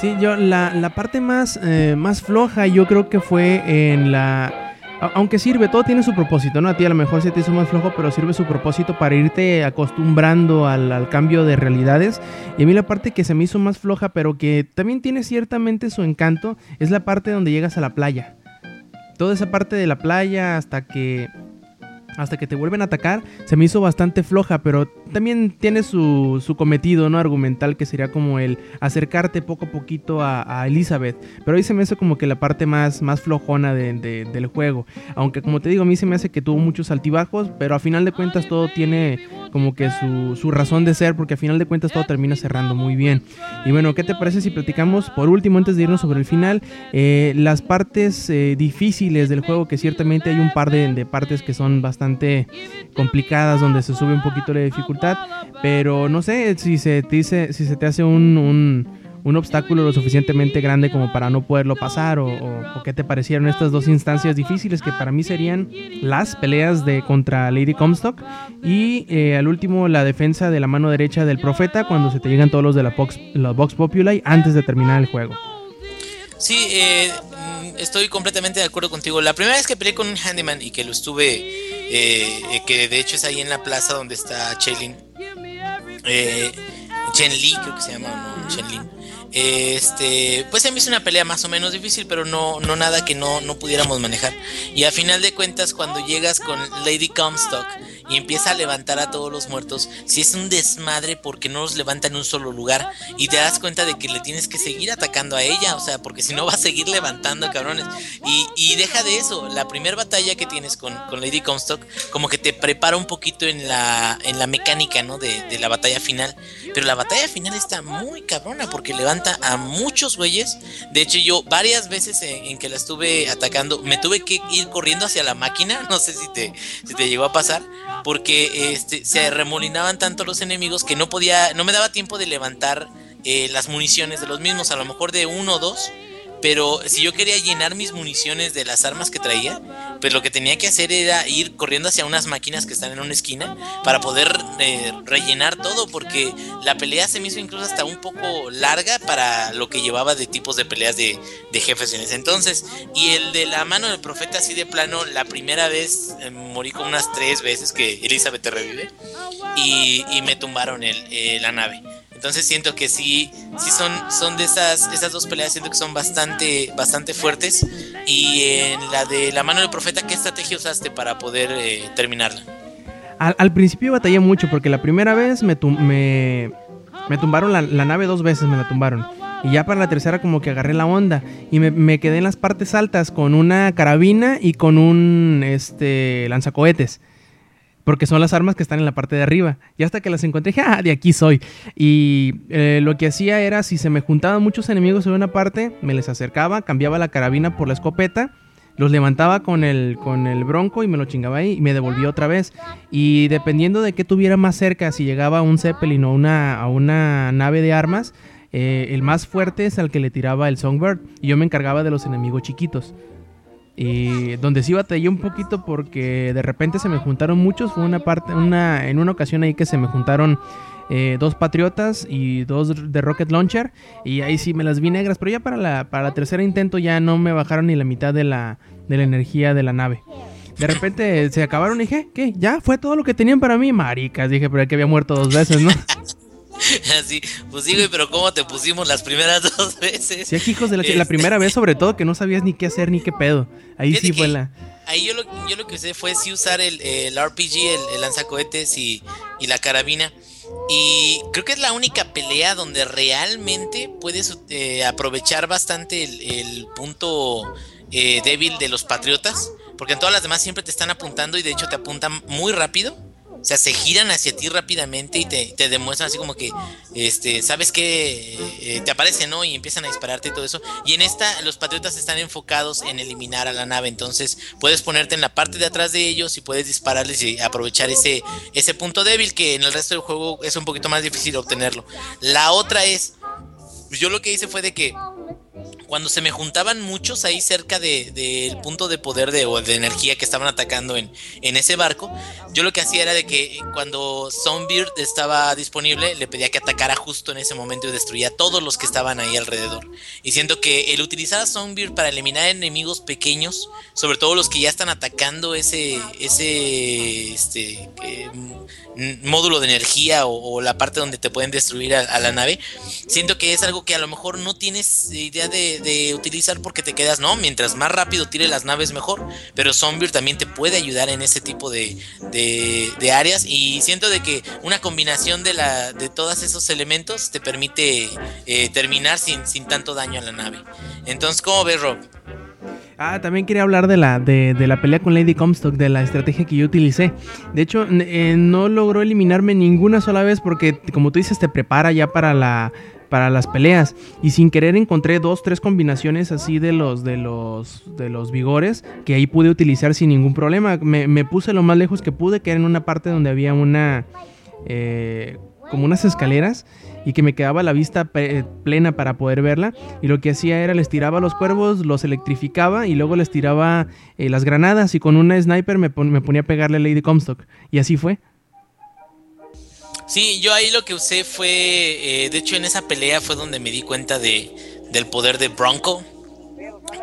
Sí, yo la, la parte más, eh, más floja yo creo que fue en la... Aunque sirve, todo tiene su propósito, ¿no? A ti a lo mejor se te hizo más flojo, pero sirve su propósito para irte acostumbrando al, al, cambio de realidades. Y a mí la parte que se me hizo más floja, pero que también tiene ciertamente su encanto, es la parte donde llegas a la playa. Toda esa parte de la playa hasta que hasta que te vuelven a atacar, se me hizo bastante floja, pero también tiene su, su cometido, ¿no? Argumental, que sería como el acercarte poco a poquito a, Elizabeth. Pero ahí se me hace como que la parte más, más flojona del juego. Aunque como te digo, a mí se me hace que tuvo muchos altibajos, pero a final de cuentas todo tiene como que su, su razón de ser, porque a final de cuentas todo termina cerrando muy bien. Y bueno, ¿qué te parece si platicamos por último, antes de irnos sobre el final, eh, las partes eh, difíciles del juego, que ciertamente hay un par de, de partes que son bastante complicadas donde se sube un poquito la dificultad, pero no sé si se te dice, si se te hace un, un, obstáculo lo suficientemente grande como para no poderlo pasar o, o, qué te parecieron estas dos instancias difíciles que para mí serían las peleas de contra Lady Comstock y eh, al último la defensa de la mano derecha del profeta cuando se te llegan todos los de la Vox, la Vox Populi antes de terminar el juego. Sí, eh, estoy completamente de acuerdo contigo. La primera vez que peleé con un handyman y que lo estuve eh, que de hecho es ahí en la plaza donde está Chelin. Eh, Chen Li, creo que se llama, ¿no? Chen Lin. Este, pues se me hizo una pelea más o menos difícil, pero no, no nada que no, no pudiéramos manejar. Y a final de cuentas, cuando llegas con Lady Comstock y empieza a levantar a todos los muertos, si es un desmadre porque no los levanta en un solo lugar y te das cuenta de que le tienes que seguir atacando a ella, o sea, porque si no va a seguir levantando cabrones. Y, y deja de eso, la primera batalla que tienes con, con, Lady Comstock como que te prepara un poquito en la, en la mecánica, ¿no? De, de la batalla final. Pero la batalla final está muy cabrona porque levanta a muchos güeyes. De hecho, yo varias veces en, que la estuve atacando, me tuve que ir corriendo hacia la máquina, no sé si te, si te llegó a pasar porque este, se remolinaban tanto los enemigos que no podía, no me daba tiempo de levantar eh, las municiones de los mismos, a lo mejor de uno o dos pero si yo quería llenar mis municiones de las armas que traía, pues lo que tenía que hacer era ir corriendo hacia unas máquinas que están en una esquina para poder eh, rellenar todo, porque la pelea se me hizo incluso hasta un poco larga para lo que llevaba de tipos de peleas de, jefes en ese entonces. Y el de la mano del profeta, así de plano, la primera vez eh, morí como unas tres veces que Elizabeth te revive y, me tumbaron el, eh, la nave. Entonces siento que sí, sí son, son de esas, esas dos peleas, siento que son bastante, bastante fuertes. Y en la de la mano del profeta, ¿qué estrategia usaste para poder eh, terminarla? Al, principio batallé mucho porque la primera vez me, me, me tumbaron la, nave dos veces, me la tumbaron. Y ya para la tercera como que agarré la onda y me, me, quedé en las partes altas con una carabina y con un este lanzacohetes porque son las armas que están en la parte de arriba. Y hasta que las encontré, dije, ah, de aquí soy. Y eh, lo que hacía era, si se me juntaban muchos enemigos en una parte, me les acercaba, cambiaba la carabina por la escopeta, los levantaba con el, con el bronco y me lo chingaba ahí y me devolvía otra vez. Y dependiendo de qué tuviera más cerca, si llegaba un Zeppelin o una, a una nave de armas, eh, el más fuerte es al que le tiraba el Songbird. Y yo me encargaba de los enemigos chiquitos. Y donde sí batallé un poquito porque de repente se me juntaron muchos. Fue una parte, una, en una ocasión ahí que se me juntaron eh, dos patriotas y dos de Rocket Launcher. Y ahí sí me las vi negras. Pero ya para la, para la tercera intento ya no me bajaron ni la mitad de la, de la energía de la nave. De repente se acabaron y dije, ¿qué? ¿Ya? ¿Fue todo lo que tenían para mí? Maricas, dije, pero que había muerto dos veces, ¿no? Así, pues sí, pero ¿cómo te pusimos las primeras dos veces? Sí, hijos de la, la este, primera vez, sobre todo, que no sabías ni qué hacer ni qué pedo. Ahí sí fue la. Ahí yo lo, yo lo que usé fue sí usar el, RPG, el, lanzacohetes y, y la carabina. Y creo que es la única pelea donde realmente puedes eh, aprovechar bastante el, punto eh, débil de los patriotas. Porque en todas las demás siempre te están apuntando y de hecho te apuntan muy rápido. O sea, se giran hacia ti rápidamente y te, demuestran así como que, este, sabes que eh, te aparecen, ¿no? Y empiezan a dispararte y todo eso. Y en esta, los patriotas están enfocados en eliminar a la nave. Entonces, puedes ponerte en la parte de atrás de ellos y puedes dispararles y aprovechar ese, ese punto débil que en el resto del juego es un poquito más difícil obtenerlo. La otra es, yo lo que hice fue de que cuando se me juntaban muchos ahí cerca del punto de poder de, o de energía que estaban atacando en, en ese barco, yo lo que hacía era de que cuando Soundbeard estaba disponible, le pedía que atacara justo en ese momento y destruía a todos los que estaban ahí alrededor. Y siento que el utilizar a para eliminar enemigos pequeños, sobre todo los que ya están atacando ese, ese este, eh, módulo de energía o, la parte donde te pueden destruir a, la nave, siento que es algo que a lo mejor no tienes idea de, de, utilizar porque te quedas, no, mientras más rápido tire las naves mejor, pero Zombie también te puede ayudar en ese tipo de, de, áreas y siento de que una combinación de, la, de todos esos elementos te permite eh, terminar sin, sin tanto daño a la nave. Entonces, ¿cómo ves, Rob? Ah, también quería hablar de la, de, la pelea con Lady Comstock, de la estrategia que yo utilicé. De hecho, eh, no logró eliminarme ninguna sola vez porque, como tú dices, te prepara ya para la para las peleas y sin querer encontré dos tres combinaciones así de los de los de los vigores que ahí pude utilizar sin ningún problema me, me puse lo más lejos que pude que era en una parte donde había una eh, como unas escaleras y que me quedaba la vista plena para poder verla. Y lo que hacía era les tiraba los cuervos, los electrificaba y luego les tiraba eh, las granadas y con una sniper me, ponía a pegarle a Lady Comstock. Y así fue. Sí, yo ahí lo que usé fue, eh, de hecho en esa pelea fue donde me di cuenta de, del poder de Bronco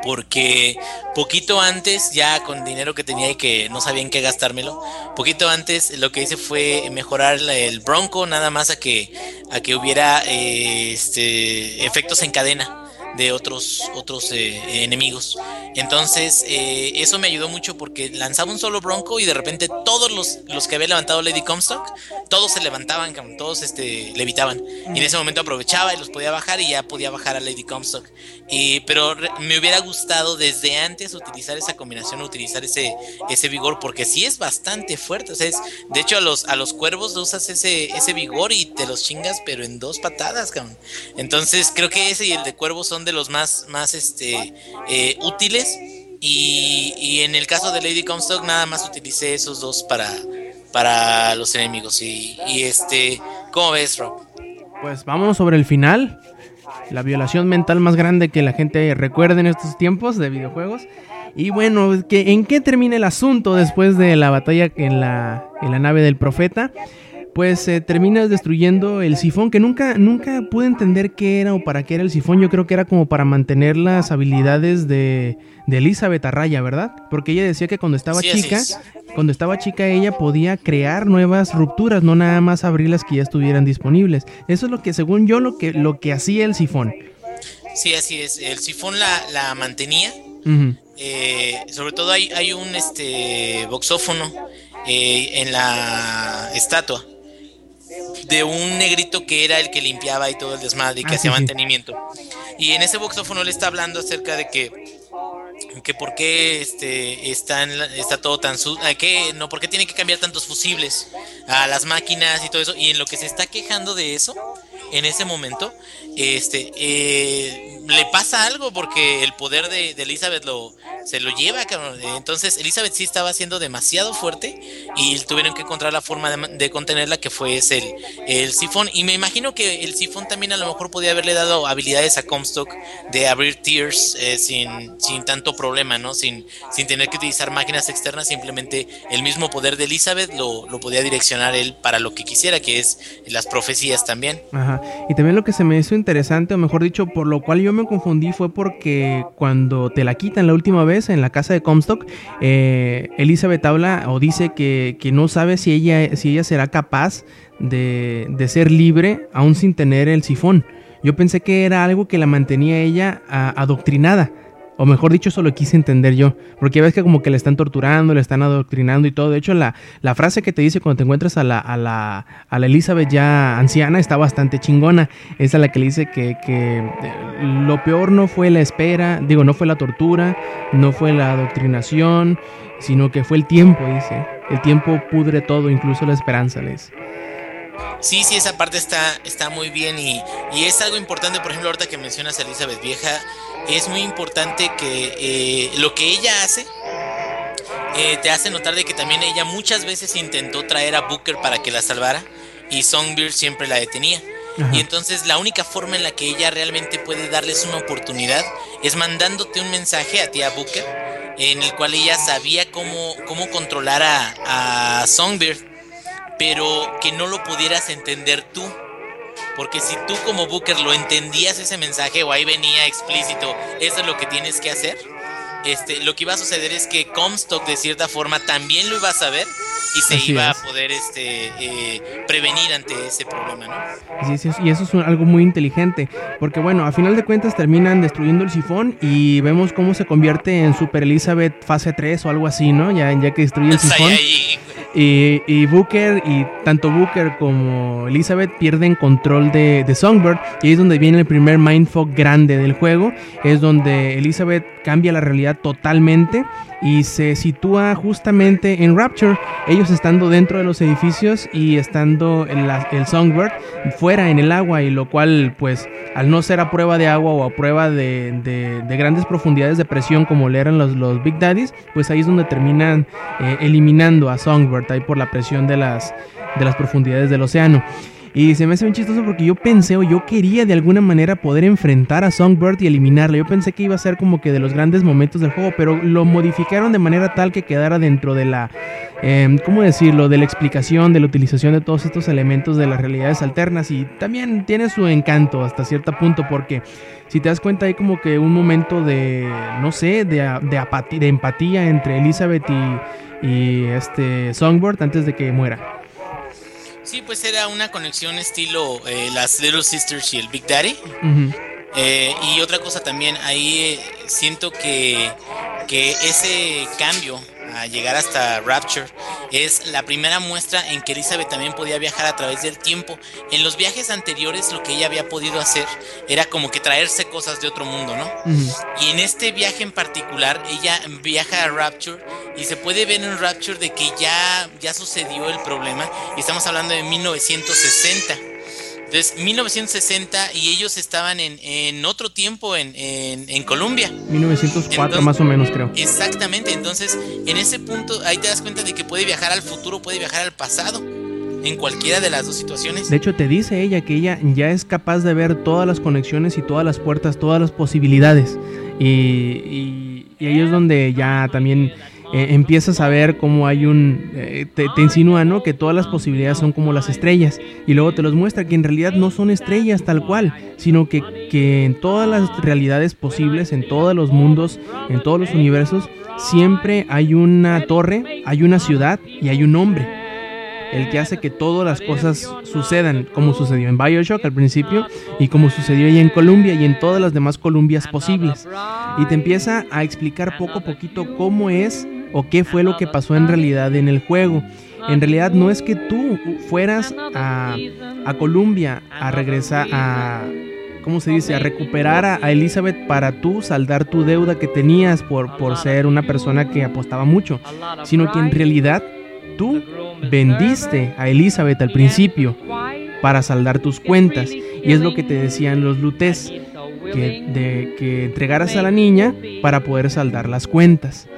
porque poquito antes, ya con dinero que tenía y que no sabía en qué gastármelo, poquito antes lo que hice fue mejorar el Bronco nada más a que, a que hubiera eh, este, efectos en cadena de otros, otros eh, enemigos. Entonces, eh, eso me ayudó mucho porque lanzaba un solo bronco y de repente todos los, los que había levantado Lady Comstock, todos se levantaban, todos este, levitaban. Y en ese momento aprovechaba y los podía bajar y ya podía bajar a Lady Comstock. Y, pero me hubiera gustado desde antes utilizar esa combinación, utilizar ese, ese vigor, porque sí es bastante fuerte. Sea, de hecho, a los, a los cuervos usas ese, ese vigor y te los chingas, pero en dos patadas, cabrón. Entonces, creo que ese y el de cuervos son de los más, más este, eh, útiles. Y, en el caso de Lady Comstock, nada más utilicé esos dos para, para los enemigos. Y, este, ¿cómo ves, Rob? Pues vamos sobre el final. La violación mental más grande que la gente recuerde en estos tiempos de videojuegos. Y bueno, ¿en qué termina el asunto después de la batalla en la, en la nave del profeta? Pues eh, terminas destruyendo el sifón, que nunca, nunca pude entender qué era o para qué era el sifón. Yo creo que era como para mantener las habilidades de, de Elizabeth Arraya, ¿verdad? Porque ella decía que cuando estaba chica, cuando estaba chica ella podía crear nuevas rupturas, no nada más abrir las que ya estuvieran disponibles. Eso es lo que, según yo, lo que, lo que hacía el sifón. Sí, así es. El sifón la, mantenía. Eh, sobre todo hay, hay un este boxófono eh, en la estatua de un negrito que era el que limpiaba y todo el desmadre y que ah, hacía mantenimiento. Y en ese boxófono le está hablando acerca de que que por qué este está, está todo tan su que no por qué tiene que cambiar tantos fusibles a las máquinas y todo eso y en lo que se está quejando de eso en ese momento este eh, le pasa algo porque el poder de, Elizabeth lo se lo lleva entonces Elizabeth sí estaba siendo demasiado fuerte y tuvieron que encontrar la forma de, contenerla que fue el, el sifón. Y me imagino que el sifón también a lo mejor podía haberle dado habilidades a Comstock de abrir tiers eh, sin, sin tanto problema no sin, sin tener que utilizar máquinas externas simplemente el mismo poder de Elizabeth lo, lo podía direccionar él para lo que quisiera que es las profecías también. Ajá. y también lo que se me hizo interesante o mejor dicho por lo cual yo me confundí fue porque cuando te la quitan la última vez en la casa de Comstock, eh, Elizabeth habla o dice que, no sabe si ella, si ella será capaz de, de, ser libre aún sin tener el sifón. Yo pensé que era algo que la mantenía ella adoctrinada o mejor dicho, eso lo quise entender yo. Porque ves que como que le están torturando, le están adoctrinando y todo. De hecho, la, la frase que te dice cuando te encuentras a la, a, la, a la Elizabeth ya anciana está bastante chingona. Es la que le dice que, que eh, lo peor no fue la espera, digo, no fue la tortura, no fue la adoctrinación, sino que fue el tiempo, dice. El tiempo pudre todo, incluso la esperanza, les. Sí, sí, esa parte está, está muy bien y, y, es algo importante, por ejemplo, ahorita que mencionas a Elizabeth Vieja, es muy importante que eh, lo que ella hace eh, te hace notar de que también ella muchas veces intentó traer a Booker para que la salvara y Songbird siempre la detenía. Y entonces la única forma en la que ella realmente puede darles una oportunidad es mandándote un mensaje a ti a Booker en el cual ella sabía cómo, cómo controlar a, a Songbird, pero que no lo pudieras entender tú. Porque si tú como Booker lo entendías ese mensaje o ahí venía explícito, eso es lo que tienes que hacer, este, lo que iba a suceder es que Comstock de cierta forma también lo iba a saber y se iba a poder este eh, prevenir ante ese problema, ¿no? Sí, sí, y eso es algo muy inteligente, porque bueno, a final de cuentas terminan destruyendo el sifón y vemos cómo se convierte en Super Elizabeth fase 3 o algo así, ¿no? Ya, ya que destruye el sifón. Y, y, Booker, y tanto Booker como Elizabeth pierden control de, de, Songbird. Y ahí es donde viene el primer mindfuck grande del juego. Es donde Elizabeth cambia la realidad totalmente y se sitúa justamente en Rapture, ellos estando dentro de los edificios y estando el, el Songbird fuera en el agua y lo cual pues al no ser a prueba de agua o a prueba de, grandes profundidades de presión como le eran los, los Big Daddies, pues ahí es donde terminan eh, eliminando a Songbird ahí por la presión de las, de las profundidades del océano. Y se me hace bien chistoso porque yo pensé o yo quería de alguna manera poder enfrentar a Songbird y eliminarla. Yo pensé que iba a ser como que de los grandes momentos del juego, pero lo modificaron de manera tal que quedara dentro de la, eh, ¿cómo decirlo?, de la explicación, de la utilización de todos estos elementos de las realidades alternas. Y también tiene su encanto hasta cierto punto porque si te das cuenta hay como que un momento de, no sé, de, de, apatía, de empatía entre Elizabeth y, y este Songbird antes de que muera. Sí, pues era una conexión estilo eh, las Little Sisters y el Big Daddy. Eh, y otra cosa también, ahí eh, siento que, que ese cambio a llegar hasta Rapture es la primera muestra en que Elizabeth también podía viajar a través del tiempo. En los viajes anteriores lo que ella había podido hacer era como que traerse cosas de otro mundo, ¿no? Y en este viaje en particular ella viaja a Rapture y se puede ver en Rapture de que ya, ya sucedió el problema y estamos hablando de 1960. Entonces, 1960 y ellos estaban en, otro tiempo en, en, Colombia. 1904 más o menos creo. Exactamente, entonces en ese punto ahí te das cuenta de que puede viajar al futuro, puede viajar al pasado, en cualquiera de las dos situaciones. De hecho, te dice ella que ella ya es capaz de ver todas las conexiones y todas las puertas, todas las posibilidades. Y, y, y ahí es donde ya también eh, empiezas a ver cómo hay un... Eh, te, insinúa, ¿no? Que todas las posibilidades son como las estrellas. Y luego te los muestra que en realidad no son estrellas tal cual, sino que, que en todas las realidades posibles, en todos los mundos, en todos los universos, siempre hay una torre, hay una ciudad y hay un hombre el que hace que todas las cosas sucedan, como sucedió en Bioshock al principio y como sucedió ahí en Columbia y en todas las demás Columbias posibles. Y te empieza a explicar poco a poquito cómo es o qué fue lo que pasó en realidad en el juego. En realidad no es que tú fueras a, a Columbia a regresar a... ¿Cómo se dice? A recuperar a, Elizabeth para tú saldar tu deuda que tenías por, por ser una persona que apostaba mucho, sino que en realidad tú vendiste a Elizabeth al principio para saldar tus cuentas. Y es lo que te decían los lutes, que, de, que entregaras a la niña para poder saldar las cuentas.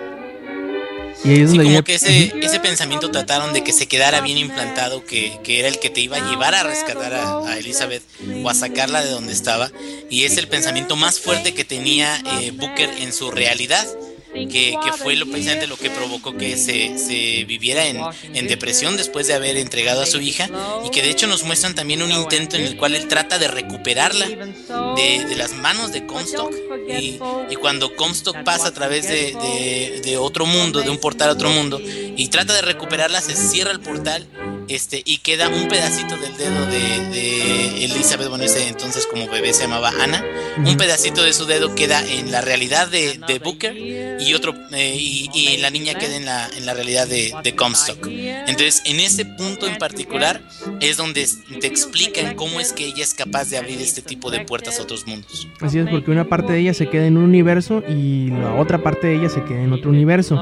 Y ahí es donde como que ese, ese pensamiento trataron de que se quedara bien implantado, que, que era el que te iba a llevar a rescatar a, Elizabeth o a sacarla de donde estaba. Y es el pensamiento más fuerte que tenía eh, Booker en su realidad que, fue lo, precisamente lo que provocó que se, se viviera en, en, depresión después de haber entregado a su hija y que de hecho nos muestran también un intento en el cual él trata de recuperarla de, de las manos de Comstock y, y, cuando Comstock pasa a través de, de, de otro mundo, de un portal a otro mundo y trata de recuperarla, se cierra el portal este, y queda un pedacito del dedo de, Elizabeth, bueno, ese entonces como bebé se llamaba Ana, un pedacito de su dedo queda en la realidad de, Booker y otro, eh, y, la niña queda en la, en la realidad de, Comstock. Entonces, en ese punto en particular es donde te explican cómo es que ella es capaz de abrir este tipo de puertas a otros mundos. Así es, porque una parte de ella se queda en un universo y la otra parte de ella se queda en otro universo.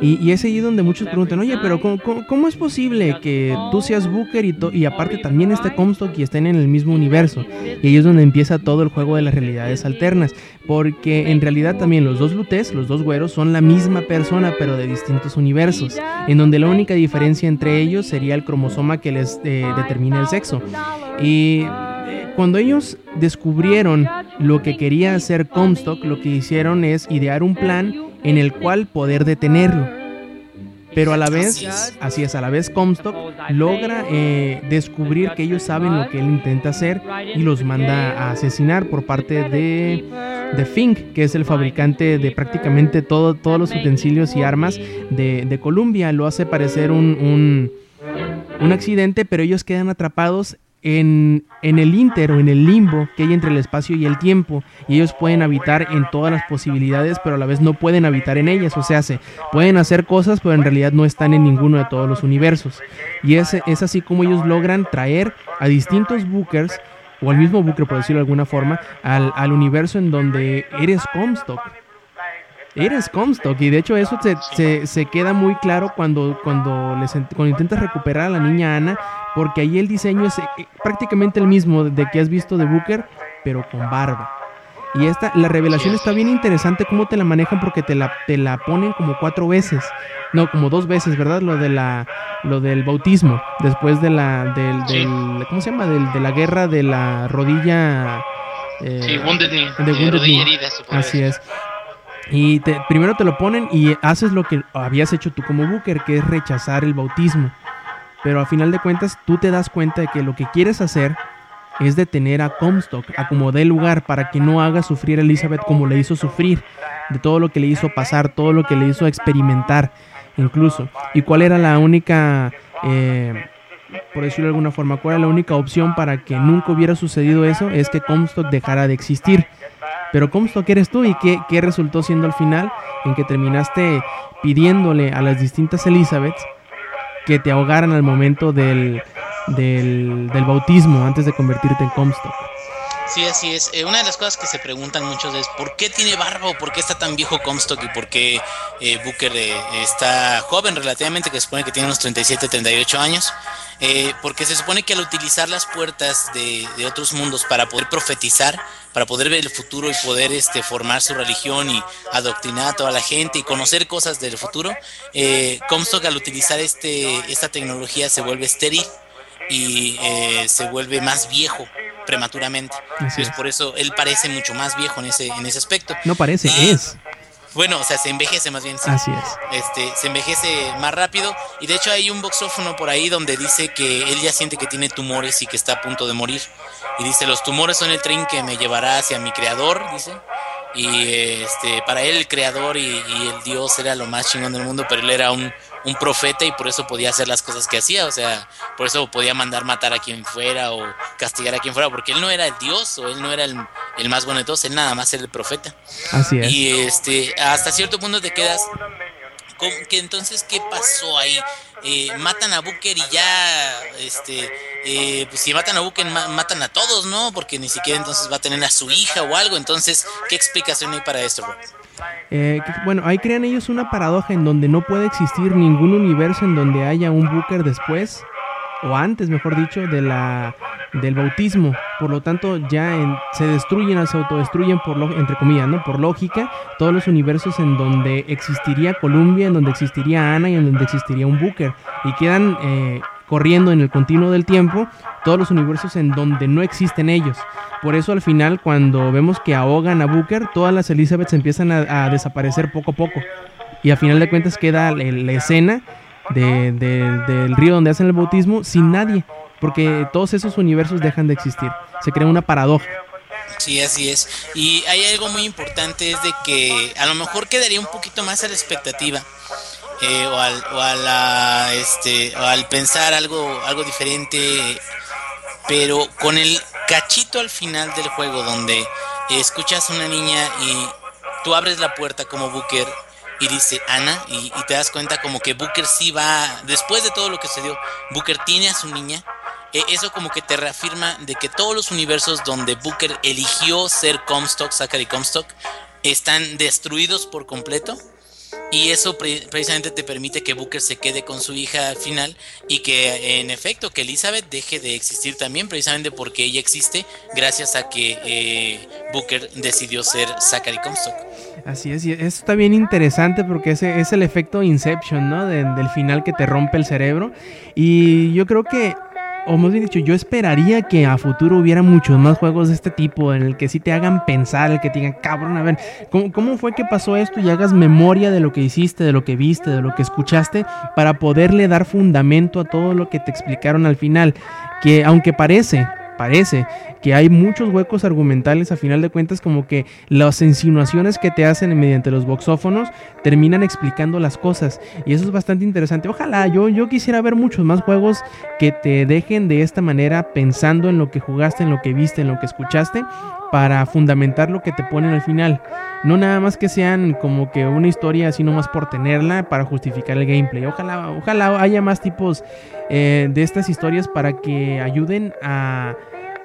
Y, es ahí donde muchos preguntan, oye, pero ¿cómo, es posible que tú seas Booker y, y aparte también esté Comstock y estén en el mismo universo? Y ahí es donde empieza todo el juego de las realidades alternas. Porque en realidad también los dos Lutes, los dos güeros, son la misma persona pero de distintos universos. En donde la única diferencia entre ellos sería el cromosoma que les eh, determina el sexo. Y cuando ellos descubrieron lo que quería hacer Comstock, lo que hicieron es idear un plan en el cual poder detenerlo. pero a la vez, así es, a la vez Comstock logra eh, descubrir que ellos saben lo que él intenta hacer y los manda a asesinar por parte de, de Fink, que es el fabricante de prácticamente todo, todos los utensilios y armas de, de Columbia. Lo hace parecer un, un, un accidente, pero ellos quedan atrapados en, en, el inter o en el limbo que hay entre el espacio y el tiempo. Y ellos pueden habitar en todas las posibilidades pero a la vez no pueden habitar en ellas. O sea se pueden hacer cosas pero en realidad no están en ninguno de todos los universos. Y es, es así como ellos logran traer a distintos bookers o al mismo booker por decirlo de alguna forma al, al universo en donde eres Comstock Eres Comstock y de hecho eso se, se, se, queda muy claro cuando, cuando, les, cuando intentas recuperar a la niña Ana, porque ahí el diseño es eh, prácticamente el mismo de que has visto de Booker, pero con barba. Y esta, la revelación está bien interesante cómo te la manejan porque te la, te la ponen como cuatro veces. No, como dos veces, ¿verdad? Lo de la lo del bautismo. Después de la del, del ¿cómo se llama? Del, de la guerra de la rodilla eh, sí, wounded knee, de wounded knee. Herida, Así es. Y te, primero te lo ponen y haces lo que habías hecho tú como Booker, que es rechazar el bautismo. Pero a final de cuentas tú te das cuenta de que lo que quieres hacer es detener a Comstock, a como lugar, para que no haga sufrir a Elizabeth como le hizo sufrir, de todo lo que le hizo pasar, todo lo que le hizo experimentar, incluso. ¿Y cuál era la única, eh, por decirlo de alguna forma, cuál era la única opción para que nunca hubiera sucedido eso? Es que Comstock dejara de existir. Pero Comstock eres tú y qué, qué resultó siendo al final en que terminaste pidiéndole a las distintas Elizabeths que te ahogaran al momento del, del, del bautismo antes de convertirte en Comstock. Sí, así es. Eh, una de las cosas que se preguntan muchos es ¿por qué tiene barba o por qué está tan viejo Comstock y por qué eh, Booker eh, está joven relativamente, que se supone que tiene unos 37, 38 años? Eh, porque se supone que al utilizar las puertas de, de, otros mundos para poder profetizar, para poder ver el futuro y poder este, formar su religión y adoctrinar a toda la gente y conocer cosas del futuro, eh, Comstock al utilizar este, esta tecnología se vuelve estéril y eh, se vuelve más viejo prematuramente. Entonces es. por eso él parece mucho más viejo en ese, en ese aspecto. No parece, y, es. Bueno, o sea, se envejece más bien. Sí. Así es. Este, se envejece más rápido. Y de hecho hay un boxófono por ahí donde dice que él ya siente que tiene tumores y que está a punto de morir. Y dice, los tumores son el tren que me llevará hacia mi creador, dice. Y este, para él el creador y, y el Dios era lo más chingón del mundo, pero él era un, un profeta y por eso podía hacer las cosas que hacía, o sea, por eso podía mandar matar a quien fuera o castigar a quien fuera, porque él no era el Dios o él no era el, el más bueno de todos, él nada más era el profeta. Así es. Y este, hasta cierto punto te quedas con que entonces qué pasó ahí. Eh, matan a Booker y ya, este, eh, pues si matan a Booker ma matan a todos, ¿no? Porque ni siquiera entonces va a tener a su hija o algo. Entonces, ¿qué explicación hay para esto, bro? Eh, bueno, ahí crean ellos una paradoja en donde no puede existir ningún universo en donde haya un Booker después, o antes, mejor dicho, de la del bautismo. Por lo tanto, ya se destruyen, se autodestruyen por lo, entre comillas, ¿no? Por lógica, todos los universos en donde existiría Columbia, en donde existiría Ana y en donde existiría un Booker. Y quedan eh, corriendo en el continuo del tiempo todos los universos en donde no existen ellos. Por eso al final cuando vemos que ahogan a Booker, todas las Elizabeths empiezan a, desaparecer poco a poco. Y a final de cuentas queda la, escena de, de, del río donde hacen el bautismo sin nadie. Porque todos esos universos dejan de existir. Se crea una paradoja. Sí, así es. Y hay algo muy importante, es de que a lo mejor quedaría un poquito más a la expectativa. Eh, o, al, o, a la, este, o al pensar algo, algo diferente, pero con el cachito al final del juego donde escuchas a una niña y tú abres la puerta como Booker y dice Ana y, te das cuenta como que Booker sí va, después de todo lo que se dio, Booker tiene a su niña. Eh, eso como que te reafirma de que todos los universos donde Booker eligió ser Comstock, Zachary Comstock, están destruidos por completo. Y eso pre precisamente te permite que Booker se quede con su hija al final y que en efecto que Elizabeth deje de existir también precisamente porque ella existe gracias a que eh, Booker decidió ser Zachary Comstock. Así es, y eso está bien interesante porque ese es el efecto Inception, ¿no? De, del final que te rompe el cerebro. Y yo creo que o más bien dicho, yo esperaría que a futuro hubiera muchos más juegos de este tipo, en el que sí te hagan pensar, el que te digan, cabrón, a ver, ¿cómo, ¿cómo, fue que pasó esto? Y hagas memoria de lo que hiciste, de lo que viste, de lo que escuchaste, para poderle dar fundamento a todo lo que te explicaron al final. Que aunque parece, parece que hay muchos huecos argumentales a final de cuentas como que las insinuaciones que te hacen mediante los boxófonos terminan explicando las cosas y eso es bastante interesante. Ojalá yo yo quisiera ver muchos más juegos que te dejen de esta manera pensando en lo que jugaste, en lo que viste, en lo que escuchaste para fundamentar lo que te ponen al final. No nada más que sean como que una historia así nomás por tenerla para justificar el gameplay. Ojalá, ojalá haya más tipos eh, de estas historias para que ayuden a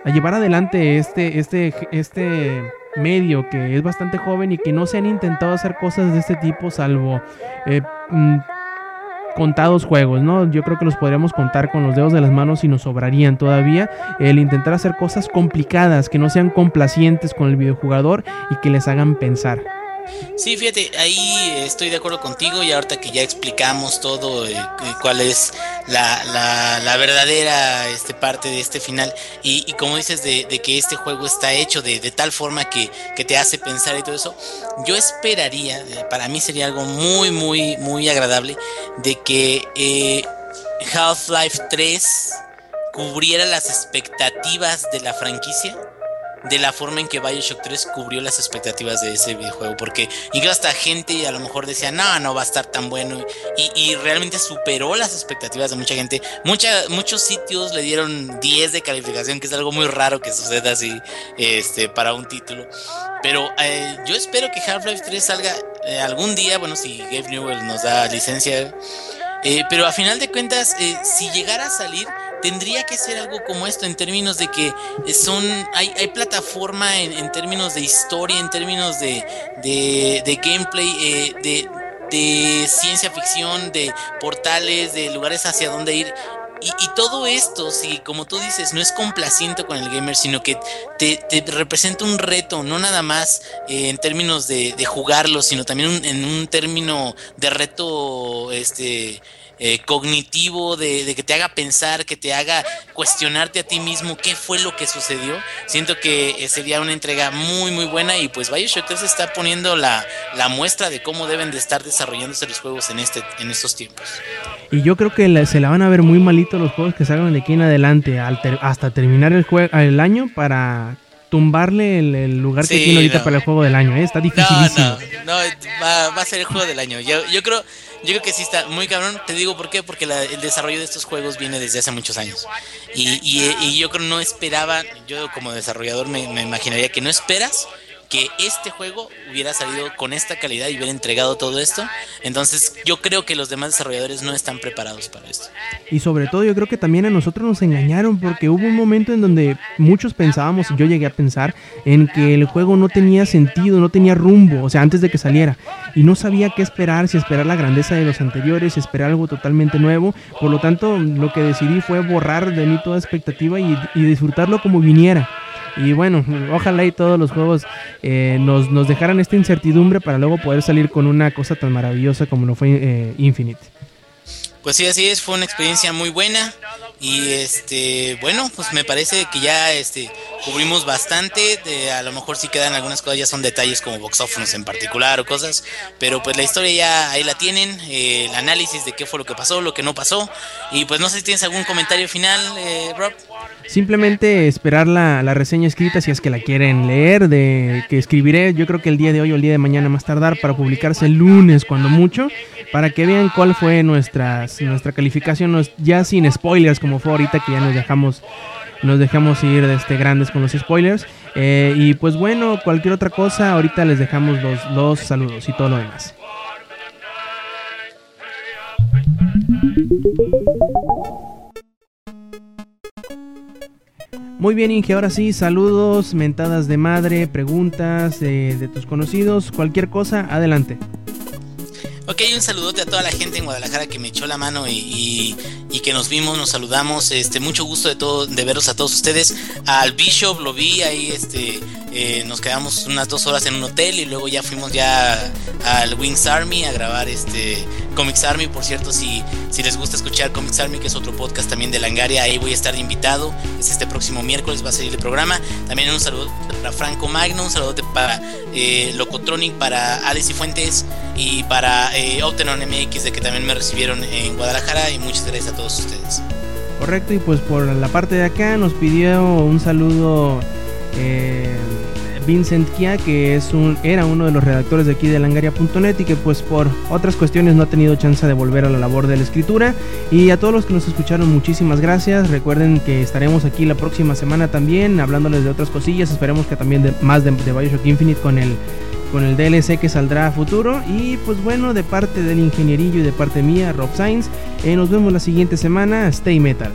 a llevar adelante este, este, este medio que es bastante joven y que no se han intentado hacer cosas de este tipo salvo eh, mm, contados juegos, ¿no? Yo creo que los podríamos contar con los dedos de las manos y nos sobrarían todavía el intentar hacer cosas complicadas que no sean complacientes con el videojugador y que les hagan pensar. Sí, fíjate, ahí estoy de acuerdo contigo y ahorita que ya explicamos todo, eh, cuál es la, la, verdadera este, parte de este final y, como dices de, que este juego está hecho de, tal forma que, te hace pensar y todo eso, yo esperaría, eh, para mí sería algo muy, muy, muy agradable de que eh, Half-Life 3 cubriera las expectativas de la franquicia de la forma en que Bioshock 3 cubrió las expectativas de ese videojuego. Porque incluso hasta gente a lo mejor decía, no, no va a estar tan bueno. Y, realmente superó las expectativas de mucha gente. muchos sitios le dieron 10 de calificación, que es algo muy raro que suceda así este, para un título. Pero eh, yo espero que Half-Life 3 salga eh, algún día, bueno, si Gabe Newell nos da licencia. Eh, pero a final de cuentas, si llegara a salir, tendría que ser algo como esto en términos de que son hay, hay plataforma en, términos de historia, en términos de, de, gameplay, eh, de, de ciencia ficción, de portales, de lugares hacia dónde ir. Y, todo esto, si como tú dices, no es complaciente con el gamer, sino que te, representa un reto, no nada más eh, en términos de, de jugarlo, sino también en un término de reto este eh, cognitivo, de, que te haga pensar, que te haga cuestionarte a ti mismo qué fue lo que sucedió. Siento que eh, sería una entrega muy, muy buena y pues Bioshock 3 está poniendo la, muestra de cómo deben de estar desarrollándose los juegos en, este, en estos tiempos. Y yo creo que se la van a ver muy malito los juegos que salgan de aquí en adelante, hasta terminar el, el año para tumbarle el, lugar que tiene ahorita para el juego del año. ¿eh? Está dificilísimo. No, no, va, va, a ser el juego del año. Yo, yo creo yo creo que sí está muy cabrón. Te digo por qué, porque el desarrollo de estos juegos viene desde hace muchos años. Y, y, yo creo no esperaba, yo como desarrollador me, me imaginaría que no esperas que este juego hubiera salido con esta calidad y hubiera entregado todo esto. Entonces yo creo que los demás desarrolladores no están preparados para esto. Y sobre todo yo creo que también a nosotros nos engañaron porque hubo un momento en donde muchos pensábamos, yo llegué a pensar, en que el juego no tenía sentido, no tenía rumbo, o sea, antes de que saliera. Y no sabía qué esperar, si esperar la grandeza de los anteriores, si esperar algo totalmente nuevo. Por lo tanto, lo que decidí fue borrar de mí toda expectativa y, y disfrutarlo como viniera. Y bueno, ojalá y todos los juegos eh, nos, nos, dejaran esta incertidumbre para luego poder salir con una cosa tan maravillosa como lo fue eh, Infinite. Pues sí, así es, fue una experiencia muy buena y este, bueno, pues me parece que ya este cubrimos bastante, de, a lo mejor sí quedan algunas cosas, ya son detalles como boxófonos en particular o cosas, pero pues la historia ya ahí la tienen, eh, el análisis de qué fue lo que pasó, lo que no pasó y pues no sé si tienes algún comentario final, eh, Rob. Simplemente esperar la, la, reseña escrita si es que la quieren leer, de que escribiré yo creo que el día de hoy o el día de mañana más tardar para publicarse el lunes cuando mucho, para que vean cuál fue nuestras, nuestra calificación, ya sin spoilers como fue ahorita que ya nos dejamos nos dejamos ir de este grandes con los spoilers. Eh, y pues bueno, cualquier otra cosa, ahorita les dejamos los, los saludos y todo lo demás. Muy bien, Inge, ahora sí, saludos, mentadas de madre, preguntas de, tus conocidos, cualquier cosa, adelante. Ok, un saludote a toda la gente en Guadalajara que me echó la mano y, y que nos vimos, nos saludamos. Este, mucho gusto de todo, de veros a todos ustedes. Al Bishop lo vi ahí, este, eh, nos quedamos unas dos horas en un hotel y luego ya fuimos ya al Wings Army a grabar este Comics Army. Por cierto, si, si les gusta escuchar Comics Army, que es otro podcast también de Langaria, ahí voy a estar invitado. Es este próximo miércoles, va a salir el programa. También un saludo para Franco Magno, un saludo para eh, Locotronic, para Alice y Fuentes y para eh, MX, de que también me recibieron en Guadalajara. Y muchas gracias a todos ustedes. Correcto, y pues por la parte de acá nos pidió un saludo. Eh, Vincent Kia, que es un, era uno de los redactores de aquí de langaria.net y que pues por otras cuestiones no ha tenido chance de volver a la labor de la escritura. Y a todos los que nos escucharon, muchísimas gracias. Recuerden que estaremos aquí la próxima semana también hablándoles de otras cosillas. Esperemos que también de, más de, de Bioshock Infinite con el con el DLC que saldrá a futuro. Y pues bueno, de parte del ingenierillo y de parte mía, Rob Sainz, eh, nos vemos la siguiente semana. Stay Metal.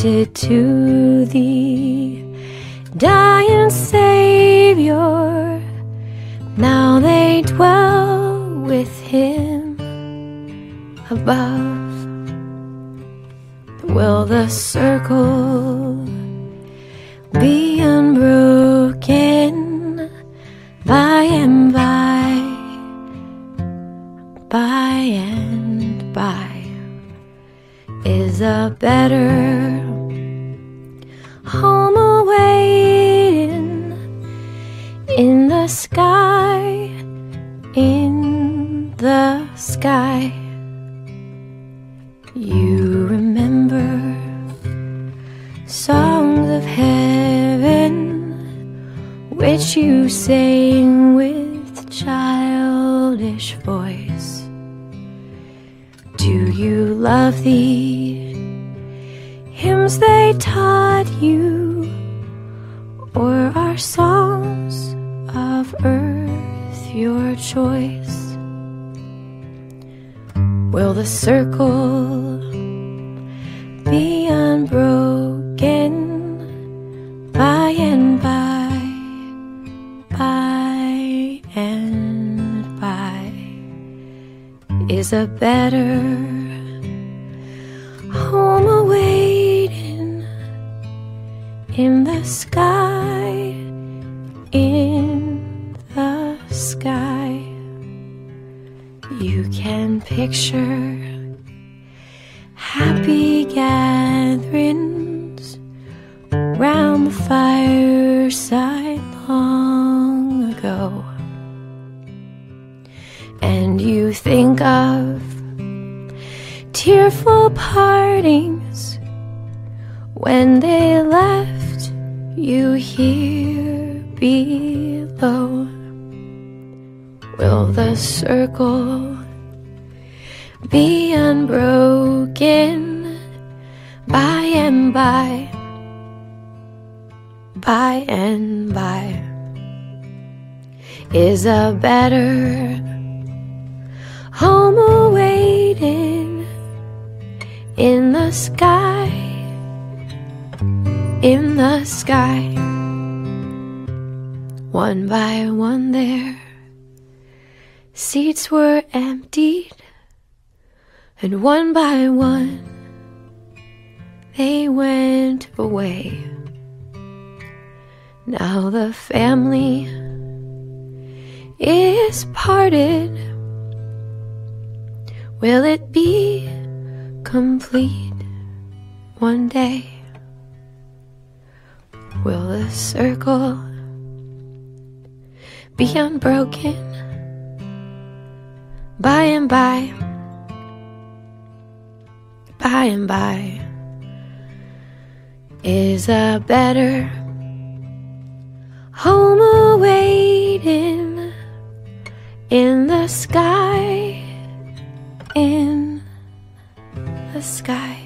To the A better home awaiting in the sky, in the sky? One by one, their seats were emptied, and one by one, they went away. Now the family is parted. Will it be complete one day? Will the circle be unbroken by and by? By and by is a better home awaiting in the sky, in the sky.